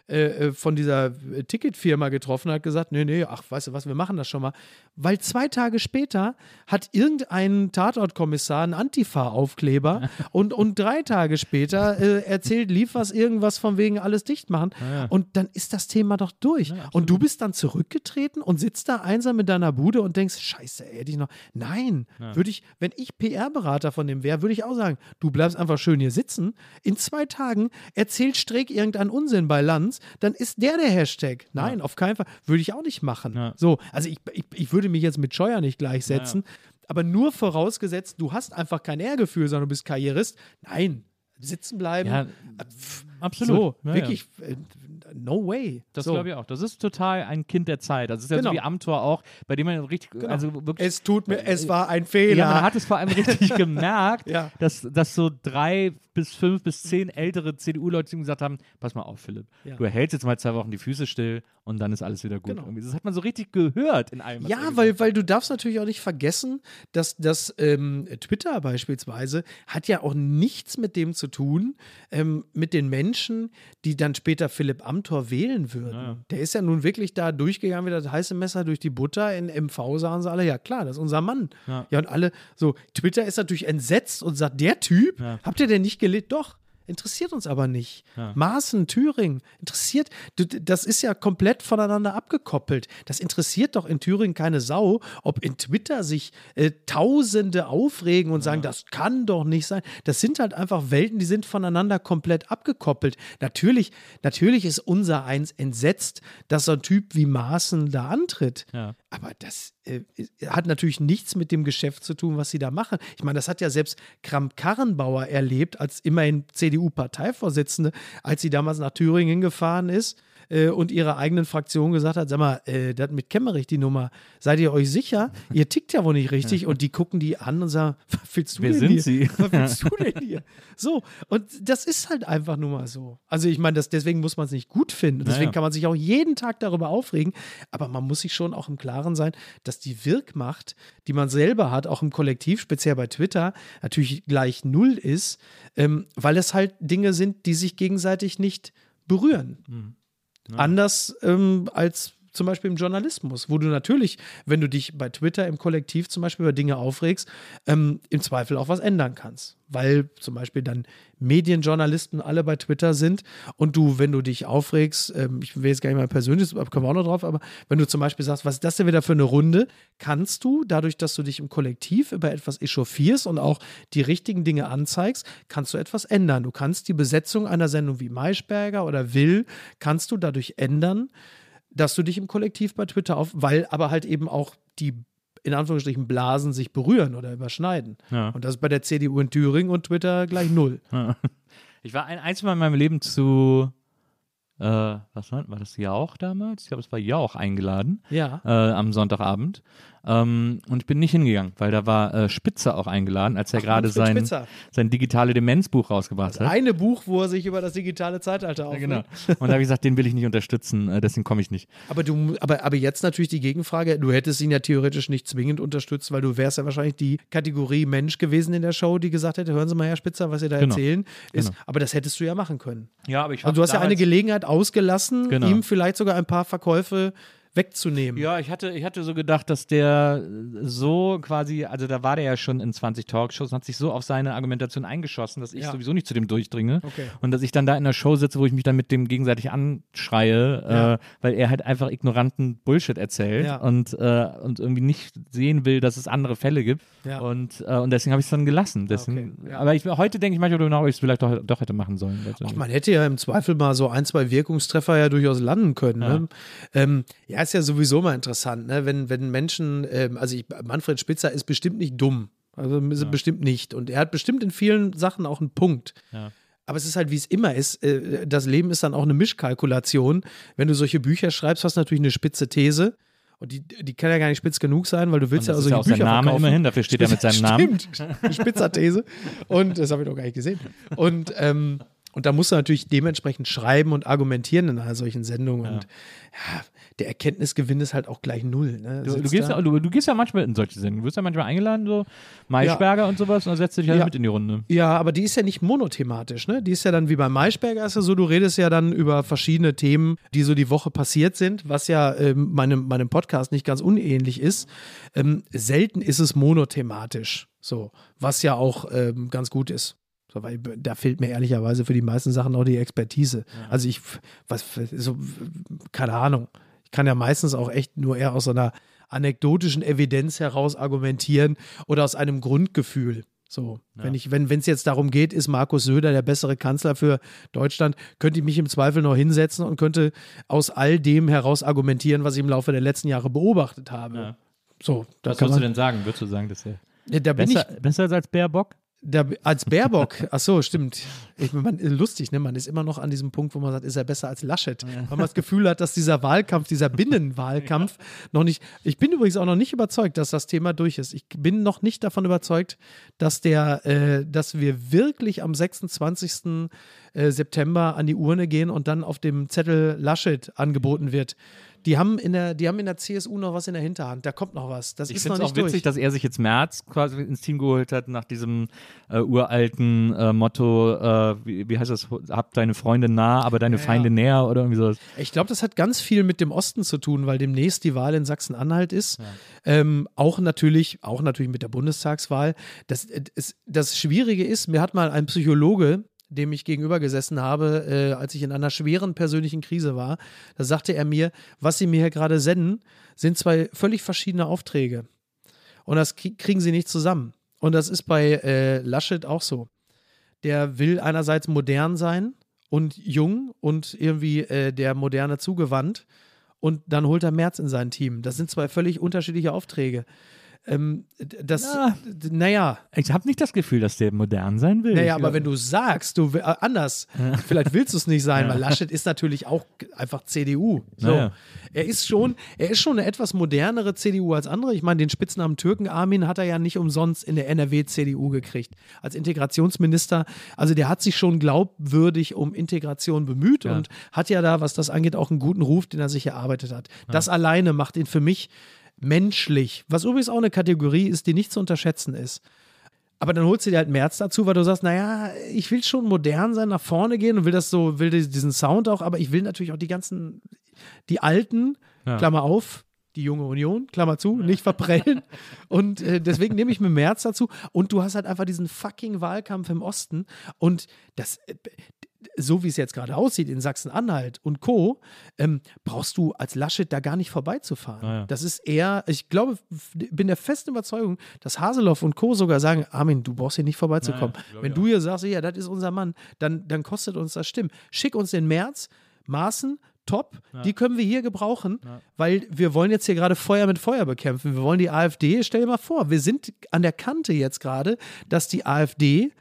äh, äh, von dieser äh, Ticketfirma getroffen, hat gesagt, nee, nee, ach, weißt du was, wir machen das schon mal. Weil zwei Tage später hat irgendein Tatortkommissar einen Antifa-Aufkleber und, und drei Tage später äh, erzählt Liefers irgendwas von wegen alles dicht machen. Und dann ist das Thema doch durch. und du bist dann zurückgetreten und sitzt da einsam in deiner Bude und denkst, scheiße, hätte ich noch. Nein, würde ich, wenn ich PR-Berater von dem wäre, würde ich auch sagen, du bleibst einfach schön hier sitzen. In zwei Tagen erzählt Streeck irgendeinen Unsinn bei Lanz, dann ist der der Hashtag. Nein, auf keinen Fall. Würde ich auch nicht machen. Ja. So, also ich, ich, ich würde mich jetzt mit Scheuer nicht gleichsetzen, aber nur vorausgesetzt, du hast einfach kein Ehrgefühl, sondern du bist Karrierist. Nein, sitzen bleiben. Ja, Äh, pff, absolut. So, Ja, ja. wirklich, äh, no way. Das so. glaube ich auch. Das ist total ein Kind der Zeit. Es ist ja Genau. so wie Amtor auch, bei dem man richtig, also wirklich. Es tut mir, es war ein Fehler. ja, man hat es vor allem richtig gemerkt, Ja. dass, dass so drei bis fünf bis zehn ältere CDU-Leute gesagt haben: Pass mal auf, Philipp, Ja. du hältst jetzt mal zwei Wochen die Füße still und dann ist alles wieder gut. Genau. Das hat man so richtig gehört in allem. er Ja, weil, hat. weil du darfst natürlich auch nicht vergessen, dass, dass ähm, Twitter beispielsweise hat ja auch nichts mit dem zu tun, ähm, mit den Menschen, die dann später Philipp Amthor wählen würden. Der ist ja nun wirklich da durchgegangen wie das heiße Messer durch die Butter. In MV sagen sie alle, ja klar, das ist unser Mann. Ja. Ja, und alle, so, Twitter ist natürlich entsetzt und sagt, der Typ, Ja. habt ihr denn nicht gelesen? Doch. Interessiert uns aber nicht. Ja. Maaßen, Thüringen, interessiert, das ist ja komplett voneinander abgekoppelt. Das interessiert doch in Thüringen keine Sau, ob in Twitter sich äh, Tausende aufregen und sagen, das kann doch nicht sein. Das sind halt einfach Welten, die sind voneinander komplett abgekoppelt. Natürlich, natürlich ist unser Eins entsetzt, dass so ein Typ wie Maaßen da antritt. Ja. Aber das äh, hat natürlich nichts mit dem Geschäft zu tun, was sie da machen. Ich meine, das hat ja selbst Kramp-Karrenbauer erlebt, als immerhin CDU-Parteivorsitzende, als sie damals nach Thüringen hingefahren ist äh, und ihrer eigenen Fraktion gesagt hat: Sag mal, äh, das mit Kemmerich, die Nummer, seid ihr euch sicher? Ihr tickt ja wohl nicht richtig. Und die gucken die an und sagen: Was willst du Wer denn sind hier? Sie? Was willst du denn hier? So, und das ist halt einfach nur mal so. Also, ich meine, deswegen muss man es nicht gut finden. Deswegen Naja. kann man sich auch jeden Tag darüber aufregen. Aber man muss sich schon auch im Klaren sein, dass die Wirkmacht, die man selber hat, auch im Kollektiv, speziell bei Twitter, natürlich gleich null ist, ähm, weil es halt Dinge sind, die sich gegenseitig nicht berühren. Anders ähm, als zum Beispiel im Journalismus, wo du natürlich, wenn du dich bei Twitter im Kollektiv zum Beispiel über Dinge aufregst, ähm, im Zweifel auch was ändern kannst. Weil zum Beispiel dann Medienjournalisten alle bei Twitter sind und du, wenn du dich aufregst, ähm, ich will jetzt gar nicht mal persönlich, kommen wir auch noch drauf, aber wenn du zum Beispiel sagst, was ist das denn wieder für eine Runde, kannst du, dadurch, dass du dich im Kollektiv über etwas echauffierst und auch die richtigen Dinge anzeigst, kannst du etwas ändern. Du kannst die Besetzung einer Sendung wie Maischberger oder Will, kannst du dadurch ändern, dass du dich im Kollektiv bei Twitter auf, weil aber halt eben auch die in Anführungsstrichen Blasen sich berühren oder überschneiden. Ja. Und das ist bei der CDU in Thüringen und Twitter gleich null. Ich war ein einziges Mal in meinem Leben zu, äh, was war, war das Jauch damals? Ich glaube, es war Jauch eingeladen Ja. äh, am Sonntagabend. Ähm, und ich bin nicht hingegangen, weil da war äh, Spitzer auch eingeladen, als er gerade sein, Spitzer. sein digitale Demenzbuch rausgebracht hat. Eine Buch, wo er sich über das digitale Zeitalter Ja, aufregt. genau. Und da habe ich gesagt, den will ich nicht unterstützen, äh, deswegen komme ich nicht. Aber du, aber, aber jetzt natürlich die Gegenfrage, du hättest ihn ja theoretisch nicht zwingend unterstützt, weil du wärst ja wahrscheinlich die Kategorie Mensch gewesen in der Show, die gesagt hätte, hören Sie mal, Herr Spitzer, was Sie da Genau. erzählen. Ist, Genau. Aber das hättest du ja machen können. Ja, aber ich Also du hast ja eine Gelegenheit ausgelassen, Genau. ihm vielleicht sogar ein paar Verkäufe wegzunehmen. Ja, ich hatte, ich hatte so gedacht, dass der so quasi, also da war der ja schon in 20 Talkshows und hat sich so auf seine Argumentation eingeschossen, dass ich Ja. sowieso nicht zu dem durchdringe. Okay. Und dass ich dann da in der Show sitze, wo ich mich dann mit dem gegenseitig anschreie, Ja. äh, weil er halt einfach ignoranten Bullshit erzählt Ja. und, äh, und irgendwie nicht sehen will, dass es andere Fälle gibt. Und, äh, und deswegen habe ich es dann gelassen. Deswegen, Okay. Aber ich, heute denke ich manchmal darüber nach, ob ich es vielleicht doch, doch hätte machen sollen. Ach, man hätte ja im Zweifel mal so ein, zwei Wirkungstreffer ja durchaus landen können. Ne? ähm, ja ist ja sowieso mal interessant, ne? wenn, wenn Menschen, ähm, also ich, Manfred Spitzer ist bestimmt nicht dumm. Also ist er bestimmt nicht. Und er hat bestimmt in vielen Sachen auch einen Punkt. Ja. Aber es ist halt, wie es immer ist. äh, Das Leben ist dann auch eine Mischkalkulation. Wenn du solche Bücher schreibst, hast du natürlich eine spitze These. Und die, die kann ja gar nicht spitz genug sein, weil du willst ja das also ja auch sein Bücher Name verkaufen. immerhin, dafür steht er mit seinem Namen. Stimmt, eine Spitzer-These. Und das habe ich noch gar nicht gesehen. Und, ähm, und da musst du natürlich dementsprechend schreiben und argumentieren in einer solchen Sendung. Und ja, der Erkenntnisgewinn ist halt auch gleich null. Ne? Du, du, gehst ja, du, du gehst ja manchmal in solche Sendungen. Du wirst ja manchmal eingeladen, so Maischberger und sowas, und dann setzt du dich halt Ja. mit in die Runde. Ja, aber die ist ja nicht monothematisch, ne? Die ist ja dann wie bei Maischberger ist ja so, du redest ja dann über verschiedene Themen, die so die Woche passiert sind, was ja ähm, meinem, meinem Podcast nicht ganz unähnlich ist. Ähm, selten ist es monothematisch, so, was ja auch ähm, ganz gut ist. So, weil da fehlt mir ehrlicherweise für die meisten Sachen auch die Expertise. Also ich, was, so, keine Ahnung. Ich kann ja meistens auch echt nur eher aus so einer anekdotischen Evidenz heraus argumentieren oder aus einem Grundgefühl. So, wenn ich, wenn es jetzt darum geht, ist Markus Söder der bessere Kanzler für Deutschland, könnte ich mich im Zweifel noch hinsetzen und könnte aus all dem heraus argumentieren, was ich im Laufe der letzten Jahre beobachtet habe. Ja. So, Was würdest du denn sagen? Würdest du sagen, dass er Ja, da besser, ich besser als Baerbock? Da, als Baerbock, ach so, stimmt. Ich, man, lustig, ne? Man ist immer noch an diesem Punkt, wo man sagt, ist er besser als Laschet? Weil man das Gefühl hat, dass dieser Wahlkampf, dieser Binnenwahlkampf noch nicht. Ich bin übrigens auch noch nicht überzeugt, dass das Thema durch ist. Ich bin noch nicht davon überzeugt, dass der, äh, dass wir wirklich am 26. äh, September an die Urne gehen und dann auf dem Zettel Laschet angeboten wird. Die haben in der, die haben in der CSU noch was in der Hinterhand. Da kommt noch was. Das Ich ist finde es auch nicht witzig, durch. dass er sich jetzt März quasi ins Team geholt hat, nach diesem äh, uralten äh, Motto, äh, wie, wie heißt das, hab deine Freunde nah, aber deine Feinde näher oder irgendwie sowas. Ich glaube, das hat ganz viel mit dem Osten zu tun, weil demnächst die Wahl in Sachsen-Anhalt ist. Ähm, auch natürlich, auch natürlich mit der Bundestagswahl. Das, äh, das Schwierige ist, mir hat mal ein Psychologe, dem ich gegenüber gesessen habe, äh, als ich in einer schweren persönlichen Krise war, da sagte er mir, was Sie mir hier gerade senden, sind zwei völlig verschiedene Aufträge. Und das krie- kriegen Sie nicht zusammen. Und das ist bei äh, Laschet auch so. Der will einerseits modern sein und jung und irgendwie äh, der Moderne zugewandt. Und dann holt er Merz in sein Team. Das sind zwei völlig unterschiedliche Aufträge. Ähm, das, Ja. d- naja, Ich habe nicht das Gefühl, dass der modern sein will. naja, Ich- aber wenn du sagst, du äh, anders, vielleicht willst du es nicht sein, weil Laschet ist natürlich auch einfach CDU. So. Naja. Er ist schon, er ist schon eine etwas modernere CDU als andere. Ich meine, den Spitznamen Türken Armin hat er ja nicht umsonst in der NRW CDU gekriegt. Als Integrationsminister, also der hat sich schon glaubwürdig um Integration bemüht Ja. und hat ja da, was das angeht, auch einen guten Ruf, den er sich erarbeitet hat. Das alleine macht ihn für mich menschlich, was übrigens auch eine Kategorie ist, die nicht zu unterschätzen ist. Aber dann holst du dir halt März dazu, weil du sagst, naja, ich will schon modern sein, nach vorne gehen und will das so, will diesen Sound auch, aber ich will natürlich auch die ganzen, die alten, Ja. Klammer auf, die junge Union, Klammer zu, nicht verprellen. Und äh, deswegen nehme ich mir März dazu. Und du hast halt einfach diesen fucking Wahlkampf im Osten. Und das, äh, so wie es jetzt gerade aussieht in Sachsen-Anhalt und Co., ähm, brauchst du als Laschet da gar nicht vorbeizufahren. Ah, ja. Das ist eher, ich glaube, bin der festen Überzeugung, dass Haseloff und Co. sogar sagen, Armin, du brauchst hier nicht vorbeizukommen. Ja, ja, glaub Wenn du hier sagst, ja, das ist unser Mann, dann, dann kostet uns das Stimmen. Schick uns den März, Maßen, top, die können wir hier gebrauchen, weil wir wollen jetzt hier gerade Feuer mit Feuer bekämpfen. Wir wollen die AfD, stell dir mal vor, wir sind an der Kante jetzt gerade, dass die AfD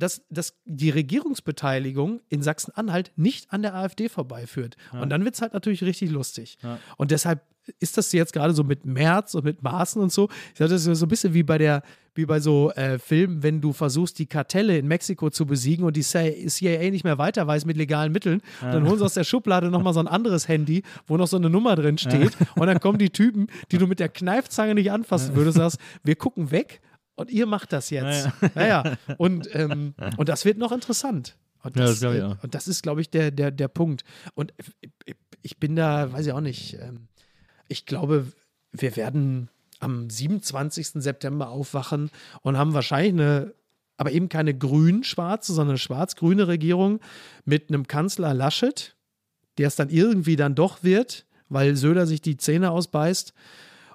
dass, dass die Regierungsbeteiligung in Sachsen-Anhalt nicht an der AfD vorbeiführt. Und dann wird es halt natürlich richtig lustig. Und deshalb ist das jetzt gerade so mit März und mit Maßen und so. Ich sage, das ist so ein bisschen wie bei der, wie bei so äh, Filmen, wenn du versuchst, die Kartelle in Mexiko zu besiegen und die CIA nicht mehr weiter weiß mit legalen Mitteln. Und dann holen sie aus der Schublade nochmal so ein anderes Handy, wo noch so eine Nummer drin steht. Und dann kommen die Typen, die du mit der Kneifzange nicht anfassen würdest, sagst, wir gucken weg und ihr macht das jetzt. Ja, ja. Und, ähm, und das wird noch interessant. Und Ja, das, das glaub ich auch. und das ist, glaube ich, der, der, der Punkt. Und ich- ich bin da, weiß ich auch nicht, ähm, ich glaube, wir werden am 27. September aufwachen und haben wahrscheinlich eine, aber eben keine grün-schwarze, sondern eine schwarz-grüne Regierung mit einem Kanzler Laschet, der es dann irgendwie dann doch wird, weil Söder sich die Zähne ausbeißt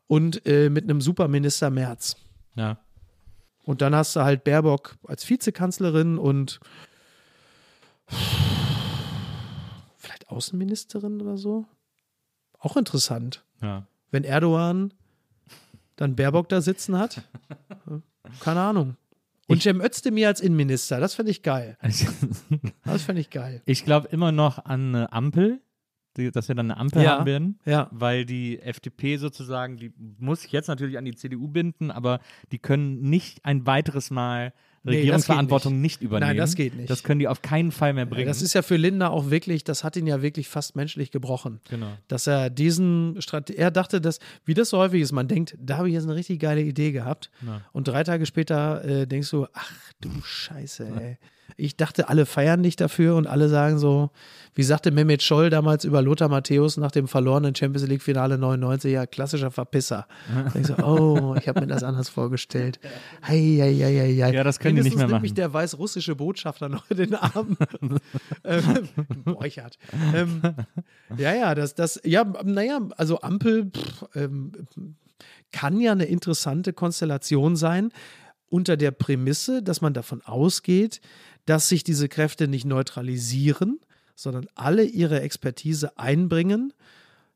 und äh, mit einem Superminister Merz. Ja. Und dann hast du halt Baerbock als Vizekanzlerin und vielleicht Außenministerin oder so. Auch interessant. Ja. Wenn Erdogan dann Baerbock da sitzen hat. Keine Ahnung. Und Cem Özdemir als Innenminister, das fände ich geil. Das fände ich geil. Ich glaube immer noch an eine Ampel, die, dass wir dann eine Ampel Ja, haben werden, ja. weil die FDP sozusagen, die muss sich jetzt natürlich an die CDU binden, aber die können nicht ein weiteres Mal Nee, Regierungsverantwortung nicht. übernehmen. Nein, das geht nicht. Das können die auf keinen Fall mehr bringen. Das ist ja für Linda auch wirklich, das hat ihn ja wirklich fast menschlich gebrochen. Genau. Dass er diesen Strate er dachte, dass, wie das so häufig ist, man denkt, da habe ich jetzt eine richtig geile Idee gehabt. Und drei Tage später äh, denkst du, ach du Scheiße, ey. Ich dachte, alle feiern dich dafür und alle sagen so, wie sagte Mehmet Scholl damals über Lothar Matthäus nach dem verlorenen Champions League Finale 99, ja, klassischer Verpisser. Da denkst du, oh, ich habe mir das anders vorgestellt. Hei, hei, hei, hei. Ja, das können die nicht Mindestens mehr nimmt mich machen. der weißrussische Botschafter noch in den Arm. ähm, Borchert. Ähm, ja, ja, das, das, ja, naja, also Ampel pff, ähm, kann ja eine interessante Konstellation sein, unter der Prämisse, dass man davon ausgeht, dass sich diese Kräfte nicht neutralisieren, sondern alle ihre Expertise einbringen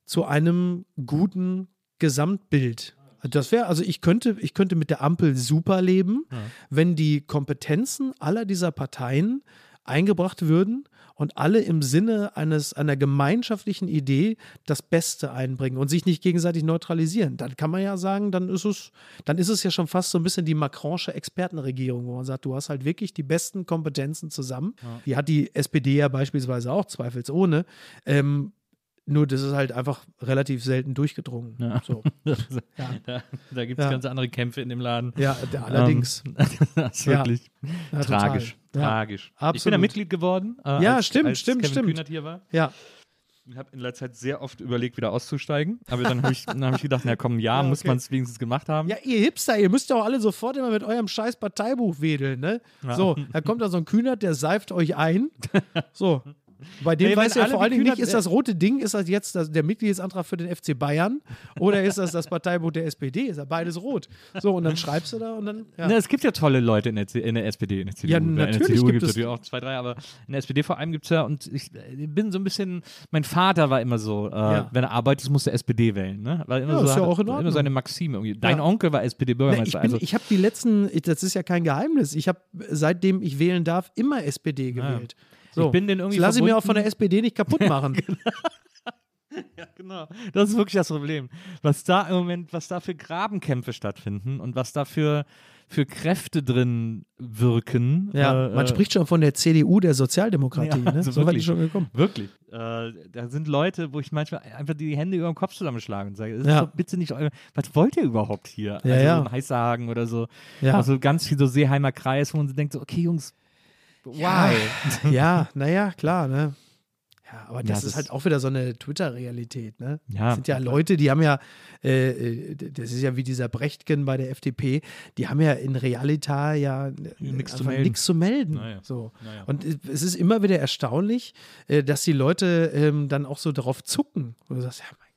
zu einem guten Gesamtbild. Das wäre, also ich könnte, ich könnte mit der Ampel super leben, wenn die Kompetenzen aller dieser Parteien eingebracht würden und alle im Sinne eines einer gemeinschaftlichen Idee das Beste einbringen und sich nicht gegenseitig neutralisieren. Dann kann man ja sagen, dann ist es, dann ist es ja schon fast so ein bisschen die Macronische Expertenregierung, wo man sagt, du hast halt wirklich die besten Kompetenzen zusammen. Die hat die SPD ja beispielsweise auch, zweifelsohne. Ähm, nur das ist halt einfach relativ selten durchgedrungen. Ja. So. Da, da gibt es Ja. ganz andere Kämpfe in dem Laden. Ja, der- allerdings. Ähm, das ist Ja. wirklich Ja, tragisch. Ja. Tragisch. Ich bin Absolut. ja Mitglied geworden. Äh, Ja, als, stimmt, als stimmt, Kevin stimmt. Kühnert hier war. Ja, Ich habe in letzter Zeit sehr oft überlegt, wieder auszusteigen. Aber dann habe ich, dann hab ich gedacht, na komm, ja, Ja, muss okay. man es wenigstens gemacht haben. Ja, ihr Hipster, ihr müsst ja auch alle sofort immer mit eurem scheiß Parteibuch wedeln, ne? So, da kommt da so ein Kühnert, der seift euch ein. So. Bei dem Nee, weiß ja vor allen Dingen nicht, ist das rote Ding, ist das jetzt das, der Mitgliedsantrag für den FC Bayern oder ist das das Parteibuch der SPD? Ist ja beides rot. So, und dann schreibst du da und dann. Ja. Na, es gibt ja tolle Leute in der, in der SPD, in der CDU. Ja, in der natürlich CDU gibt es natürlich auch zwei, drei, aber in der SPD vor allem gibt es ja, und ich äh, bin so ein bisschen, mein Vater war immer so, äh, Ja. wenn er arbeitet, musst du SPD wählen, ne? War immer Ja, so, ist ja auch in immer Ordnung. seine Maxime irgendwie. Dein Ja. Onkel war ich SPD-Bürgermeister, bin, also ich habe die letzten, ich- das ist ja kein Geheimnis, ich habe seitdem ich wählen darf immer SPD gewählt. So, Ich bin den irgendwie das lasse ich mir auch von der SPD nicht kaputt machen. Genau, das ist wirklich das Problem. Was da im Moment, was da für Grabenkämpfe stattfinden und was da für, für Kräfte drin wirken. Ja, äh, man äh, spricht schon von der CDU der Sozialdemokratie. Ja, ne? also so weit wirklich. ist schon gekommen. Wirklich. Äh, da sind Leute, wo ich manchmal einfach die Hände über den Kopf zusammenschlagen und sage, das ist Ja. doch bitte nicht euer, was wollt ihr überhaupt hier? Ja, also ja. so ein Heißhagen oder so. Ja. Also ganz viel so Seeheimer Kreis, wo man so denkt, so, okay, Jungs, why? ja, naja, klar, ne? Ja, aber das Ja, ist das- halt auch wieder so eine Twitter-Realität, ne? Ja. Das sind ja Leute, die haben ja, äh, äh, das ist ja wie dieser Brechtgen bei der FDP, die haben ja in Realita ja Nix zu einfach melden. nichts zu melden. Naja. So. Naja. Und es ist immer wieder erstaunlich, äh, dass die Leute ähm, dann auch so darauf zucken. Und du sagst, ja, mein.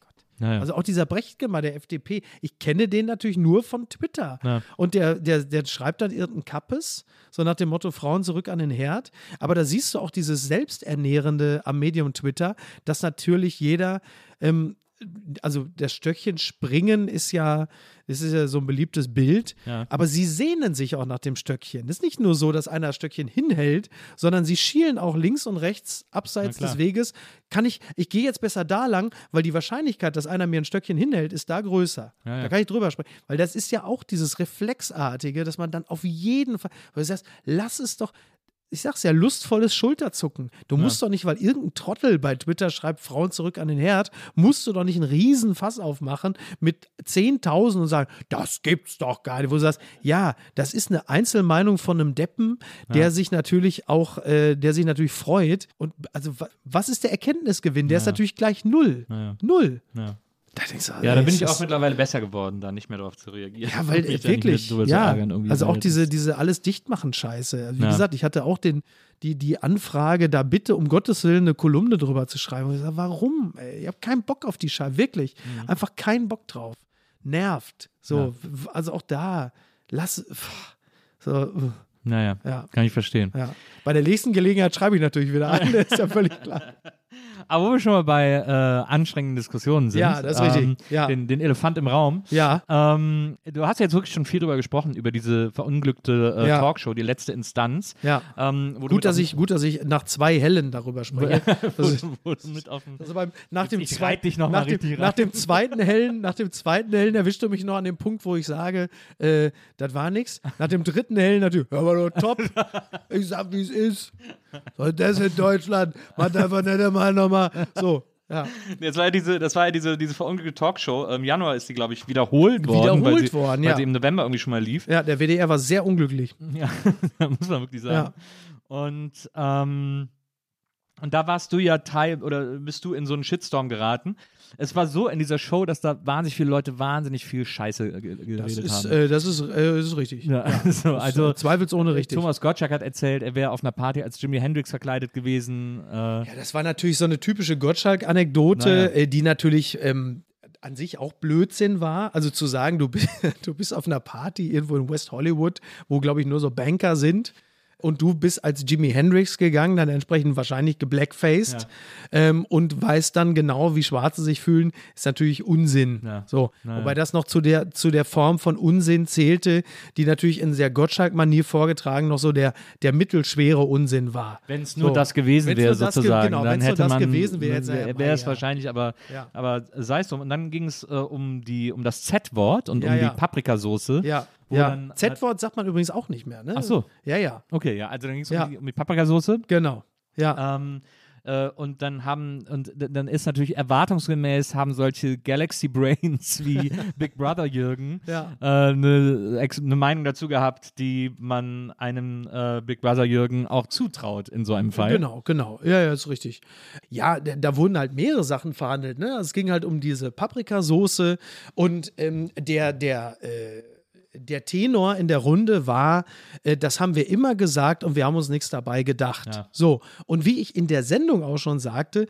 Naja. Also auch dieser Brechtgen bei der FDP, ich kenne den natürlich nur von Twitter. Ja. Und der, der, der schreibt dann irgendeinen Kappes, so nach dem Motto Frauen zurück an den Herd. Aber da siehst du auch dieses Selbsternährende am Medium Twitter, dass natürlich jeder ähm, also das Stöckchen springen ist ja, das ist ja so ein beliebtes Bild, Ja. aber sie sehnen sich auch nach dem Stöckchen. Es ist nicht nur so, dass einer das Stöckchen hinhält, sondern sie schielen auch links und rechts abseits des Weges. Kann ich, ich gehe jetzt besser da lang, weil die Wahrscheinlichkeit, dass einer mir ein Stöckchen hinhält, ist da größer. Ja, ja. Da kann ich drüber sprechen. Weil das ist ja auch dieses Reflexartige, dass man dann auf jeden Fall, weil du sagst, lass es doch, ich sag's ja, lustvolles Schulterzucken. Du musst doch nicht, weil irgendein Trottel bei Twitter schreibt, Frauen zurück an den Herd, musst du doch nicht einen riesen Fass aufmachen mit 10.000 und sagen, das gibt's doch gar nicht. Wo du sagst, ja, das ist eine Einzelmeinung von einem Deppen, der sich natürlich auch, äh, der sich natürlich freut. Und also, wa- was ist der Erkenntnisgewinn? Der ist natürlich gleich null. Ja. Null. Ja. Da denkst du, Ja, da bin ich auch mittlerweile besser geworden, da nicht mehr darauf zu reagieren. Ja, weil wirklich, ja, ärgern irgendwie, also auch diese, diese alles dichtmachen Scheiße. Also wie Ja. gesagt, ich hatte auch den, die, die Anfrage, da bitte um Gottes Willen eine Kolumne drüber zu schreiben. Und ich sage, warum? Ey, ich habe keinen Bock auf die Scheiße, wirklich. Mhm. Einfach keinen Bock drauf. Nervt. So, w- also auch da, lass, pff, so, uh, Naja, ja. kann ich verstehen. Ja. Bei der nächsten Gelegenheit schreibe ich natürlich wieder ein, das ist ja völlig klar. Aber wo wir schon mal bei äh, anstrengenden Diskussionen sind, Ja, das ist richtig. ähm, Ja. den, den Elefant im Raum. Ja. Ähm, du hast jetzt wirklich schon viel drüber gesprochen, über diese verunglückte äh, Ja. Talkshow, die letzte Instanz. Ja. Ähm, Gut, dass ich, gut, dass ich nach zwei Hellen darüber spreche. Das dem Also beim, nach dem, Ich reit dich noch mal nach, dem, richtig nach dem zweiten Hellen, nach dem zweiten Hellen erwischt du mich noch an dem Punkt, wo ich sage, äh, das war nix. Nach dem dritten Hellen natürlich, hör mal doch top. Ich sag, wie es ist. So, das in Deutschland. Man einfach nicht einmal nochmal. So, ja. Das war ja diese, das war ja diese, diese verunglückte Talkshow. Im Januar ist die, glaube ich, wiederholt worden. Wiederholt weil sie, worden, weil ja. sie im November irgendwie schon mal lief. Ja, der WDR war sehr unglücklich. Ja, muss man wirklich sagen. Und, ähm, und da warst du ja Teil oder bist du in so einen Shitstorm geraten. Es war so in dieser Show, dass da wahnsinnig viele Leute wahnsinnig viel Scheiße äh, ge- Das geredet ist, haben. äh, das ist, äh, das ist richtig. ja, also, also Zweifelsohne richtig. Thomas Gottschalk hat erzählt, er wäre auf einer Party als Jimi Hendrix verkleidet gewesen. Äh, Ja, das war natürlich so eine typische Gottschalk-Anekdote, Naja. äh, die natürlich ähm, an sich auch Blödsinn war. Also zu sagen, du, bist- du bist auf einer Party irgendwo in West Hollywood, wo, glaube ich, nur so Banker sind. Und du bist als Jimi Hendrix gegangen, dann entsprechend wahrscheinlich geblackfaced ähm, und weißt dann genau, wie Schwarze sich fühlen, ist natürlich Unsinn. Ja. So, Naja. wobei das noch zu der, zu der Form von Unsinn zählte, die natürlich in sehr Gottschalk-Manier vorgetragen noch so der, der mittelschwere Unsinn war. Wenn es nur So. das gewesen wäre, das ge- sozusagen, genau, dann wenn's nur hätte das man, gewesen wäre, wäre es ja. wahrscheinlich, aber, Ja. aber sei es drum. Und dann ging es äh, um, die, um das Z-Wort und Ja, um ja. die Paprikasauce. Ja, ja. Z-Wort sagt man übrigens auch nicht mehr, ne? Ach so. Ja, ja, Okay, ja, also dann ging es Ja. um, die, um die Paprikasauce. genau. Ja, Ähm, äh, und dann haben, und dann ist natürlich erwartungsgemäß, haben solche Galaxy Brains wie Big Brother Jürgen Ja. äh, eine, Ex- eine Meinung dazu gehabt, die man einem äh, Big Brother Jürgen auch zutraut in so einem Fall. genau, genau. Ja, ja, ist richtig. Ja, da, da wurden halt mehrere Sachen verhandelt, ne? Es ging halt um diese Paprikasoße und ähm, der, der, äh, der Tenor in der Runde war, äh, das haben wir immer gesagt und wir haben uns nichts dabei gedacht. Ja. So, und wie ich in der Sendung auch schon sagte,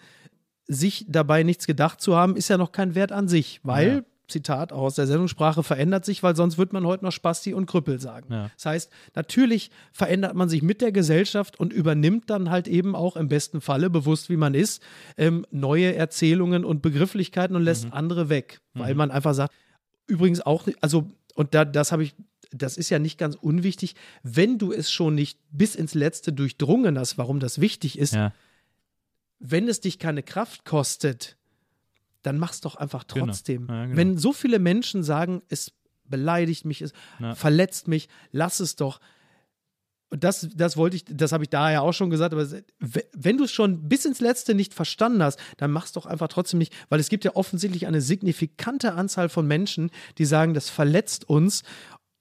sich dabei nichts gedacht zu haben, ist ja noch kein Wert an sich, weil, Ja. Zitat auch aus der Sendungssprache, verändert sich, weil sonst wird man heute noch Spasti und Krüppel sagen. Ja. Das heißt, natürlich verändert man sich mit der Gesellschaft und übernimmt dann halt eben auch im besten Falle, bewusst wie man ist, ähm, neue Erzählungen und Begrifflichkeiten und lässt andere weg, weil man einfach sagt, übrigens auch, nicht- also, und da, das habe ich, das ist ja nicht ganz unwichtig, wenn du es schon nicht bis ins Letzte durchdrungen hast, warum das wichtig ist, Ja. wenn es dich keine Kraft kostet, dann mach's doch einfach Genau. trotzdem. Ja, genau. Wenn so viele Menschen sagen, es beleidigt mich, es Ja. verletzt mich, lass es doch. Und das, das wollte ich, das habe ich da ja auch schon gesagt, aber wenn du es schon bis ins Letzte nicht verstanden hast, dann mach's doch einfach trotzdem nicht, weil es gibt ja offensichtlich eine signifikante Anzahl von Menschen, die sagen, das verletzt uns.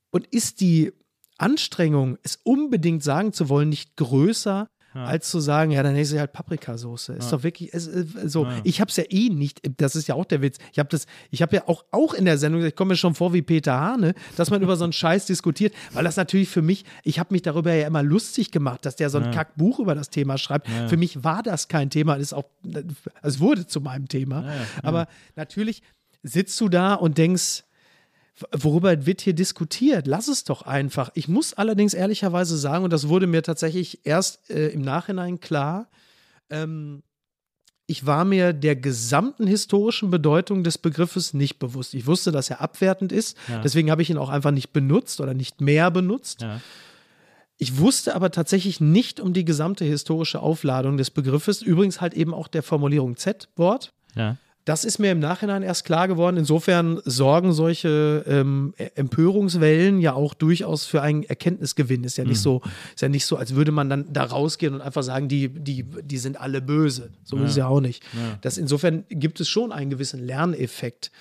Und ist die Anstrengung, es unbedingt sagen zu wollen, nicht größer, als zu sagen, ja, dann ist es halt Paprikasauce. Ist doch wirklich, es, äh, so. Ich habe es ja eh nicht, das ist ja auch der Witz. Ich habe das, ich habe ja auch, auch in der Sendung, gesagt, ich komme mir schon vor wie Peter Hane, dass man über so einen Scheiß diskutiert, weil das natürlich für mich, ich habe mich darüber ja immer lustig gemacht, dass der so ein Kackbuch über das Thema schreibt. Für mich war das kein Thema, das ist auch, es wurde zu meinem Thema. Aber natürlich sitzt du da und denkst, worüber wird hier diskutiert? Lass es doch einfach. Ich muss allerdings ehrlicherweise sagen, und das wurde mir tatsächlich erst äh, im Nachhinein klar, ähm, ich war mir der gesamten historischen Bedeutung des Begriffes nicht bewusst. Ich wusste, dass er abwertend ist, Ja. deswegen habe ich ihn auch einfach nicht benutzt oder nicht mehr benutzt. Ja. Ich wusste aber tatsächlich nicht um die gesamte historische Aufladung des Begriffes, übrigens halt eben auch der Formulierung Z-Wort. Ja. Das ist mir im Nachhinein erst klar geworden. Insofern sorgen solche ähm, E- Empörungswellen ja auch durchaus für einen Erkenntnisgewinn. Ist ja nicht so, ist ja nicht so, als würde man dann da rausgehen und einfach sagen, die, die, die sind alle böse. So ist es ja auch nicht. Das insofern gibt es schon einen gewissen Lerneffekt.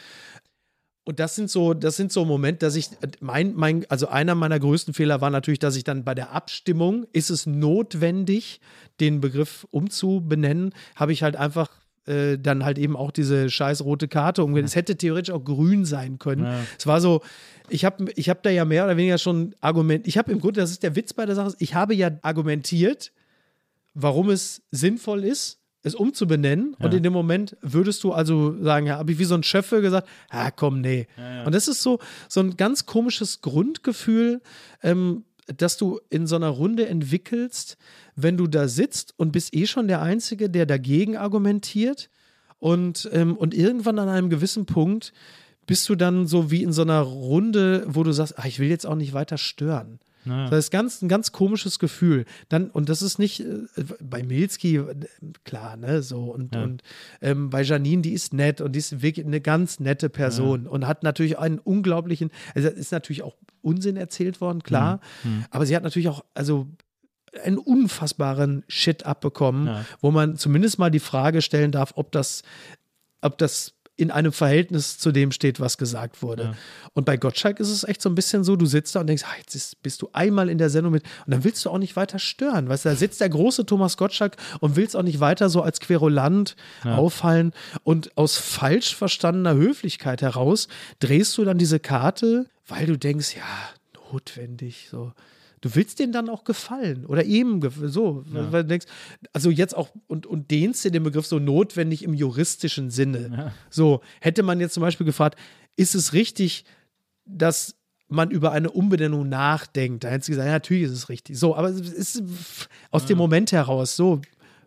Und das sind so, das sind so Momente, dass ich, mein, mein, also einer meiner größten Fehler war natürlich, dass ich dann bei der Abstimmung, ist es notwendig, den Begriff umzubenennen, habe ich halt einfach äh, dann halt eben auch diese scheiß rote Karte umgehen. Es hätte theoretisch auch grün sein können. Es war so, ich habe ich hab da ja mehr oder weniger schon Argument, ich habe im Grunde, das ist der Witz bei der Sache, ich habe ja argumentiert, warum es sinnvoll ist, es umzubenennen. Und in dem Moment würdest du also sagen, ja, habe ich wie so ein Schöffe gesagt, ah, komm, nee. Und das ist so, so ein ganz komisches Grundgefühl, ähm, dass du in so einer Runde entwickelst, wenn du da sitzt und bist eh schon der Einzige, der dagegen argumentiert. Und, ähm, und irgendwann an einem gewissen Punkt bist du dann so wie in so einer Runde, wo du sagst, ah, ich will jetzt auch nicht weiter stören. Das ist ganz, ein ganz komisches Gefühl. Dann, und das ist nicht äh, bei Milski, äh, klar, ne, so. Und, und ähm, bei Janine, die ist nett und die ist wirklich eine ganz nette Person und hat natürlich einen unglaublichen, also ist natürlich auch Unsinn erzählt worden, klar. Aber sie hat natürlich auch, also einen unfassbaren Shit abbekommen, Ja. wo man zumindest mal die Frage stellen darf, ob das, ob das in einem Verhältnis zu dem steht, was gesagt wurde. Und bei Gottschalk ist es echt so ein bisschen so, du sitzt da und denkst, ah, jetzt ist, bist du einmal in der Sendung mit und dann willst du auch nicht weiter stören. Weißt du, da sitzt der große Thomas Gottschalk und willst auch nicht weiter so als Querulant auffallen und aus falsch verstandener Höflichkeit heraus drehst du dann diese Karte, weil du denkst, ja, notwendig, so. Du willst denen dann auch gefallen oder gef- so, weil du denkst, also jetzt auch und, und dehnst dir den Begriff so notwendig im juristischen Sinne. So, hätte man jetzt zum Beispiel gefragt, ist es richtig, dass man über eine Umbenennung nachdenkt? Da hättest du gesagt, ja, natürlich ist es richtig. So, aber es ist aus dem Moment heraus so,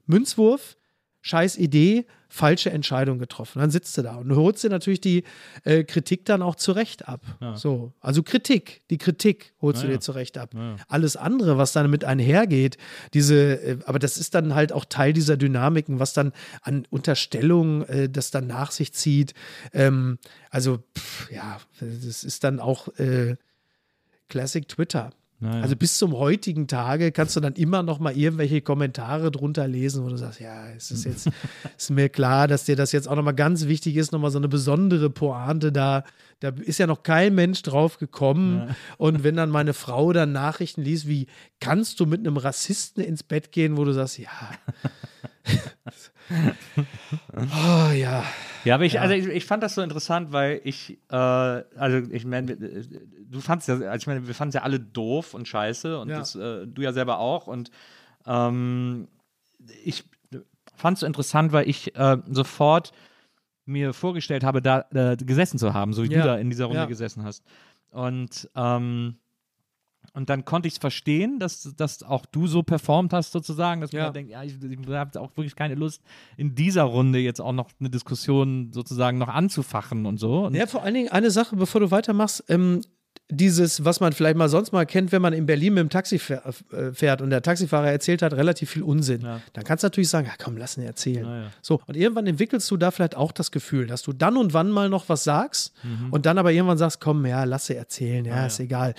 Münzwurf, scheiß Idee, falsche Entscheidung getroffen. Dann sitzt du da und holst dir natürlich die äh, Kritik dann auch zurecht ab. So, also Kritik, die Kritik holst du dir zurecht ab. Alles andere, was dann mit einhergeht, diese, äh, aber das ist dann halt auch Teil dieser Dynamiken, was dann an Unterstellungen äh, das dann nach sich zieht. Ähm, also, pff, ja, das ist dann auch äh, Classic Twitter. Also bis zum heutigen Tage kannst du dann immer noch mal irgendwelche Kommentare drunter lesen, wo du sagst, ja, es ist jetzt ist mir klar, dass dir das jetzt auch noch mal ganz wichtig ist, noch mal so eine besondere Pointe da. Da ist ja noch kein Mensch drauf gekommen. Und wenn dann meine Frau dann Nachrichten liest, wie kannst du mit einem Rassisten ins Bett gehen, wo du sagst, ja. oh ja. Ja, aber ich, also ich, ich fand das so interessant, weil ich, äh, also ich meine, du fandst ja, also ich meine, wir fanden es ja alle doof und scheiße und Ja. das, äh, du ja selber auch und ähm, ich fand es so interessant, weil ich äh, sofort mir vorgestellt habe, da äh, gesessen zu haben, so wie Ja. du da in dieser Runde Ja. gesessen hast. Und ähm, und dann konnte ich es verstehen, dass, dass auch du so performt hast, sozusagen, dass man Ja. dann denkt, ja, ich, ich habe auch wirklich keine Lust, in dieser Runde jetzt auch noch eine Diskussion sozusagen noch anzufachen und so. Und Ja, vor allen Dingen eine Sache, bevor du weitermachst. Ähm, dieses, was man vielleicht mal sonst mal kennt, wenn man in Berlin mit dem Taxi äh, fährt und der Taxifahrer erzählt hat relativ viel Unsinn, Ja. dann kannst du natürlich sagen, ja komm, lass ihn erzählen. Ja, ja. So, und irgendwann entwickelst du da vielleicht auch das Gefühl, dass du dann und wann mal noch was sagst Mhm. und dann aber irgendwann sagst, komm, ja, lass sie erzählen, ja, ist egal.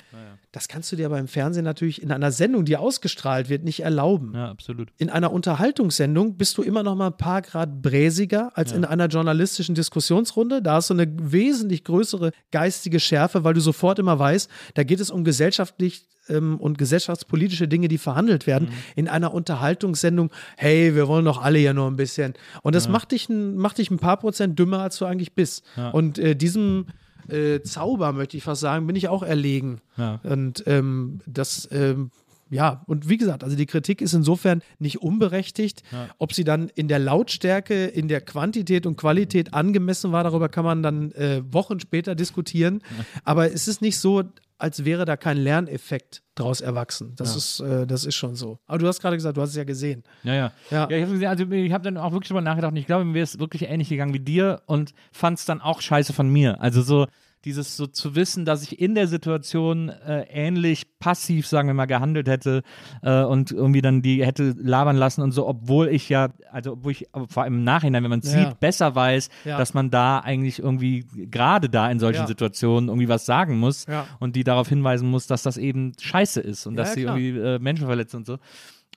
Das kannst du dir aber im Fernsehen natürlich in einer Sendung, die ausgestrahlt wird, nicht erlauben. ja, absolut. In einer Unterhaltungssendung bist du immer noch mal ein paar Grad bräsiger als in einer journalistischen Diskussionsrunde. Da hast du eine wesentlich größere geistige Schärfe, weil du sofort immer weißt, da geht es um gesellschaftlich ähm, und gesellschaftspolitische Dinge, die verhandelt werden. In einer Unterhaltungssendung, hey, wir wollen doch alle ja nur ein bisschen. Und das macht, dich ein, macht dich ein paar Prozent dümmer, als du eigentlich bist. Und äh, diesem äh, Zauber, möchte ich fast sagen, bin ich auch erlegen. Ja. Und ähm, das, ähm, ja, und wie gesagt, also die Kritik ist insofern nicht unberechtigt. Ob sie dann in der Lautstärke, in der Quantität und Qualität angemessen war, darüber kann man dann äh, Wochen später diskutieren. Aber es ist nicht so, als wäre da kein Lerneffekt draus erwachsen. Das, ist, äh, das ist schon so. Aber du hast gerade gesagt, du hast es ja gesehen. Ja, ja. Ja. ja ich habe gesehen, also ich habe dann auch wirklich drüber nachgedacht und ich glaube, mir ist wirklich ähnlich gegangen wie dir und fand es dann auch scheiße von mir. Also so dieses so zu wissen, dass ich in der Situation äh, ähnlich passiv, sagen wir mal, gehandelt hätte äh, und irgendwie dann die hätte labern lassen und so, obwohl ich ja, also obwohl ich vor allem im Nachhinein, wenn man es Ja. sieht, besser weiß, Ja. dass man da eigentlich irgendwie gerade da in solchen Ja. Situationen irgendwie was sagen muss und die darauf hinweisen muss, dass das eben scheiße ist und dass sie irgendwie äh, Menschen verletzen und so.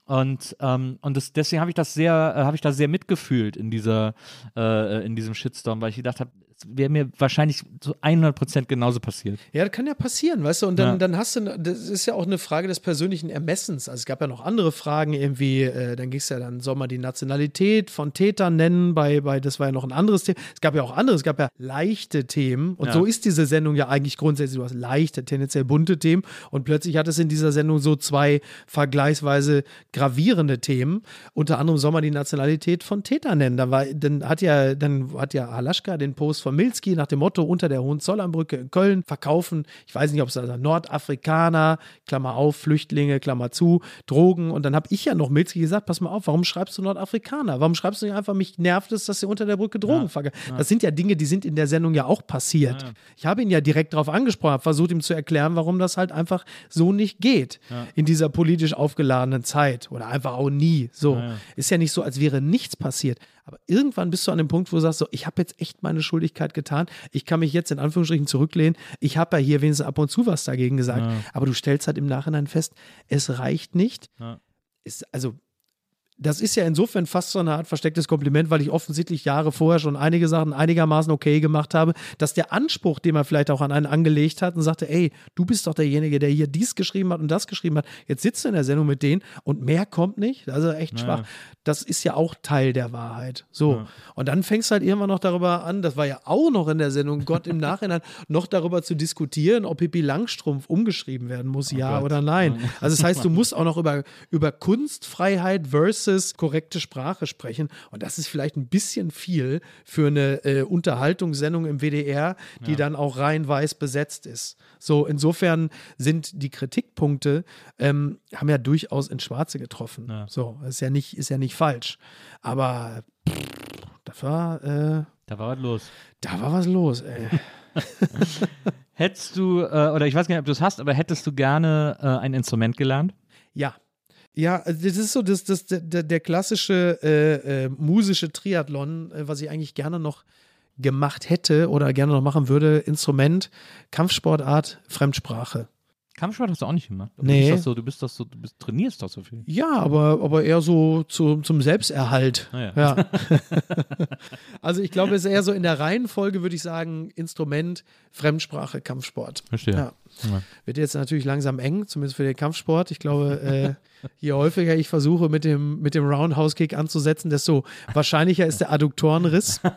Und, ähm, und das, deswegen habe ich das sehr, äh, habe ich da sehr mitgefühlt in dieser, äh, in diesem Shitstorm, weil ich gedacht habe, wäre mir wahrscheinlich zu 100% genauso passiert. Ja, das kann ja passieren, weißt du, und dann, Ja. dann hast du, das ist ja auch eine Frage des persönlichen Ermessens. Also es gab ja noch andere Fragen, irgendwie, äh, dann ging es ja dann, soll man die Nationalität von Tätern nennen, bei, bei, das war ja noch ein anderes Thema. Es gab ja auch andere, es gab ja leichte Themen und Ja. so ist diese Sendung ja eigentlich grundsätzlich, du hast leichte, tendenziell bunte Themen und plötzlich hat es in dieser Sendung so zwei vergleichsweise gravierende Themen. Unter anderem soll man die Nationalität von Tätern nennen. Da war, dann hat ja, dann hat ja Halaschka den Post von Milski nach dem Motto unter der Hohenzollernbrücke in Köln verkaufen. Ich weiß nicht, ob es also Nordafrikaner, Klammer auf, Flüchtlinge, Klammer zu, Drogen. Und dann habe ich ja noch Milski gesagt, pass mal auf, warum schreibst du Nordafrikaner? Warum schreibst du nicht einfach, mich nervt es, dass sie unter der Brücke Drogen verkaufen? Das sind ja Dinge, die sind in der Sendung ja auch passiert. Ich habe ihn ja direkt darauf angesprochen, habe versucht, ihm zu erklären, warum das halt einfach so nicht geht in dieser politisch aufgeladenen Zeit oder einfach auch nie. So. Ist ja nicht so, als wäre nichts passiert. Aber irgendwann bist du an dem Punkt, wo du sagst, so, ich habe jetzt echt meine Schuldigkeit getan. Ich kann mich jetzt in Anführungsstrichen zurücklehnen. Ich habe ja hier wenigstens ab und zu was dagegen gesagt. Aber du stellst halt im Nachhinein fest, es reicht nicht. Ja. Ist, also, das ist ja insofern fast so eine Art verstecktes Kompliment, weil ich offensichtlich Jahre vorher schon einige Sachen einigermaßen okay gemacht habe, dass der Anspruch, den man vielleicht auch an einen angelegt hat und sagte, ey, du bist doch derjenige, der hier dies geschrieben hat und das geschrieben hat, jetzt sitzt du in der Sendung mit denen und mehr kommt nicht, also echt schwach. Das ist ja auch Teil der Wahrheit. So. Und dann fängst du halt irgendwann noch darüber an, das war ja auch noch in der Sendung, Gott im Nachhinein, noch darüber zu diskutieren, ob Pippi Langstrumpf umgeschrieben werden muss, ja oder nein. Also das heißt, du musst auch noch über, über Kunstfreiheit versus korrekte Sprache sprechen. Und das ist vielleicht ein bisschen viel für eine äh, Unterhaltungssendung im WDR, die dann auch rein weiß besetzt ist. So, insofern sind die Kritikpunkte, ähm, haben ja durchaus ins Schwarze getroffen. So, ist ja nicht, ist ja nicht falsch. Aber pff, das war, äh, Da war was los. da war was los, ey. Hättest du, äh, oder ich weiß gar nicht, ob du es hast, aber hättest du gerne äh, ein Instrument gelernt? Ja. Ja, also das ist so das, das, der, der klassische äh, äh, musische Triathlon, äh, was ich eigentlich gerne noch gemacht hätte oder gerne noch machen würde. Instrument, Kampfsportart, Fremdsprache. Kampfsport hast du auch nicht gemacht. Du Nee. bist so, du bist doch so, du bist, trainierst doch so viel. Ja, aber, aber eher so zu, zum Selbsterhalt. Ah ja. ja. also ich glaube, es ist eher so in der Reihenfolge, würde ich sagen, Instrument, Fremdsprache, Kampfsport. Verstehe. Ja. Ja. Wird jetzt natürlich langsam eng, zumindest für den Kampfsport. Ich glaube, äh, je häufiger ich versuche, mit dem, mit dem Roundhouse-Kick anzusetzen, desto wahrscheinlicher ist der Adduktorenriss.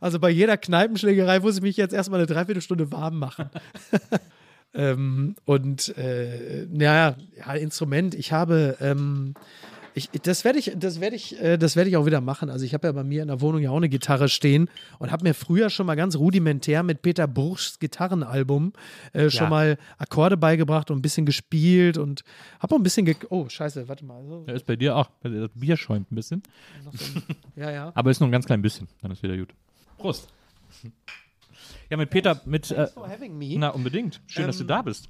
Also bei jeder Kneipenschlägerei muss ich mich jetzt erstmal eine Dreiviertelstunde warm machen. ähm, und äh, naja, ja, Instrument, ich habe. Ähm, ich, das werde ich, das werde ich, äh, das werde ich auch wieder machen. Also ich habe ja bei mir in der Wohnung ja auch eine Gitarre stehen und habe mir früher schon mal ganz rudimentär mit Peter Burschs Gitarrenalbum äh, schon Ja. mal Akkorde beigebracht und ein bisschen gespielt und habe auch ein bisschen ge Oh Scheiße, warte mal. So, Ja, ist bei dir auch. Das Bier schäumt ein bisschen. ja, ja. Aber ist nur ein ganz klein bisschen. Dann ist wieder gut. Prost. Ja, mit Peter, mit. Äh, for having me. na, unbedingt. Schön, dass du da bist.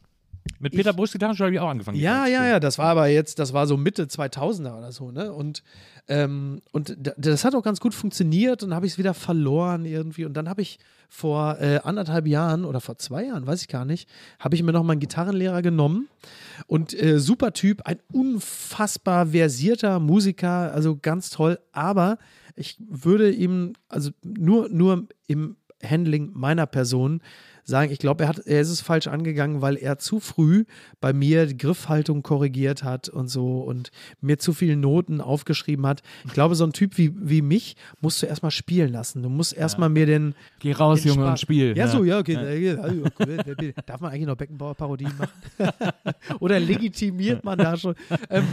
Mit Peter Bruchs Gitarrenschule habe ich auch angefangen. Ja, ja, ja, das war aber jetzt, das war so Mitte 2000er oder so, ne? Und, ähm, und das hat auch ganz gut funktioniert und dann habe ich es wieder verloren irgendwie. Und dann habe ich vor äh, anderthalb Jahren oder vor zwei Jahren, weiß ich gar nicht, habe ich mir noch mal einen Gitarrenlehrer genommen und äh, super Typ, ein unfassbar versierter Musiker, also ganz toll, aber ich würde ihm, also nur, nur im Handling meiner Person sagen, ich glaube, er, hat- er ist es falsch angegangen, weil er zu früh bei mir die Griffhaltung korrigiert hat und so und mir zu viele Noten aufgeschrieben hat. Ich glaube, so ein Typ wie, wie mich musst du erstmal spielen lassen. Du musst erstmal mir den. Geh raus, den Junge, Spaß- und spiel. Ja, so, ja, okay. Ja. also. Darf man eigentlich noch Beckenbauer-Parodien machen? Oder legitimiert man da schon? Ähm,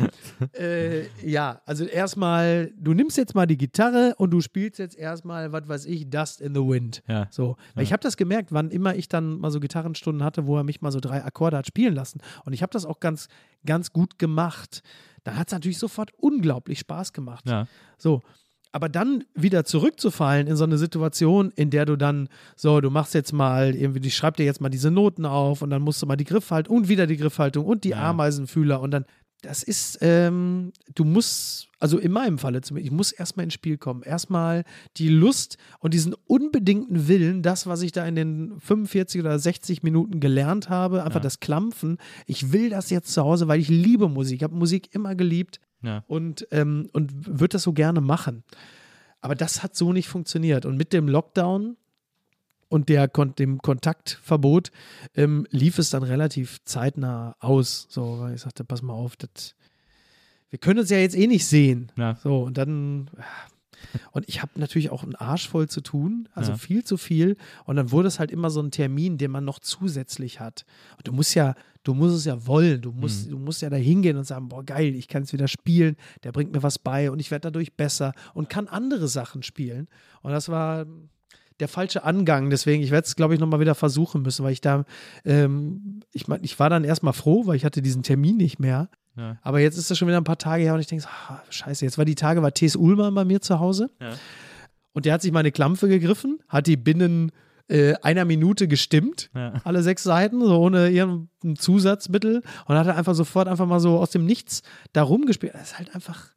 äh, ja, also erstmal, du nimmst jetzt mal die Gitarre und du spielst jetzt erstmal, was weiß ich, Dust in the Wind. Ja. So. Weil Ich habe das gemerkt, wann immer ich dann mal so Gitarrenstunden hatte, wo er mich mal so drei Akkorde hat spielen lassen. Und ich habe das auch ganz, ganz gut gemacht. Dann hat es natürlich sofort unglaublich Spaß gemacht. Ja. So. Aber dann wieder zurückzufallen in so eine Situation, in der du dann, so, du machst jetzt mal irgendwie, ich schreib dir jetzt mal diese Noten auf und dann musst du mal die Griffhaltung und wieder die Griffhaltung und die Ameisenfühler und dann, das ist, ähm, du musst, also in meinem Falle zumindest, ich muss erstmal ins Spiel kommen. Erstmal die Lust und diesen unbedingten Willen, das, was ich da in den 45 oder 60 Minuten gelernt habe, einfach das Klampfen. Ich will das jetzt zu Hause, weil ich liebe Musik. Ich habe Musik immer geliebt Ja. und, ähm, und würde das so gerne machen. Aber das hat so nicht funktioniert. Und mit dem Lockdown und der, dem Kontaktverbot ähm, lief es dann relativ zeitnah aus. So, weil ich sagte, pass mal auf, das, wir können uns ja jetzt eh nicht sehen. Ja. So, und dann. Und ich habe natürlich auch einen Arsch voll zu tun, also Ja. viel zu viel. Und dann wurde es halt immer so ein Termin, den man noch zusätzlich hat. Und du musst ja, du musst es ja wollen. Du musst, Mhm. du musst ja da hingehen und sagen, boah, geil, ich kann es wieder spielen, der bringt mir was bei und ich werde dadurch besser und kann andere Sachen spielen. Und das war der falsche Angang. Deswegen, ich werde es, glaube ich, nochmal wieder versuchen müssen, weil ich da, ähm, ich meine, ich war dann erstmal froh, weil ich hatte diesen Termin nicht mehr. Ja. Aber jetzt ist das schon wieder ein paar Tage her und ich denke, so, ah, scheiße, jetzt war die Tage, war T.S. Ullmann bei mir zu Hause. Ja. Und der hat sich meine Klampfe gegriffen, hat die binnen äh, einer Minute gestimmt, Ja. alle sechs Seiten, so ohne irgendein Zusatzmittel und hat einfach sofort einfach mal so aus dem Nichts da rumgespielt. Das ist halt einfach.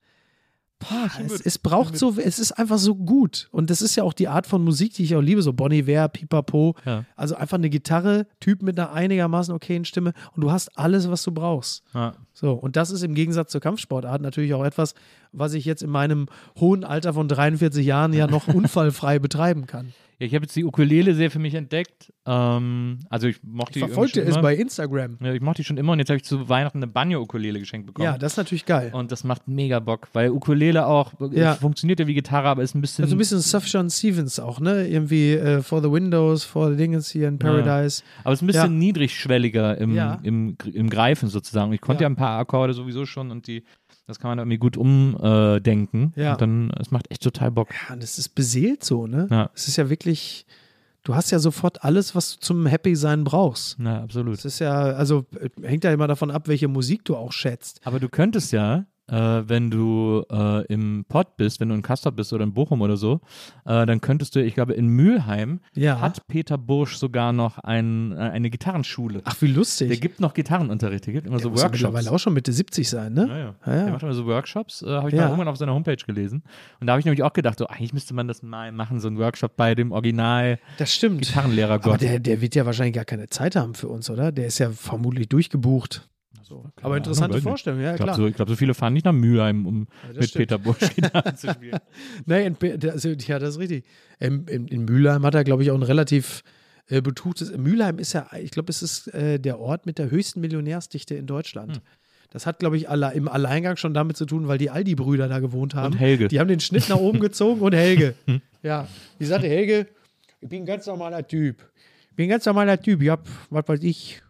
Boah, es, es braucht so, es ist einfach so gut. Und das ist ja auch die Art von Musik, die ich auch liebe, so Bonnie Iver, Pipapo. Ja. Also einfach eine Gitarre, Typ mit einer einigermaßen okayen Stimme und du hast alles, was du brauchst. Ja. So, und das ist im Gegensatz zur Kampfsportart natürlich auch etwas, was ich jetzt in meinem hohen Alter von 43 Jahren ja noch unfallfrei betreiben kann. Ja, ich habe jetzt die Ukulele sehr für mich entdeckt. Ähm, also ich mochte Ich die verfolgte es bei. Instagram. Ja, ich mochte die schon immer und jetzt habe ich zu Weihnachten eine Banjo-Ukulele geschenkt bekommen. Ja, das ist natürlich geil. und das macht mega Bock, weil Ukulele auch äh, Ja. funktioniert ja wie Gitarre, aber ist ein bisschen. Also ein bisschen Sufjan Stevens auch, ne? Irgendwie äh, For the Windows, For the Dingens hier in Paradise. aber es ist ein bisschen Ja. niedrigschwelliger im, Ja. im, im Greifen sozusagen. Ich konnte Ja. ja. ein paar Akkorde sowieso schon und die, das kann man irgendwie gut umdenken. Ja. Und dann, es macht echt total Bock. Ja, und es ist beseelt so, ne? Ja. Es ist ja wirklich, du hast ja sofort alles, was du zum Happy-Sein brauchst. Na, absolut. Es ist ja, also äh, hängt ja immer davon ab, welche Musik du auch schätzt. Aber du könntest ja, äh, wenn du äh, im Pott bist, wenn du in Kastor bist oder in Bochum oder so, äh, dann könntest du, ich glaube, in Mülheim Ja. hat Peter Bursch sogar noch ein, äh, eine Gitarrenschule. Ach, wie lustig. Der gibt noch Gitarrenunterricht, der gibt immer Der so muss Workshops. mittlerweile auch schon Mitte 70 sein, ne? Ja, ja. Ja, ja. Der macht immer so Workshops, äh, habe ich mal irgendwann auf seiner Homepage gelesen. Und da habe ich nämlich auch gedacht, so, eigentlich müsste man das mal machen, so ein Workshop bei dem Original Das stimmt. Gitarrenlehrer Aber Gott. der, der wird ja wahrscheinlich gar keine Zeit haben für uns, oder? Der ist ja vermutlich durchgebucht. Aber interessante Ahnung. Vorstellung, ja, ich glaube, klar. so, ich glaub, so viele fahren nicht nach Mülheim, um das mit stimmt. Peter Bursch Gitarre zu spielen. Nee, in, also, ja, das ist richtig. In, in, in Mülheim hat er, glaube ich, auch ein relativ äh, betuchtes. Mülheim ist ja, ich glaube, es ist äh, der Ort mit der höchsten Millionärsdichte in Deutschland. Hm. Das hat, glaube ich, alle, im Alleingang schon damit zu tun, weil die Aldi-Brüder da gewohnt haben. Und Helge. Die haben den Schnitt nach oben gezogen und Helge. ja, wie sagte Helge, ich bin ein ganz normaler Typ. Ich bin ein ganz normaler Typ. Ich habe, was weiß ich,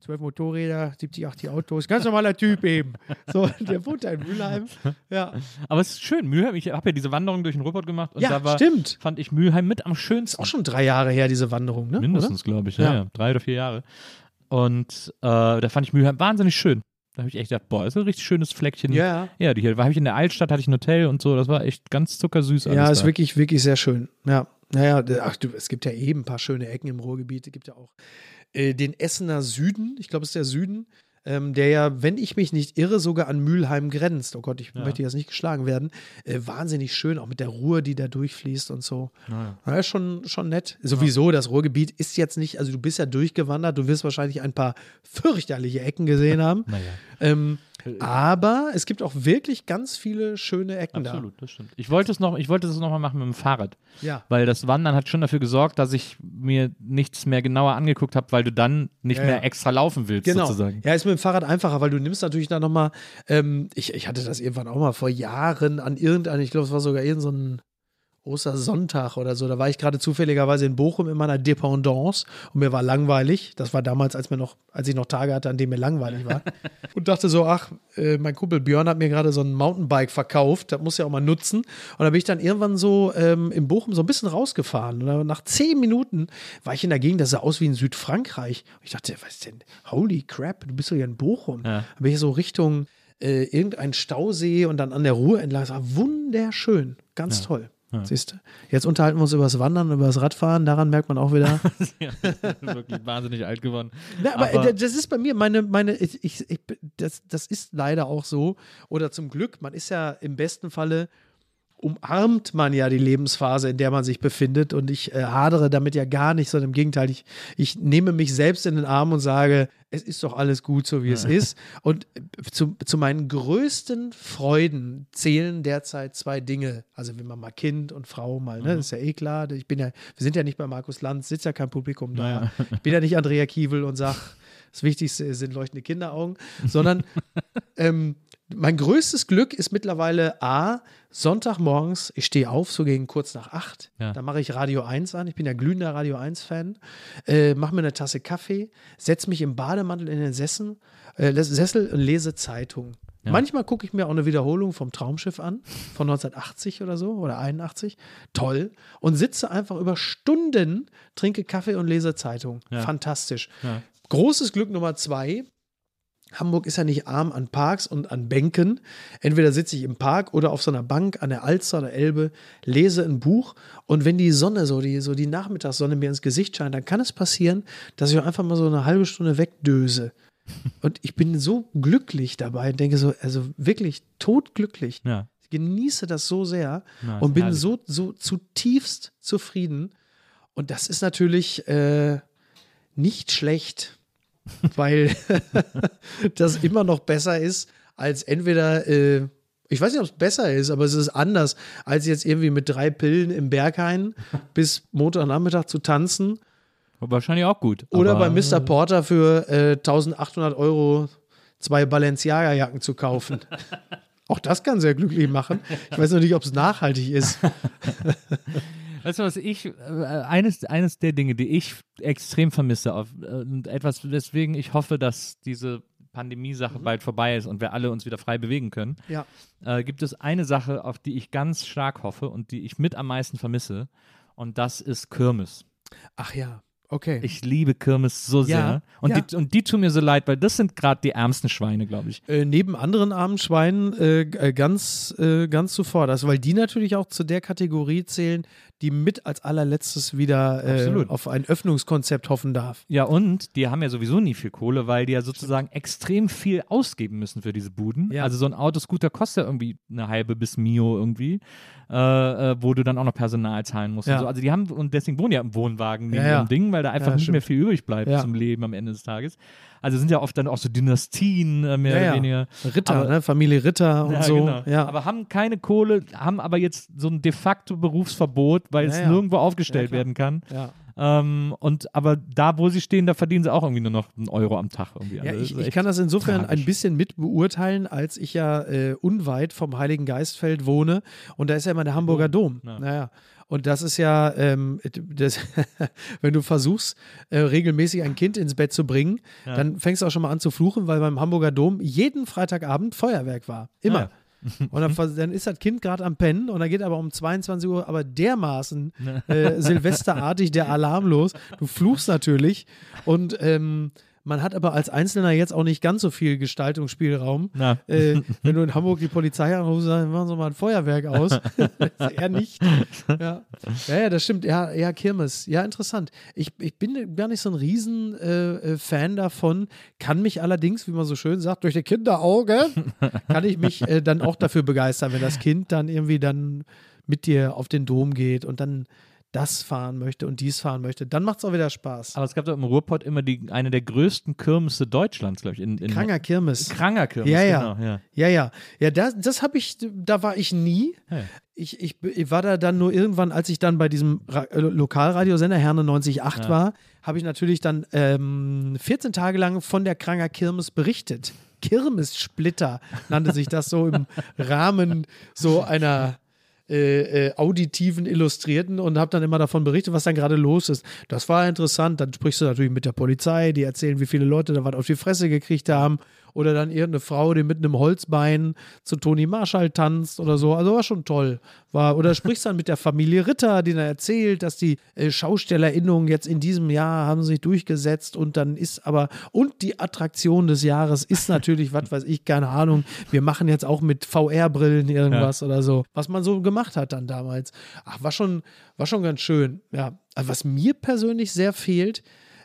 zwölf Motorräder, 70, 80 Autos. Ganz normaler Typ eben. So, der wohnt da in Mülheim. Ja, Aber es ist schön, Mülheim, ich habe ja diese Wanderung durch den Ruhrpott gemacht und ja da war, stimmt. fand ich Mülheim mit am schönsten. Auch schon drei Jahre her, diese Wanderung, ne? Mindestens, glaube ich, ja, Ja. Drei oder vier Jahre. Und äh, da fand ich Mülheim wahnsinnig schön. Da habe ich echt gedacht, boah, ist ein richtig schönes Fleckchen. Ja, Ja, die hier, war ich in der Altstadt, hatte ich ein Hotel und so, das war echt ganz zuckersüß. Ja, ist da. wirklich, wirklich sehr schön. Ja. Naja, ach du, es gibt ja eben ein paar schöne Ecken im Ruhrgebiet. Es gibt ja auch äh, den Essener Süden, ich glaube, es ist der Süden, ähm, der ja, wenn ich mich nicht irre, sogar an Mülheim grenzt. Oh Gott, ich Ja. möchte jetzt nicht geschlagen werden. Äh, wahnsinnig schön, auch mit der Ruhr, die da durchfließt und so. Ja. Ja, schon, schon nett. Sowieso, das Ruhrgebiet ist jetzt nicht, also du bist ja durchgewandert, du wirst wahrscheinlich ein paar fürchterliche Ecken gesehen haben. Naja. Ähm, Aber es gibt auch wirklich ganz viele schöne Ecken Absolut, das stimmt. Ich wollte es noch, ich wollte es noch mal machen mit dem Fahrrad. Ja. Weil das Wandern hat schon dafür gesorgt, dass ich mir nichts mehr genauer angeguckt habe, weil du dann nicht Ja, mehr ja. extra laufen willst, Genau. sozusagen. Ja, ist mit dem Fahrrad einfacher, weil du nimmst natürlich dann nochmal, ähm, ich, ich hatte das irgendwann auch mal vor Jahren an irgendeinem, ich glaube, es war sogar irgendein so ein Ostersonntag oder so. Da war ich gerade zufälligerweise in Bochum in meiner Dependance und mir war langweilig. Das war damals, als, mir noch, als ich noch Tage hatte, an denen mir langweilig war. und dachte so, ach, äh, mein Kumpel Björn hat mir gerade so ein Mountainbike verkauft. Das muss ja auch mal nutzen. Und da bin ich dann irgendwann so ähm, in Bochum so ein bisschen rausgefahren. Und nach zehn Minuten war ich in der Gegend, das sah aus wie in Südfrankreich. Und ich dachte, was ist denn? Holy crap, du bist doch hier in Bochum. Ja. Da bin ich so Richtung äh, irgendein Stausee und dann an der Ruhr entlang. Das war wunderschön. Ganz toll. Siehst du? Jetzt unterhalten wir uns über das Wandern, über das Radfahren. Daran merkt man auch wieder. ja, wirklich wahnsinnig alt geworden. Na, aber, Aber- äh, das ist bei mir meine, meine, ich, ich, ich, das, das ist leider auch so. Oder zum Glück, man ist ja im besten Falle umarmt man ja die Lebensphase, in der man sich befindet. Und ich äh, hadere damit ja gar nicht, sondern im Gegenteil, ich, ich nehme mich selbst in den Arm und sage, es ist doch alles gut, so wie es ist. Und äh, zu, zu meinen größten Freuden zählen derzeit zwei Dinge. Also wenn man mal Kind und Frau mal, ne, das ist ja eh klar. Ich bin ja, wir sind ja nicht bei Markus Lanz, sitzt ja kein Publikum da. Ich bin ja nicht Andrea Kiewel und sag, das Wichtigste sind leuchtende Kinderaugen, sondern ähm, mein größtes Glück ist mittlerweile A, Sonntagmorgens, ich stehe auf, so gegen kurz nach acht. Ja. Da mache ich Radio 1 an. Ich bin ja glühender Radio 1-Fan. Äh, mache mir eine Tasse Kaffee, setze mich im Bademantel in den Sessel, äh, Sessel und lese Zeitung. Manchmal gucke ich mir auch eine Wiederholung vom Traumschiff an, von 1980 oder so oder 81. Toll. Und sitze einfach über Stunden, trinke Kaffee und lese Zeitung. Ja. Fantastisch. Ja. Großes Glück Nummer zwei. Hamburg ist ja nicht arm an Parks und an Bänken. Entweder sitze ich im Park oder auf so einer Bank an der Alster oder Elbe, lese ein Buch und wenn die Sonne so die, so die Nachmittagssonne mir ins Gesicht scheint, dann kann es passieren, dass ich einfach mal so eine halbe Stunde wegdöse. Und ich bin so glücklich dabei, denke so, also wirklich totglücklich. Ja. Ich genieße das so sehr Ja, und bin herrlich. so, so zutiefst zufrieden. Und das ist natürlich äh, nicht schlecht, weil das immer noch besser ist, als entweder, äh, ich weiß nicht, ob es besser ist, aber es ist anders, als jetzt irgendwie mit drei Pillen im Berghain bis Montagnachmittag zu tanzen Wahrscheinlich auch gut. oder bei Mr. Porter für äh, 1800 Euro zwei Balenciaga-Jacken zu kaufen. Auch das kann sehr glücklich machen. Ich weiß noch nicht, ob es nachhaltig ist. Weißt du was, ich, äh, eines, eines der Dinge, die ich extrem vermisse, auf, äh, und etwas, weswegen ich hoffe, dass diese Pandemie-Sache bald vorbei ist und wir alle uns wieder frei bewegen können, Ja. äh, gibt es eine Sache, auf die ich ganz stark hoffe und die ich mit am meisten vermisse, und das ist Kirmes. Ach ja, okay. Ich liebe Kirmes so sehr. Ja, und, ja. Die, und die tun mir so leid, weil das sind gerade die ärmsten Schweine, glaube ich. äh, neben anderen armen Schweinen äh, äh, ganz, äh, ganz zuvor. Das, weil die natürlich auch zu der Kategorie zählen, die mit als allerletztes wieder äh, auf ein Öffnungskonzept hoffen darf. Ja, und die haben ja sowieso nie viel Kohle, weil die ja sozusagen extrem viel ausgeben müssen für diese Buden. Ja. Also so ein Autoscooter kostet ja irgendwie eine halbe bis Mio irgendwie, äh, wo du dann auch noch Personal zahlen musst. So. Also die haben, und deswegen wohnen ja im Wohnwagen neben ja. ihrem Ding, weil da einfach Ja, nicht stimmt. mehr viel übrig bleibt Ja. zum Leben am Ende des Tages. Also sind ja oft dann auch so Dynastien äh, mehr Ja, oder ja. weniger. Ritter, Aber- ne? Familie Ritter und so. genau. Ja. Aber haben keine Kohle, haben aber jetzt so ein de facto Berufsverbot, weil es nirgendwo aufgestellt werden kann. ja. Ähm, und aber da, wo sie stehen, da verdienen sie auch irgendwie nur noch einen Euro am Tag. Irgendwie. Ja, Also ich, ich kann das insofern tragisch. ein bisschen mit beurteilen, als ich ja äh, unweit vom Heiligen Geistfeld wohne und da ist ja immer der Hamburger Dom. Ja. Naja. Und das ist ja, ähm, das, wenn du versuchst, äh, regelmäßig ein Kind ins Bett zu bringen, Ja. dann fängst du auch schon mal an zu fluchen, weil beim Hamburger Dom jeden Freitagabend Feuerwerk war. Immer. Ah, ja. Und dann, dann ist das Kind gerade am Pennen und dann geht aber um 22 Uhr aber dermaßen äh, silvesterartig der Alarm los. Du fluchst natürlich und ähm, man hat aber als Einzelner jetzt auch nicht ganz so viel Gestaltungsspielraum. Äh, wenn du in Hamburg die Polizei anrufst, dann machen sie mal ein Feuerwerk aus. Eher nicht. Ja. ja, ja, das stimmt. Ja, ja, Kirmes. Ja, interessant. Ich, ich bin gar nicht so ein riesen äh, äh, davon, kann mich allerdings, wie man so schön sagt, durch die Kinderaugen, kann ich mich äh, dann auch dafür begeistern, wenn das Kind dann irgendwie dann mit dir auf den Dom geht und dann das fahren möchte und dies fahren möchte, dann macht es auch wieder Spaß. Aber es gab doch im Ruhrpott immer die, eine der größten Kirmesse Deutschlands, glaube ich. In, in Kranger Kirmes. Kranger Kirmes, Ja, ja. genau. Ja. Ja, ja. Ja, das, das habe ich, da war ich nie. Ja. Ich, ich, ich war da dann nur irgendwann, als ich dann bei diesem Ra äh, Lokalradiosender Herne 98 Ja. war, habe ich natürlich dann ähm, 14 Tage lang von der Kranger Kirmes berichtet. Kirmessplitter nannte sich das so im Rahmen so einer äh, äh, auditiven Illustrierten und habe dann immer davon berichtet, was dann gerade los ist. Das war interessant. Dann sprichst du natürlich mit der Polizei, die erzählen, wie viele Leute da was auf die Fresse gekriegt haben. Oder dann irgendeine Frau, die mit einem Holzbein zu Toni Marshall tanzt oder so. Also war schon toll. War, oder sprichst dann mit der Familie Ritter, die dann erzählt, dass die äh, SchaustellerInnungen jetzt in diesem Jahr haben sich durchgesetzt und dann ist aber, und die Attraktion des Jahres ist natürlich, was weiß ich, keine Ahnung, wir machen jetzt auch mit VR-Brillen irgendwas oder so, was man so gemacht hat dann damals. Ach, war schon, war schon ganz schön. Ja, also was mir persönlich sehr fehlt,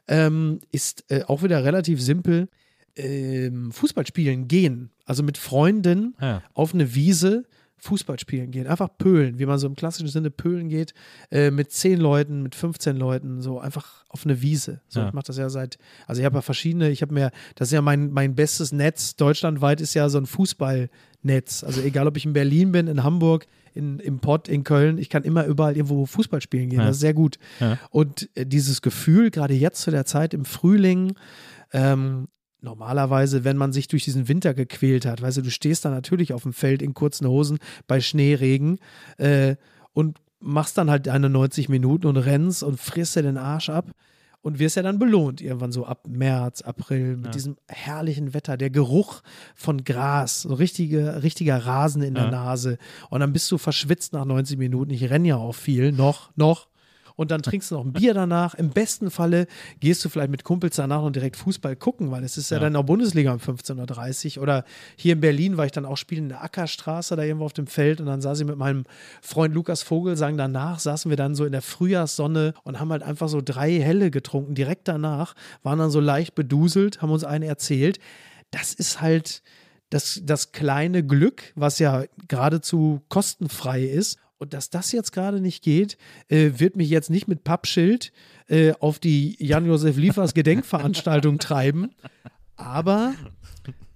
ähm, ist äh, auch wieder relativ simpel. Ähm, Fußball spielen gehen. Also mit Freunden Ja. auf eine Wiese Fußball spielen gehen. Einfach pölen, wie man so im klassischen Sinne pölen geht. Äh, mit 10 Leuten, mit 15 Leuten, so einfach auf eine Wiese. So, Ja. Ich mache das ja seit, also ich habe ja verschiedene, ich habe mir, das ist ja mein, mein bestes Netz. Deutschlandweit ist ja so ein Fußballnetz. Also egal, ob ich in Berlin bin, in Hamburg, in, im Pott, in Köln, ich kann immer überall irgendwo Fußball spielen gehen. Ja. Das ist sehr gut. Ja. Und äh, dieses Gefühl, gerade jetzt zu der Zeit im Frühling, ähm, normalerweise, wenn man sich durch diesen Winter gequält hat, weißt du, du stehst da natürlich auf dem Feld in kurzen Hosen bei Schneeregen äh, und machst dann halt deine 90 Minuten und rennst und frisst dir den Arsch ab und wirst ja dann belohnt irgendwann so ab März, April mit Ja. diesem herrlichen Wetter, der Geruch von Gras, so richtige, richtiger Rasen in der Ja. Nase und dann bist du verschwitzt nach 90 Minuten. Ich renne ja auch viel, noch, noch. Und dann trinkst du noch ein Bier danach. Im besten Falle gehst du vielleicht mit Kumpels danach noch direkt Fußball gucken, weil es ist ja, Ja. dann auch Bundesliga um 15.30 Uhr. Oder hier in Berlin war ich dann auch spielen in der Ackerstraße, da irgendwo auf dem Feld. Und dann saß ich mit meinem Freund Lukas Vogel, sagen danach, saßen wir dann so in der Frühjahrssonne und haben halt einfach so drei Helle getrunken. Direkt danach waren dann so leicht beduselt, haben uns eine erzählt. Das ist halt das, das kleine Glück, was ja geradezu kostenfrei ist. Und dass das jetzt gerade nicht geht, äh, wird mich jetzt nicht mit Pappschild äh, auf die Jan-Josef Liefers Gedenkveranstaltung treiben. Aber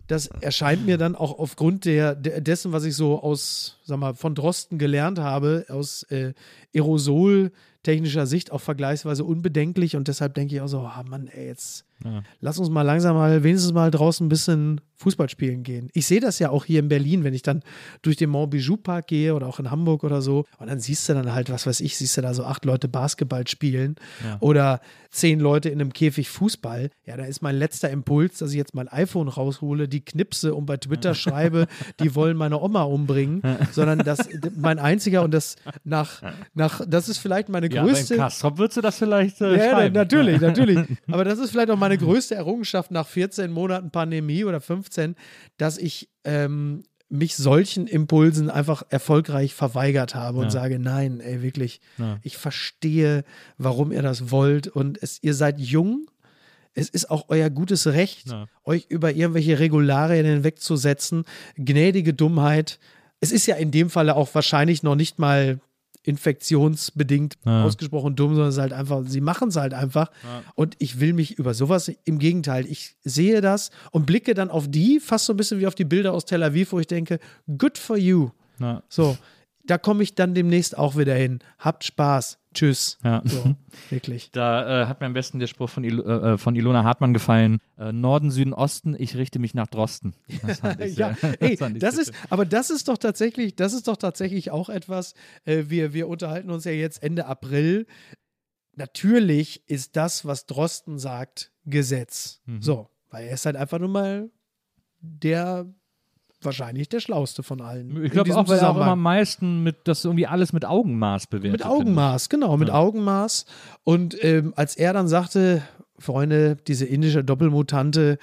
das erscheint mir dann auch aufgrund der, dessen, was ich so aus, sag mal, von Drosten gelernt habe, aus äh, Aerosol-technischer Sicht auch vergleichsweise unbedenklich. Und deshalb denke ich auch so, ah Mann, ey, jetzt Ja. lass uns mal langsam mal wenigstens mal draußen ein bisschen Fußball spielen gehen. Ich sehe das ja auch hier in Berlin, wenn ich dann durch den Montbijou Park gehe oder auch in Hamburg oder so. Und dann siehst du dann halt, was weiß ich, siehst du da so acht Leute Basketball spielen Ja. oder zehn Leute in einem Käfig Fußball. Ja, da ist mein letzter Impuls, dass ich jetzt mein iPhone raushole, die knipse und bei Twitter schreibe, die wollen meine Oma umbringen, sondern das mein einziger und das nach, nach das ist vielleicht meine Ja, größte. Kastrop würdest du das vielleicht äh, Ja, schreiben. natürlich, natürlich. Aber das ist vielleicht auch meine größte Errungenschaft nach 14 Monaten Pandemie oder 15, dass ich ähm, mich solchen Impulsen einfach erfolgreich verweigert habe und Ja. sage, nein, ey, wirklich, Ja. ich verstehe, warum ihr das wollt und es, ihr seid jung. Es ist auch euer gutes Recht, Ja. euch über irgendwelche Regularien hinwegzusetzen. Gnädige Dummheit. Es ist ja in dem Falle auch wahrscheinlich noch nicht mal infektionsbedingt Ja. ausgesprochen dumm, sondern es halt einfach, sie machen es halt einfach. Und ich will mich über sowas, im Gegenteil, ich sehe das und blicke dann auf die, fast so ein bisschen wie auf die Bilder aus Tel Aviv, wo ich denke, good for you. Ja. So, da komme ich dann demnächst auch wieder hin. Habt Spaß. Tschüss. Ja. So, wirklich. Da äh, hat mir am besten der Spruch von, Il äh, von Ilona Hartmann gefallen. Äh, Norden, Süden, Osten, ich richte mich nach Drosten. Das ich, ja, ey, das sehr ist, aber das ist doch tatsächlich, das ist doch tatsächlich auch etwas, äh, wir, wir unterhalten uns ja jetzt Ende April. Natürlich ist das, was Drosten sagt, Gesetz. Mhm. So, weil er ist halt einfach nur mal der, wahrscheinlich der Schlauste von allen. Ich glaube auch, weil er auch immer am meisten mit, das irgendwie alles mit Augenmaß bewertet. Mit. Augenmaß, genau, mit Ja. Augenmaß. Und ähm, als er dann sagte, Freunde, diese indische Doppelmutante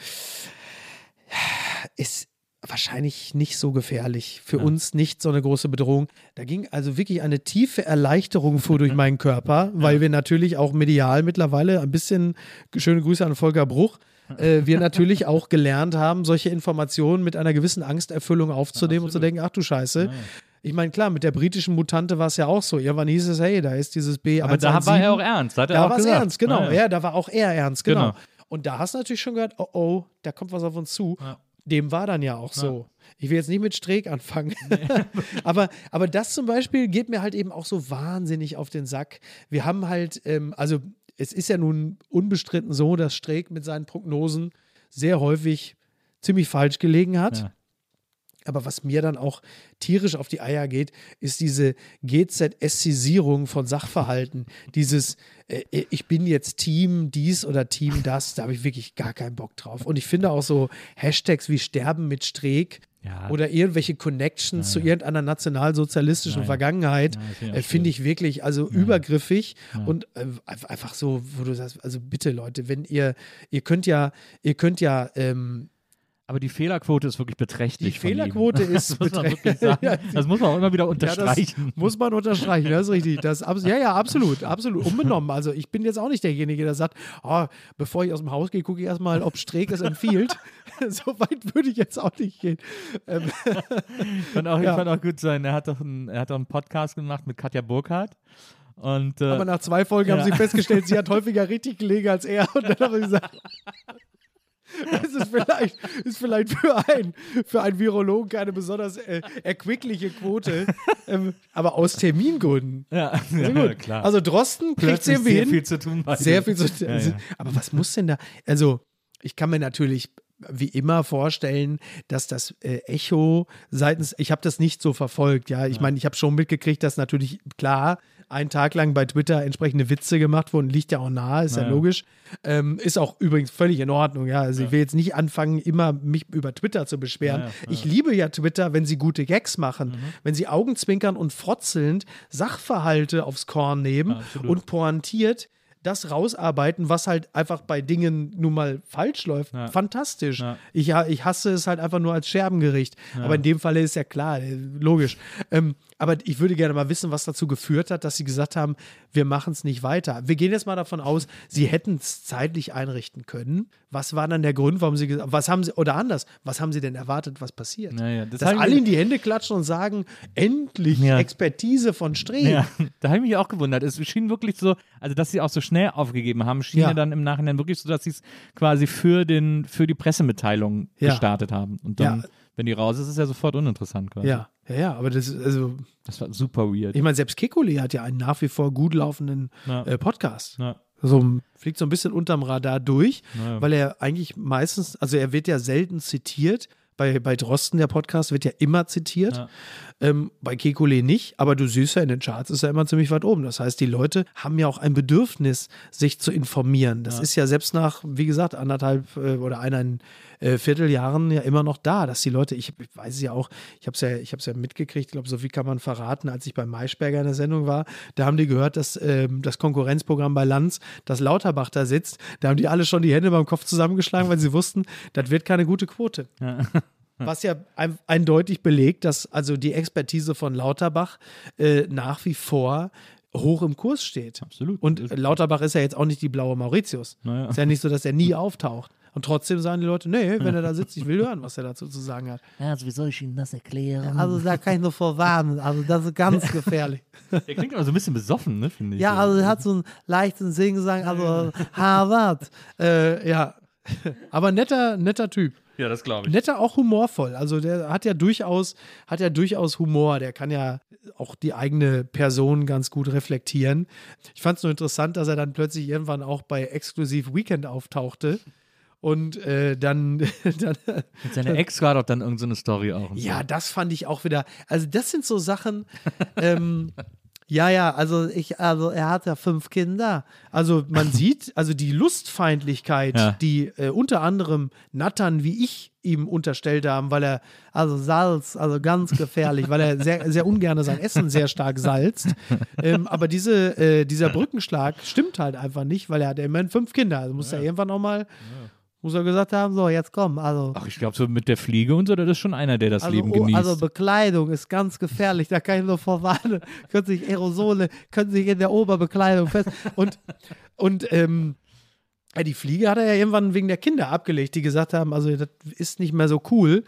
ist wahrscheinlich nicht so gefährlich. Für Ja. uns nicht so eine große Bedrohung. Da ging also wirklich eine tiefe Erleichterung vor durch meinen Körper, weil wir natürlich auch medial mittlerweile ein bisschen, schöne Grüße an Volker Bruch, äh, wir natürlich auch gelernt haben, solche Informationen mit einer gewissen Angsterfüllung aufzunehmen und zu denken, ach du Scheiße, Ich meine, klar, mit der britischen Mutante war es ja auch so. Irgendwann hieß es, hey, da ist dieses B117. Aber da war er auch ernst. Da, hat er Da war es ernst, genau. Ah, ja. da war auch er ernst, genau. Genau. Und da hast du natürlich schon gehört, oh oh, da kommt was auf uns zu. Ja. Dem war dann ja auch so. Ich will jetzt nicht mit Streeck anfangen. aber, aber das zum Beispiel geht mir halt eben auch so wahnsinnig auf den Sack. Wir haben halt, ähm, also es ist ja nun unbestritten so, dass Streeck mit seinen Prognosen sehr häufig ziemlich falsch gelegen hat. Ja. Aber was mir dann auch tierisch auf die Eier geht, ist diese GZSisierung von Sachverhalten. Dieses, äh, ich bin jetzt Team dies oder Team das, da habe ich wirklich gar keinen Bock drauf. Und ich finde auch so Hashtags wie Sterben mit Streeck Ja. oder irgendwelche Connections zu irgendeiner nationalsozialistischen. Vergangenheit, Ja, das finde ich äh, finde ich wirklich also übergriffig und äh, einf- einfach so, wo du sagst, also bitte Leute, wenn ihr, ihr könnt ja, ihr könnt ja, ähm, Aber die Fehlerquote ist wirklich beträchtlich. Die. Fehlerquote ist das muss man beträchtlich. wirklich sagen. Ja, Das muss man auch immer wieder Ja, unterstreichen. das muss man unterstreichen, das ist richtig. Das, ja, ja, absolut, absolut. Unbenommen. Also ich bin jetzt auch nicht derjenige, der sagt, oh, bevor ich aus dem Haus gehe, gucke ich erstmal, ob Streeck es empfiehlt. so weit würde ich jetzt auch nicht gehen. Ähm, fand auch, Ja. Ich fand auch gut sein. Er hat doch einen, er hat doch einen Podcast gemacht mit Katja Burkhardt. Und, äh, aber nach zwei Folgen haben ja. sie festgestellt, sie hat häufiger richtig gelegen als er. Und dann haben sie gesagt, das ist vielleicht, ist vielleicht für, ein, für einen Virologen keine besonders äh, erquickliche Quote, ähm, aber aus Termingründen. ja, Also ja, klar. Also Drosten kriegt irgendwie sehr hin. viel zu tun. Sehr viel zu Ja, ja. Aber was muss denn da? Also, ich kann mir natürlich wie immer vorstellen, dass das äh, Echo seitens, ich habe das nicht so verfolgt, ja. Ich meine, ich habe schon mitgekriegt, dass natürlich klar einen Tag lang bei Twitter entsprechende Witze gemacht wurden, liegt ja auch nahe, ist ja, Ja, ja. logisch. Ähm, ist auch übrigens völlig in Ordnung, ja. Also ich will jetzt nicht anfangen, immer mich über Twitter zu beschweren. Ja, ja, Ich liebe ja Twitter, wenn sie gute Gags machen, Mhm. wenn sie augenzwinkern und frotzelnd Sachverhalte aufs Korn nehmen absolut. und pointiert das rausarbeiten, was halt einfach bei Dingen nun mal falsch läuft. Ja. Fantastisch. Ja. Ich, ich hasse es halt einfach nur als Scherbengericht. Aber in dem Falle ist ja klar, äh, logisch. Ähm, aber ich würde gerne mal wissen, was dazu geführt hat, dass sie gesagt haben, wir machen es nicht weiter. Wir gehen jetzt mal davon aus, sie hätten es zeitlich einrichten können. Was war dann der Grund, warum sie gesagt was haben sie, oder anders, was haben sie denn erwartet, was passiert? Ja, ja, das Dass alle in die Hände klatschen und sagen, endlich Ja. Expertise von Streeck. Ja, da habe ich mich auch gewundert. Es schien wirklich so, also dass sie auch so schnell aufgegeben haben, schien Ja. ja dann im Nachhinein wirklich so, dass sie es quasi für, den, für die Pressemitteilung gestartet haben. Und dann, Ja. Wenn die raus ist, ist es ja sofort uninteressant quasi. Ja, ja, ja, aber das ist, also, Das war super weird. ich meine, selbst Kekulé hat ja einen nach wie vor gut laufenden Ja. äh, Podcast. Ja. So fliegt so ein bisschen unterm Radar durch, Ja. weil er eigentlich meistens, also er wird ja selten zitiert. Bei, bei Drosten, der Podcast, wird ja immer zitiert. Ja. Ähm, bei Kekulé nicht, aber du siehst ja in den Charts ist er immer ziemlich weit oben. Das heißt, die Leute haben ja auch ein Bedürfnis, sich zu informieren. Das ist ja selbst nach, wie gesagt, anderthalb äh, oder eineinhalb äh, Vierteljahren ja immer noch da, dass die Leute, ich, ich weiß es ja auch, ich habe es ja, ich habe es ja mitgekriegt, ich glaube, so viel kann man verraten, als ich bei Maischberger in der Sendung war, da haben die gehört, dass ähm, das Konkurrenzprogramm bei Lanz, das Lauterbach da sitzt, da haben die alle schon die Hände beim Kopf zusammengeschlagen, weil sie wussten, das wird keine gute Quote. Was ja ein, eindeutig belegt, dass also die Expertise von Lauterbach äh, nach wie vor hoch im Kurs steht. Absolut. Und Lauterbach ist ja jetzt auch nicht die blaue Mauritius. Naja. Ist ja nicht so, dass er nie auftaucht. Und trotzdem sagen die Leute, nee, wenn er da sitzt, ich will hören, was er dazu zu sagen hat. Ja, also wie soll ich Ihnen das erklären? Also da kann ich nur vorwarnen. Also das ist ganz gefährlich. Der klingt aber so ein bisschen besoffen, ne, finde ich. Ja, also er hat so einen leichten Singsang, also Harvard. Äh, ja, aber netter, netter Typ. ja, das glaube ich. Netter, auch humorvoll. Also der hat ja durchaus, hat ja durchaus Humor. Der kann ja auch die eigene Person ganz gut reflektieren. Ich fand es nur interessant, dass er dann plötzlich irgendwann auch bei Exklusiv Weekend auftauchte. Und äh, dann, dann Mit seiner Ex war doch dann irgendeine so Story auch. ja, so. das fand ich auch wieder. Also, das sind so Sachen. ähm, ja, ja, also ich, also er hat ja fünf Kinder. Also man sieht, also die Lustfeindlichkeit, Ja. die äh, unter anderem Nattern wie ich ihm unterstellt haben, weil er, also Salz, also ganz gefährlich, weil er sehr, sehr ungern sein Essen sehr stark salzt. ähm, aber diese, äh, dieser Brückenschlag stimmt halt einfach nicht, weil er hat ja immerhin fünf Kinder. Also muss er irgendwann nochmal, muss er gesagt haben, so, jetzt komm, also. Ach, ich glaube, so mit der Fliege und so, das ist schon einer, der das Also, Leben oh, genießt. also Bekleidung ist ganz gefährlich, da kann ich nur vorwarnen. können sich Aerosole, können sich in der Oberbekleidung fest. Und, und ähm, Ja, die Fliege hat er ja irgendwann wegen der Kinder abgelegt, die gesagt haben, also das ist nicht mehr so cool.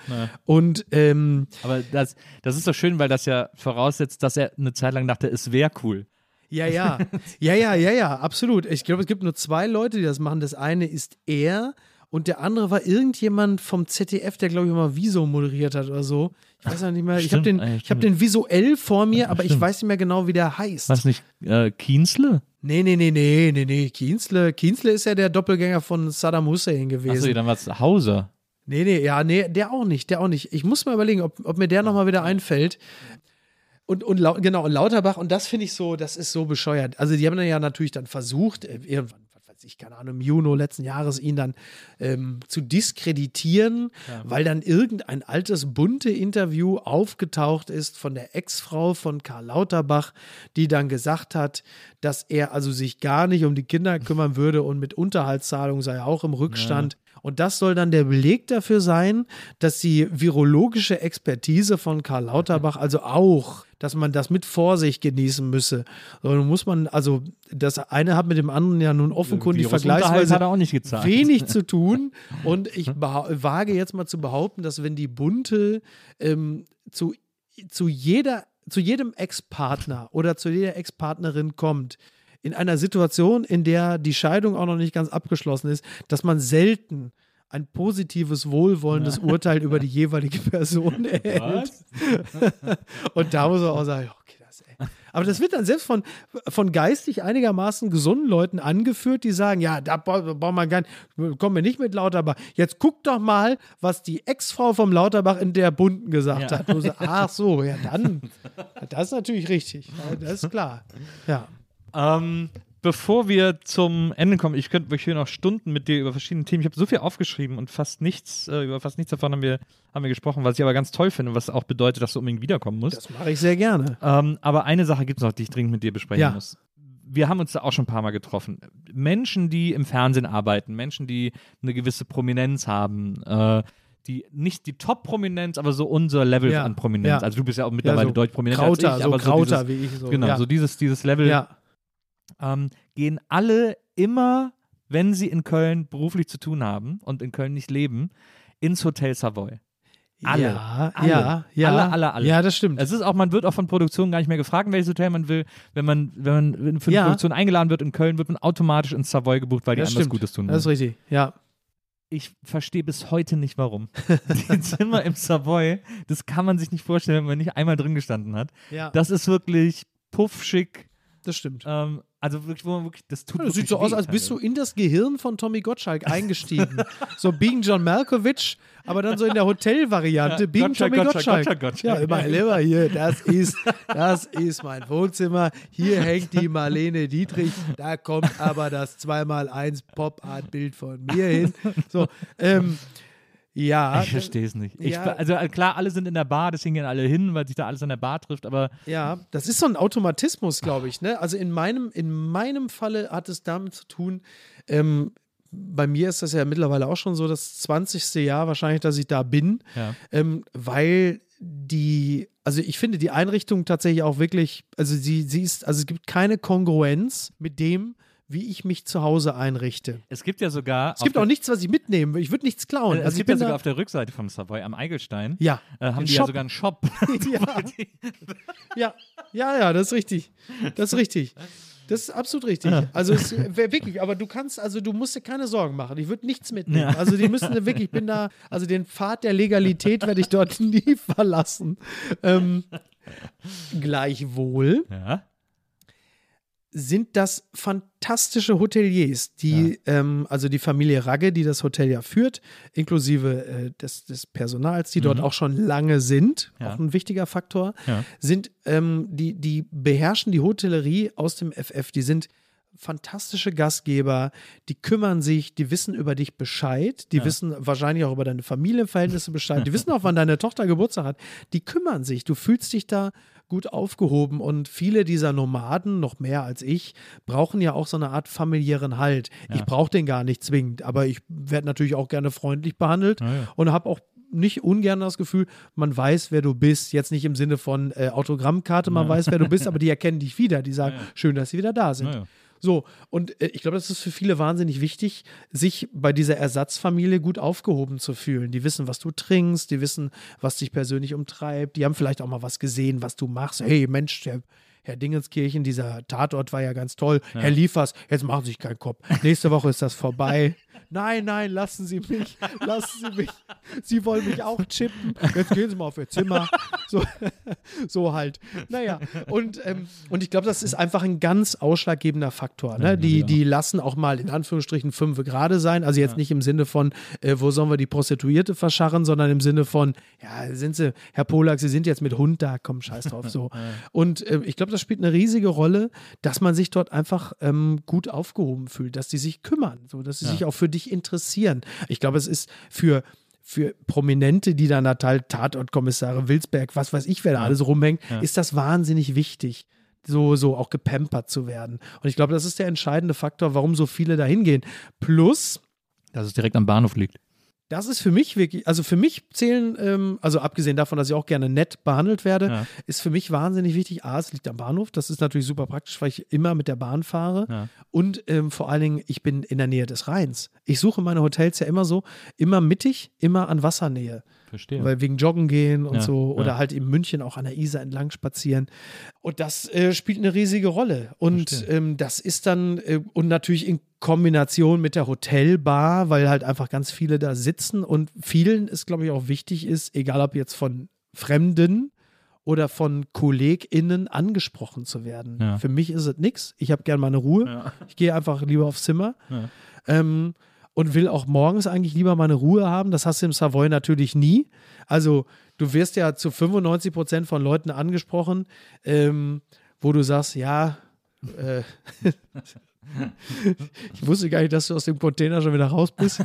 Und ähm, Aber das, das ist doch schön, weil das ja voraussetzt, dass er eine Zeit lang dachte, es wäre cool. Ja, ja. Ja, ja, ja, ja, absolut. Ich glaube, es gibt nur zwei Leute, die das machen. Das eine ist er und der andere war irgendjemand vom ZDF, der, glaube ich, mal Wieso moderiert hat oder so. Ich weiß auch nicht mehr. Ich habe Stimmt, den, ich hab stimmt. den visuell vor mir, aber ich stimmt. weiß nicht mehr genau, wie der heißt. Was nicht? Äh, Kienzle? Nee, nee, nee, nee, nee, nee. Kienzle, Kienzle ist ja der Doppelgänger von Saddam Hussein gewesen. Achso, dann war es Hauser. Nee, nee, ja, nee, der auch nicht, der auch nicht. Ich muss mal überlegen, ob, ob mir der nochmal wieder einfällt. Und, und genau, und Lauterbach, und das finde ich so, das ist so bescheuert. Also, die haben dann ja natürlich dann versucht, äh, irgendwann, weiß ich, keine Ahnung, im Juni letzten Jahres ihn dann ähm, zu diskreditieren, weil dann irgendein altes, bunte Interview aufgetaucht ist von der Ex-Frau von Karl Lauterbach, die dann gesagt hat, dass er also sich gar nicht um die Kinder kümmern würde und mit Unterhaltszahlung sei er auch im Rückstand. Und das soll dann der Beleg dafür sein, dass die virologische Expertise von Karl Lauterbach also auch, dass man das mit Vorsicht genießen müsse. So, nun muss man, also das eine hat mit dem anderen ja nun offenkundig vergleichsweise hat er auch nicht gezahlt. wenig zu tun. Und ich behau- wage jetzt mal zu behaupten, dass wenn die Bunte ähm, zu, zu jeder, zu jedem Ex-Partner oder zu jeder Ex-Partnerin kommt, in einer Situation, in der die Scheidung auch noch nicht ganz abgeschlossen ist, dass man selten ein positives, wohlwollendes Urteil über die jeweilige Person erhält. Und da muss man auch sagen, okay, das, ey. Aber das wird dann selbst von, von geistig einigermaßen gesunden Leuten angeführt, die sagen, ja, da brauchen wir gar nicht, kommen wir nicht mit Lauterbach. Jetzt guck doch mal, was die Ex-Frau vom Lauterbach in der Bunten gesagt Ja. hat. Sie, ach so, ja dann, das ist natürlich richtig. Ja, Das ist klar. Ja. Ähm, bevor wir zum Ende kommen, ich könnte wirklich hier noch Stunden mit dir über verschiedene Themen. Ich habe so viel aufgeschrieben und fast nichts, äh, über fast nichts davon haben wir, haben wir gesprochen, was ich aber ganz toll finde, was auch bedeutet, dass du unbedingt wiederkommen musst. Das mache ich sehr gerne. Ähm, aber eine Sache gibt es noch, die ich dringend mit dir besprechen Ja. muss. Wir haben uns da auch schon ein paar Mal getroffen. Menschen, die im Fernsehen arbeiten, Menschen, die eine gewisse Prominenz haben, äh, die nicht die Top-Prominenz, aber so unser Level Ja, an Prominenz. ja. Also du bist ja auch mittlerweile so deutlich prominenter Krauter, als ich, so aber Krauter so dieses, wie ich. So. genau, ja. so dieses, dieses Level ja. Ähm, gehen alle immer, wenn sie in Köln beruflich zu tun haben und in Köln nicht leben, ins Hotel Savoy. Alle. Ja, Alle. ja, ja. Alle, alle, alle. Ja, das stimmt. Es ist auch, man wird auch von Produktionen gar nicht mehr gefragt, welches Hotel man will. Wenn man, wenn man für eine Ja. Produktion eingeladen wird in Köln, wird man automatisch ins Savoy gebucht, weil die das anders stimmt. Gutes tun Das ist wollen. richtig, ja. Ich verstehe bis heute nicht, warum. die Zimmer im Savoy, das kann man sich nicht vorstellen, wenn man nicht einmal drin gestanden hat. Ja, Das ist wirklich puffschick. das stimmt. Ähm, also wirklich, wo man wirklich, das tut Das wirklich sieht so aus, als bist du in das Gehirn von Tommy Gottschalk eingestiegen. so Being John Malkovich, aber dann so in der Hotelvariante. Ja, Being Gottschalk, Tommy Gottschalk, Gottschalk. Gottschalk, Ja, immer lieber hier. Das ist, das ist mein Wohnzimmer. Hier hängt die Marlene Dietrich. Da kommt aber das 2x1 Pop-Art-Bild von mir hin. So, ähm, ja. Ich verstehe es nicht. Ich, Ja. Also äh, klar, alle sind in der Bar, deswegen gehen alle hin, weil sich da alles an der Bar trifft, aber Ja, das ist so ein Automatismus, glaube ich. Ne? Also in meinem, in meinem Falle hat es damit zu tun, ähm, bei mir ist das ja mittlerweile auch schon so das 20. Jahr wahrscheinlich, dass ich da bin, Ja. ähm, weil die, also ich finde die Einrichtung tatsächlich auch wirklich, also sie, sie ist, also es gibt keine Kongruenz mit dem, wie ich mich zu Hause einrichte. es gibt ja sogar. Es gibt auch nichts, was ich mitnehme. Ich würde nichts klauen. Äh, es also gibt ja sogar auf der Rückseite vom Savoy am Eigelstein. ja, Äh, haben die ja Shop. sogar einen Shop. ja. ja, ja, ja, das ist richtig. Das ist richtig. Das ist absolut richtig. Also es wirklich, aber du kannst, also du musst dir keine Sorgen machen. Ich würde nichts mitnehmen. Ja. Also die müssen wirklich, ich bin da, also den Pfad der Legalität werde ich dort nie verlassen. Ähm, gleichwohl ja. Sind das fantastische Hoteliers, die, ähm, also die Familie Ragge, die das Hotel ja führt, inklusive äh, des, des Personals, die dort auch schon lange sind, Mhm. Ja. auch ein wichtiger Faktor, Ja. sind, ähm, die, die beherrschen die Hotellerie aus dem FF, die sind fantastische Gastgeber, die kümmern sich, die wissen über dich Bescheid, die wissen wahrscheinlich auch über deine Familienverhältnisse Bescheid, die wissen auch, wann deine Tochter Geburtstag hat, die kümmern sich, du fühlst dich da gut aufgehoben und viele dieser Nomaden, noch mehr als ich, brauchen ja auch so eine Art familiären Halt. Ich brauche den gar nicht zwingend, aber ich werde natürlich auch gerne freundlich behandelt Ja, ja. und habe auch nicht ungern das Gefühl, man weiß, wer du bist. Jetzt nicht im Sinne von äh, Autogrammkarte, man weiß, wer du bist, aber die erkennen dich wieder. Die sagen, schön, dass sie wieder da sind. Ja, ja. So, und äh, ich glaube, das ist für viele wahnsinnig wichtig, sich bei dieser Ersatzfamilie gut aufgehoben zu fühlen. Die wissen, was du trinkst, die wissen, was dich persönlich umtreibt, die haben vielleicht auch mal was gesehen, was du machst. Hey, Mensch, der Herr Dingenskirchen, dieser Tatort war ja ganz toll. Herr Liefers, jetzt machen Sie sich keinen Kopf. Nächste Woche ist das vorbei. Nein, nein, lassen Sie mich, lassen Sie mich. Sie wollen mich auch chippen. Jetzt gehen Sie mal auf Ihr Zimmer. So, so halt. Naja, und, ähm, und ich glaube, das ist einfach ein ganz ausschlaggebender Faktor. Ne? Die, die lassen auch mal in Anführungsstrichen fünf gerade sein. Also jetzt nicht im Sinne von, äh, wo sollen wir die Prostituierte verscharren, sondern im Sinne von, ja, sind Sie, Herr Polak, Sie sind jetzt mit Hund da, komm, scheiß drauf. So. Und äh, ich glaube, das spielt eine riesige Rolle, dass man sich dort einfach ähm, gut aufgehoben fühlt, dass die sich kümmern, so, dass sie sich auch für dich interessieren. Ich glaube, es ist für für Prominente, die da Natal Tatortkommissare Wilsberg, was weiß ich, wer da alles rumhängt, ist das wahnsinnig wichtig, so, so auch gepampert zu werden. Und ich glaube, das ist der entscheidende Faktor, warum so viele da hingehen. Plus, Dass es direkt am Bahnhof liegt. Das ist für mich wirklich, also für mich zählen, ähm, also abgesehen davon, dass ich auch gerne nett behandelt werde, Ja. ist für mich wahnsinnig wichtig. A, es liegt am Bahnhof. Das ist natürlich super praktisch, weil ich immer mit der Bahn fahre. Ja. Und ähm, vor allen Dingen, ich bin in der Nähe des Rheins. Ich suche meine Hotels ja immer so, immer mittig, immer an Wassernähe. Verstehe. Weil wegen Joggen gehen und Ja, so oder ja. halt in München auch an der Isar entlang spazieren. Und das äh, spielt eine riesige Rolle. Und ähm, das ist dann, äh, und natürlich in Kombination mit der Hotelbar, weil halt einfach ganz viele da sitzen und vielen es, glaube ich, auch wichtig ist, egal ob jetzt von Fremden oder von KollegInnen angesprochen zu werden. Ja. Für mich ist es nichts. Ich habe gerne meine Ruhe. Ja. Ich gehe einfach lieber aufs Zimmer. Ja. Ähm, und will auch morgens eigentlich lieber meine Ruhe haben. Das hast du im Savoy natürlich nie. Also du wirst ja zu 95 Prozent von Leuten angesprochen, ähm, wo du sagst, ja, äh, ich wusste gar nicht, dass du aus dem Container schon wieder raus bist.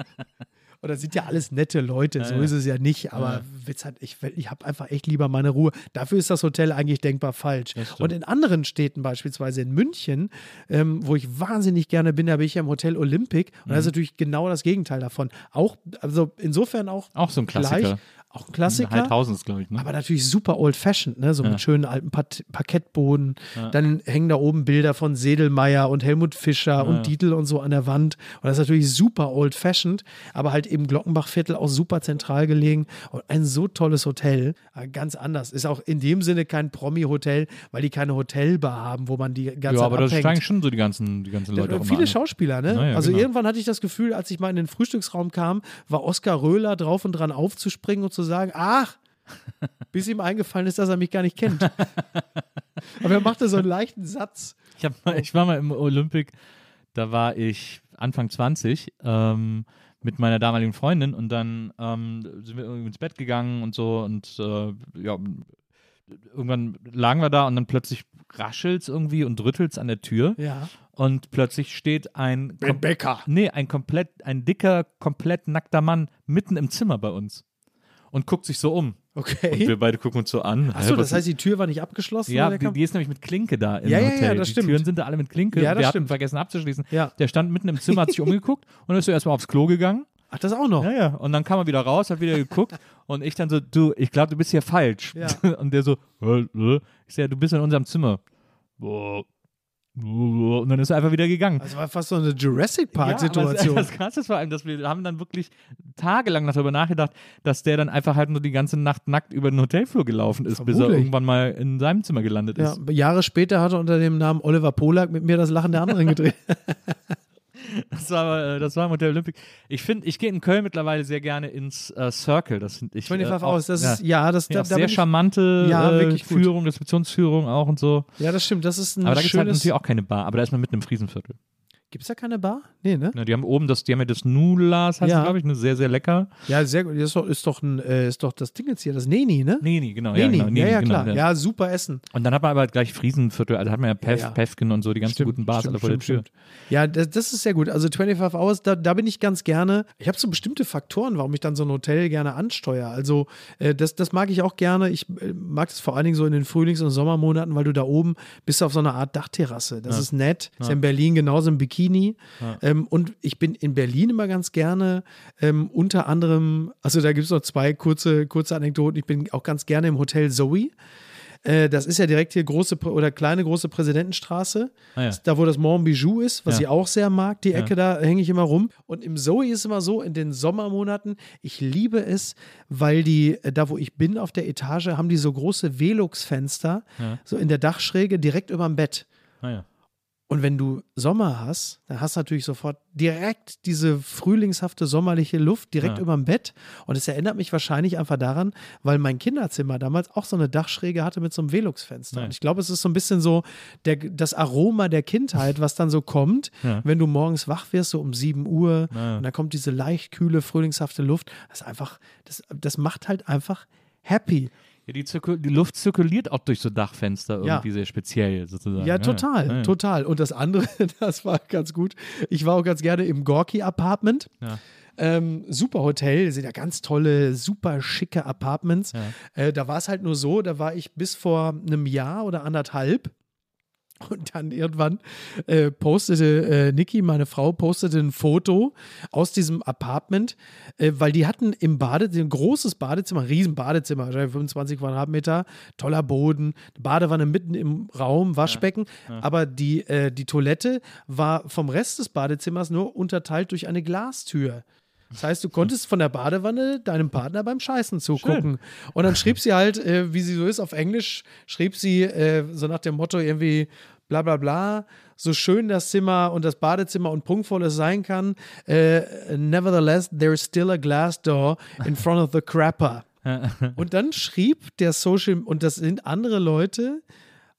Und das sind ja alles nette Leute, so Ja, ist es ja nicht. Aber Ja. Witz hat, ich, ich habe einfach echt lieber meine Ruhe. Dafür ist das Hotel eigentlich denkbar falsch. Und in anderen Städten, beispielsweise in München, ähm, wo ich wahnsinnig gerne bin, da bin ich ja im Hotel Olympic. Und Mhm. das ist natürlich genau das Gegenteil davon. Auch, also insofern auch, Auch so ein Klassiker. gleich. Auch ein Klassiker. Heidhausen ist, glaube ich. Ne? Aber natürlich super old-fashioned, ne? so Ja. mit schönen alten Pat Parkettboden. Ja. Dann hängen da oben Bilder von Sedelmeier und Helmut Fischer und ja. Dietl und so an der Wand. Und das ist natürlich super old-fashioned, aber halt eben Glockenbachviertel auch super zentral gelegen. Und ein so tolles Hotel, äh, ganz anders. Ist auch in dem Sinne kein Promi-Hotel, weil die keine Hotelbar haben, wo man die ganze ja, Zeit aber das abhängt. steigen schon so die ganzen, die ganzen Leute immer Viele an. Schauspieler, ne? Na ja, also genau. irgendwann hatte ich das Gefühl, als ich mal in den Frühstücksraum kam, war Oskar Röhler drauf und dran aufzuspringen und zu sagen, ach, bis ihm eingefallen ist, dass er mich gar nicht kennt. Aber er machte so einen leichten Satz. Ich, mal, ich war mal im Olympic, da war ich Anfang 20 ähm, mit meiner damaligen Freundin und dann ähm, sind wir irgendwie ins Bett gegangen und so und äh, ja, irgendwann lagen wir da und dann plötzlich raschelt's irgendwie und rüttelt's an der Tür Ja. und plötzlich steht ein Becker. nee, ein komplett ein dicker, komplett nackter Mann mitten im Zimmer bei uns und guckt sich so um. Und Okay. wir beide gucken uns so an. Achso, das heißt, die Tür war nicht abgeschlossen? ja, die, die ist nämlich mit Klinke da im Ja, ja, ja, Hotel. das die stimmt. Türen sind da alle mit Klinke. Ja, das wir hatten stimmt. vergessen abzuschließen. Ja. Der stand mitten im Zimmer, hat sich umgeguckt und ist so erstmal aufs Klo gegangen. Ach, das auch noch. Ja, ja. Und dann kam er wieder raus, hat wieder geguckt und ich dann so, du, ich glaube, du bist hier falsch. Ja. Und der so, ich sag, ja, du bist in unserem Zimmer. Boah. Und dann ist er einfach wieder gegangen. Das war fast so eine Jurassic Ja, aber Park-Situation. Das Krasse ist vor allem, dass wir haben dann wirklich tagelang darüber nachgedacht, dass der dann einfach halt nur die ganze Nacht nackt über den Hotelflur gelaufen ist, bis er Vermutlich. irgendwann mal in seinem Zimmer gelandet ja, ist. Jahre später hat er unter dem Namen Oliver Polak mit mir das Lachen der anderen gedreht. Das war, äh, das war Hotel Olympic. Ich finde, ich gehe in Köln mittlerweile sehr gerne ins äh, Circle. Das finde ich. 25 äh, auch- aus, das ja. ist, ja, das da, da sehr charmante Ja, äh. Führung, Rezeptionsführung auch und so. Ja, das stimmt, das ist ein Aber da gibt es halt natürlich auch keine Bar, aber da ist man mitten im Friesenviertel. Gibt es da keine Bar? Nee, ne? Ja, die haben oben das, die haben ja das Nulas, heißt Ja. glaube ich, ne, sehr, sehr lecker. Ja, sehr gut. Das ist doch, ist doch, ein, äh, ist doch das Ding jetzt hier, das Neni, ne? Nee, genau. ja, Neni, genau, ja, ja, genau, klar. ja. Ja, super Essen. Und dann hat man aber halt gleich Friesenviertel, also hat man ja Pef, Ja, ja. Pefken und so, die ganzen Stimmt, guten Bars stimmt, alle vor der Tür. Ja, das, das ist sehr gut. Also 25 Hours, da, da bin ich ganz gerne. Ich habe so bestimmte Faktoren, warum ich dann so ein Hotel gerne ansteuere. Also äh, das, das mag ich auch gerne. Ich äh, mag es vor allen Dingen so in den Frühlings- und Sommermonaten, weil du da oben bist auf so einer Art Dachterrasse. Das ist nett. Ist ja in Berlin genauso im Bikini. Ähm, und ich bin in Berlin immer ganz gerne ähm, unter anderem, also da gibt es noch zwei kurze, kurze Anekdoten. Ich bin auch ganz gerne im Hotel Zoe. Äh, das ist ja direkt hier große oder kleine große Präsidentenstraße. Ah, ja. Da, wo das Mont Bijou ist, was Ja. ich auch sehr mag, die Ja. Ecke, da hänge ich immer rum. Und im Zoe ist immer so, in den Sommermonaten, ich liebe es, weil die, äh, da wo ich bin auf der Etage, haben die so große Velux-Fenster, Ja. so in der Dachschräge, direkt über dem Bett. Naja. Und wenn du Sommer hast, dann hast du natürlich sofort direkt diese frühlingshafte sommerliche Luft direkt Ja. über dem Bett. Und es erinnert mich wahrscheinlich einfach daran, weil mein Kinderzimmer damals auch so eine Dachschräge hatte mit so einem Velux-Fenster. Und ich glaube, es ist so ein bisschen so der, das Aroma der Kindheit, was dann so kommt, Ja. wenn du morgens wach wirst, so um 7 Uhr. Ja. Und dann kommt diese leicht kühle, frühlingshafte Luft. Das ist einfach, das, das macht halt einfach happy. Ja, die, zirku- die Luft zirkuliert auch durch so Dachfenster Ja. irgendwie sehr speziell sozusagen. Ja, total, ja. total. Und das andere, das war ganz gut. Ich war auch ganz gerne im Gorky Apartment. Ja. Ähm, super Hotel, sind ja ganz tolle, super schicke Apartments. Äh, da war es halt nur so, da war ich bis vor einem Jahr oder anderthalb. Und dann irgendwann äh, postete äh, Niki, meine Frau, postete ein Foto aus diesem Apartment, äh, weil die hatten im Badezimmer, ein großes Badezimmer, ein riesen Badezimmer, wahrscheinlich 25 Quadratmeter, toller Boden, Badewanne mitten im Raum, Waschbecken, aber die, äh, die Toilette war vom Rest des Badezimmers nur unterteilt durch eine Glastür. Das heißt, du konntest von der Badewanne deinem Partner beim Scheißen zugucken. Und dann schrieb sie halt, äh, wie sie so ist, auf Englisch, schrieb sie äh, so nach dem Motto irgendwie bla bla bla, so schön das Zimmer und das Badezimmer und prunkvoll es sein kann. Äh, nevertheless, there is still a glass door in front of the crapper. und dann schrieb der Social, und das sind andere Leute,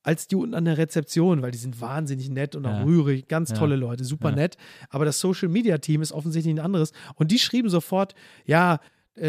als die unten an der Rezeption, weil die sind wahnsinnig nett und auch Ja. rührig, ganz Ja. tolle Leute, super Ja. nett. Aber das Social Media Team ist offensichtlich ein anderes. Und die schrieben sofort, ja,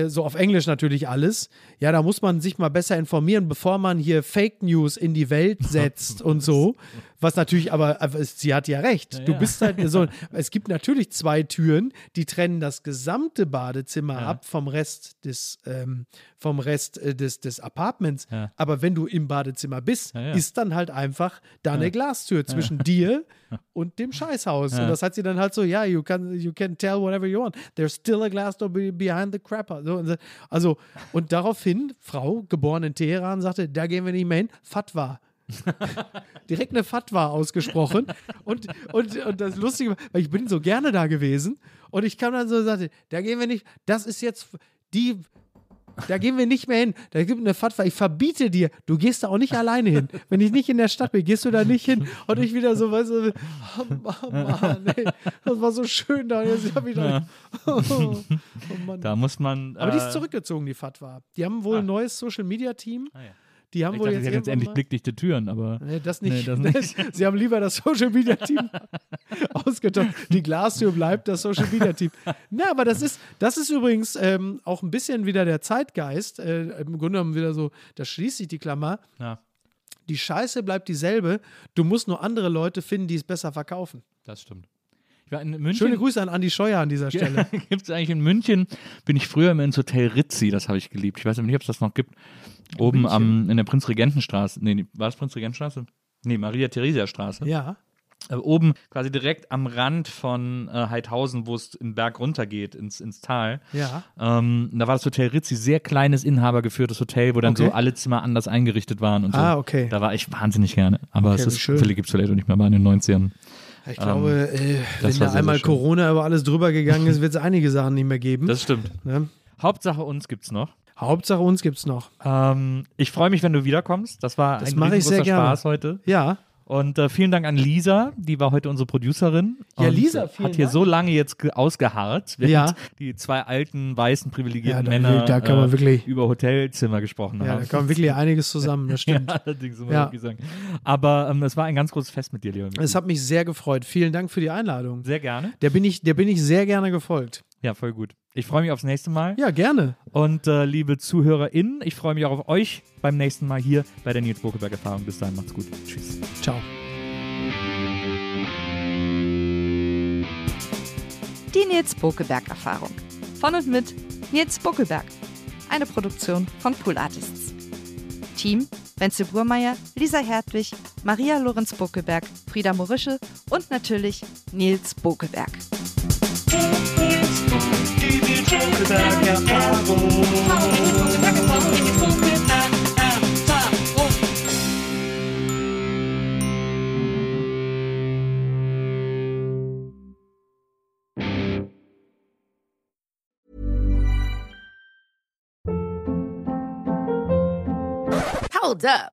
so auf Englisch natürlich alles. Ja, da muss man sich mal besser informieren, bevor man hier Fake News in die Welt setzt und so. Was natürlich, aber, sie hat ja recht. du ja. bist halt so. Es gibt natürlich zwei Türen, die trennen das gesamte Badezimmer Ja. ab vom Rest des, ähm, vom Rest äh, des, des Apartments. Ja. Aber wenn du im Badezimmer bist, ist dann halt einfach da eine. Glastür zwischen dir und dem Scheißhaus. Und das hat sie dann halt so, ja, you can, you can tell whatever you want. There's still a glass door be- behind the crapper. Und so- also, und daraufhin, Frau, geboren in Teheran, sagte, da gehen wir nicht mehr hin. Fatwa. Direkt eine Fatwa ausgesprochen. Und, und, und das Lustige, war, weil ich bin so gerne da gewesen und ich kam dann so und sagte, da gehen wir nicht, das ist jetzt die, da gehen wir nicht mehr hin. Da gibt eine Fatwa, ich verbiete dir, du gehst da auch nicht alleine hin. Wenn ich nicht in der Stadt bin, gehst du da nicht hin. Und ich wieder so, weißt du, oh Mann, ey, das war so schön da. Jetzt hab ich da, oh, oh Mann. Da muss man. Aber die ist äh, zurückgezogen, die Fatwa. Die haben wohl ein neues Social Media Team. Ah, ja. Die haben Ich wohl dachte, jetzt, sie jetzt endlich blickdichte Türen, aber. Nee, das nicht. Nee, das nicht. Sie haben lieber das Social Media Team ausgetauscht. Die Glastür bleibt das Social Media Team. Na, aber das ist, das ist übrigens ähm, auch ein bisschen wieder der Zeitgeist. Äh, Im Grunde genommen wieder so, da schließt sich die Klammer. Ja, Die Scheiße bleibt dieselbe. Du musst nur andere Leute finden, die es besser verkaufen. das stimmt. In München. Schöne Grüße an Andi Scheuer an dieser Stelle. gibt es eigentlich in München, bin ich früher immer ins Hotel Rizzi, das habe ich geliebt. Ich weiß aber nicht, ob es das noch gibt. Oben am, in der Prinzregentenstraße. Nee, war es Prinzregentenstraße? Nee, Maria-Theresia-Straße. Ja. Äh, oben quasi direkt am Rand von äh, Heidhausen, wo es den Berg runtergeht ins, ins Tal. Ja. Ähm, da war das Hotel Rizzi, sehr kleines, inhabergeführtes Hotel, wo dann Okay. so alle Zimmer anders eingerichtet waren und so. Ah, okay. Da war ich wahnsinnig gerne. Aber Okay, es ist, schön. Philly gibt es vielleicht auch nicht mehr, war in den 90ern. Ich glaube, äh, das wenn da einmal. Corona über alles drüber gegangen ist, wird es einige Sachen nicht mehr geben. Das stimmt. ne? Hauptsache uns gibt's noch. Hauptsache uns gibt's noch. Ähm, ich freue mich, wenn du wiederkommst. Das war Das ein mache ich sehr riesengroßer gerne. Spaß heute. Ja. Und äh, vielen Dank an Lisa, die war heute unsere Producerin. Ja, Lisa, äh, vielen Hat hier Dank. so lange jetzt ge- ausgeharrt, während Ja. die zwei alten, weißen, privilegierten Ja, Männer da kann man äh, wirklich- über Hotelzimmer gesprochen Ja, haben. da kam wirklich einiges zusammen, das ja, stimmt. allerdings muss Ja. sagen. Aber ähm, es war ein ganz großes Fest mit dir, Micky. Es hat mich sehr gefreut. Vielen Dank für die Einladung. Sehr gerne. Der bin ich, der bin ich sehr gerne gefolgt. Ja, voll gut. Ich freue mich aufs nächste Mal. Ja, gerne. Und äh, liebe ZuhörerInnen, ich freue mich auch auf euch beim nächsten Mal hier bei der Nils Bokeberg Erfahrung. Bis dahin, macht's gut. Tschüss. Ciao. Die Nils Bokeberg Erfahrung. Von und mit Nils Bokeberg. Eine Produktion von Pool Artists. Team Wenzel Burmeier, Lisa Hertwig, Maria Lorenz Bokeberg, Frieda Morische und natürlich Nils Bokeberg. Hold up.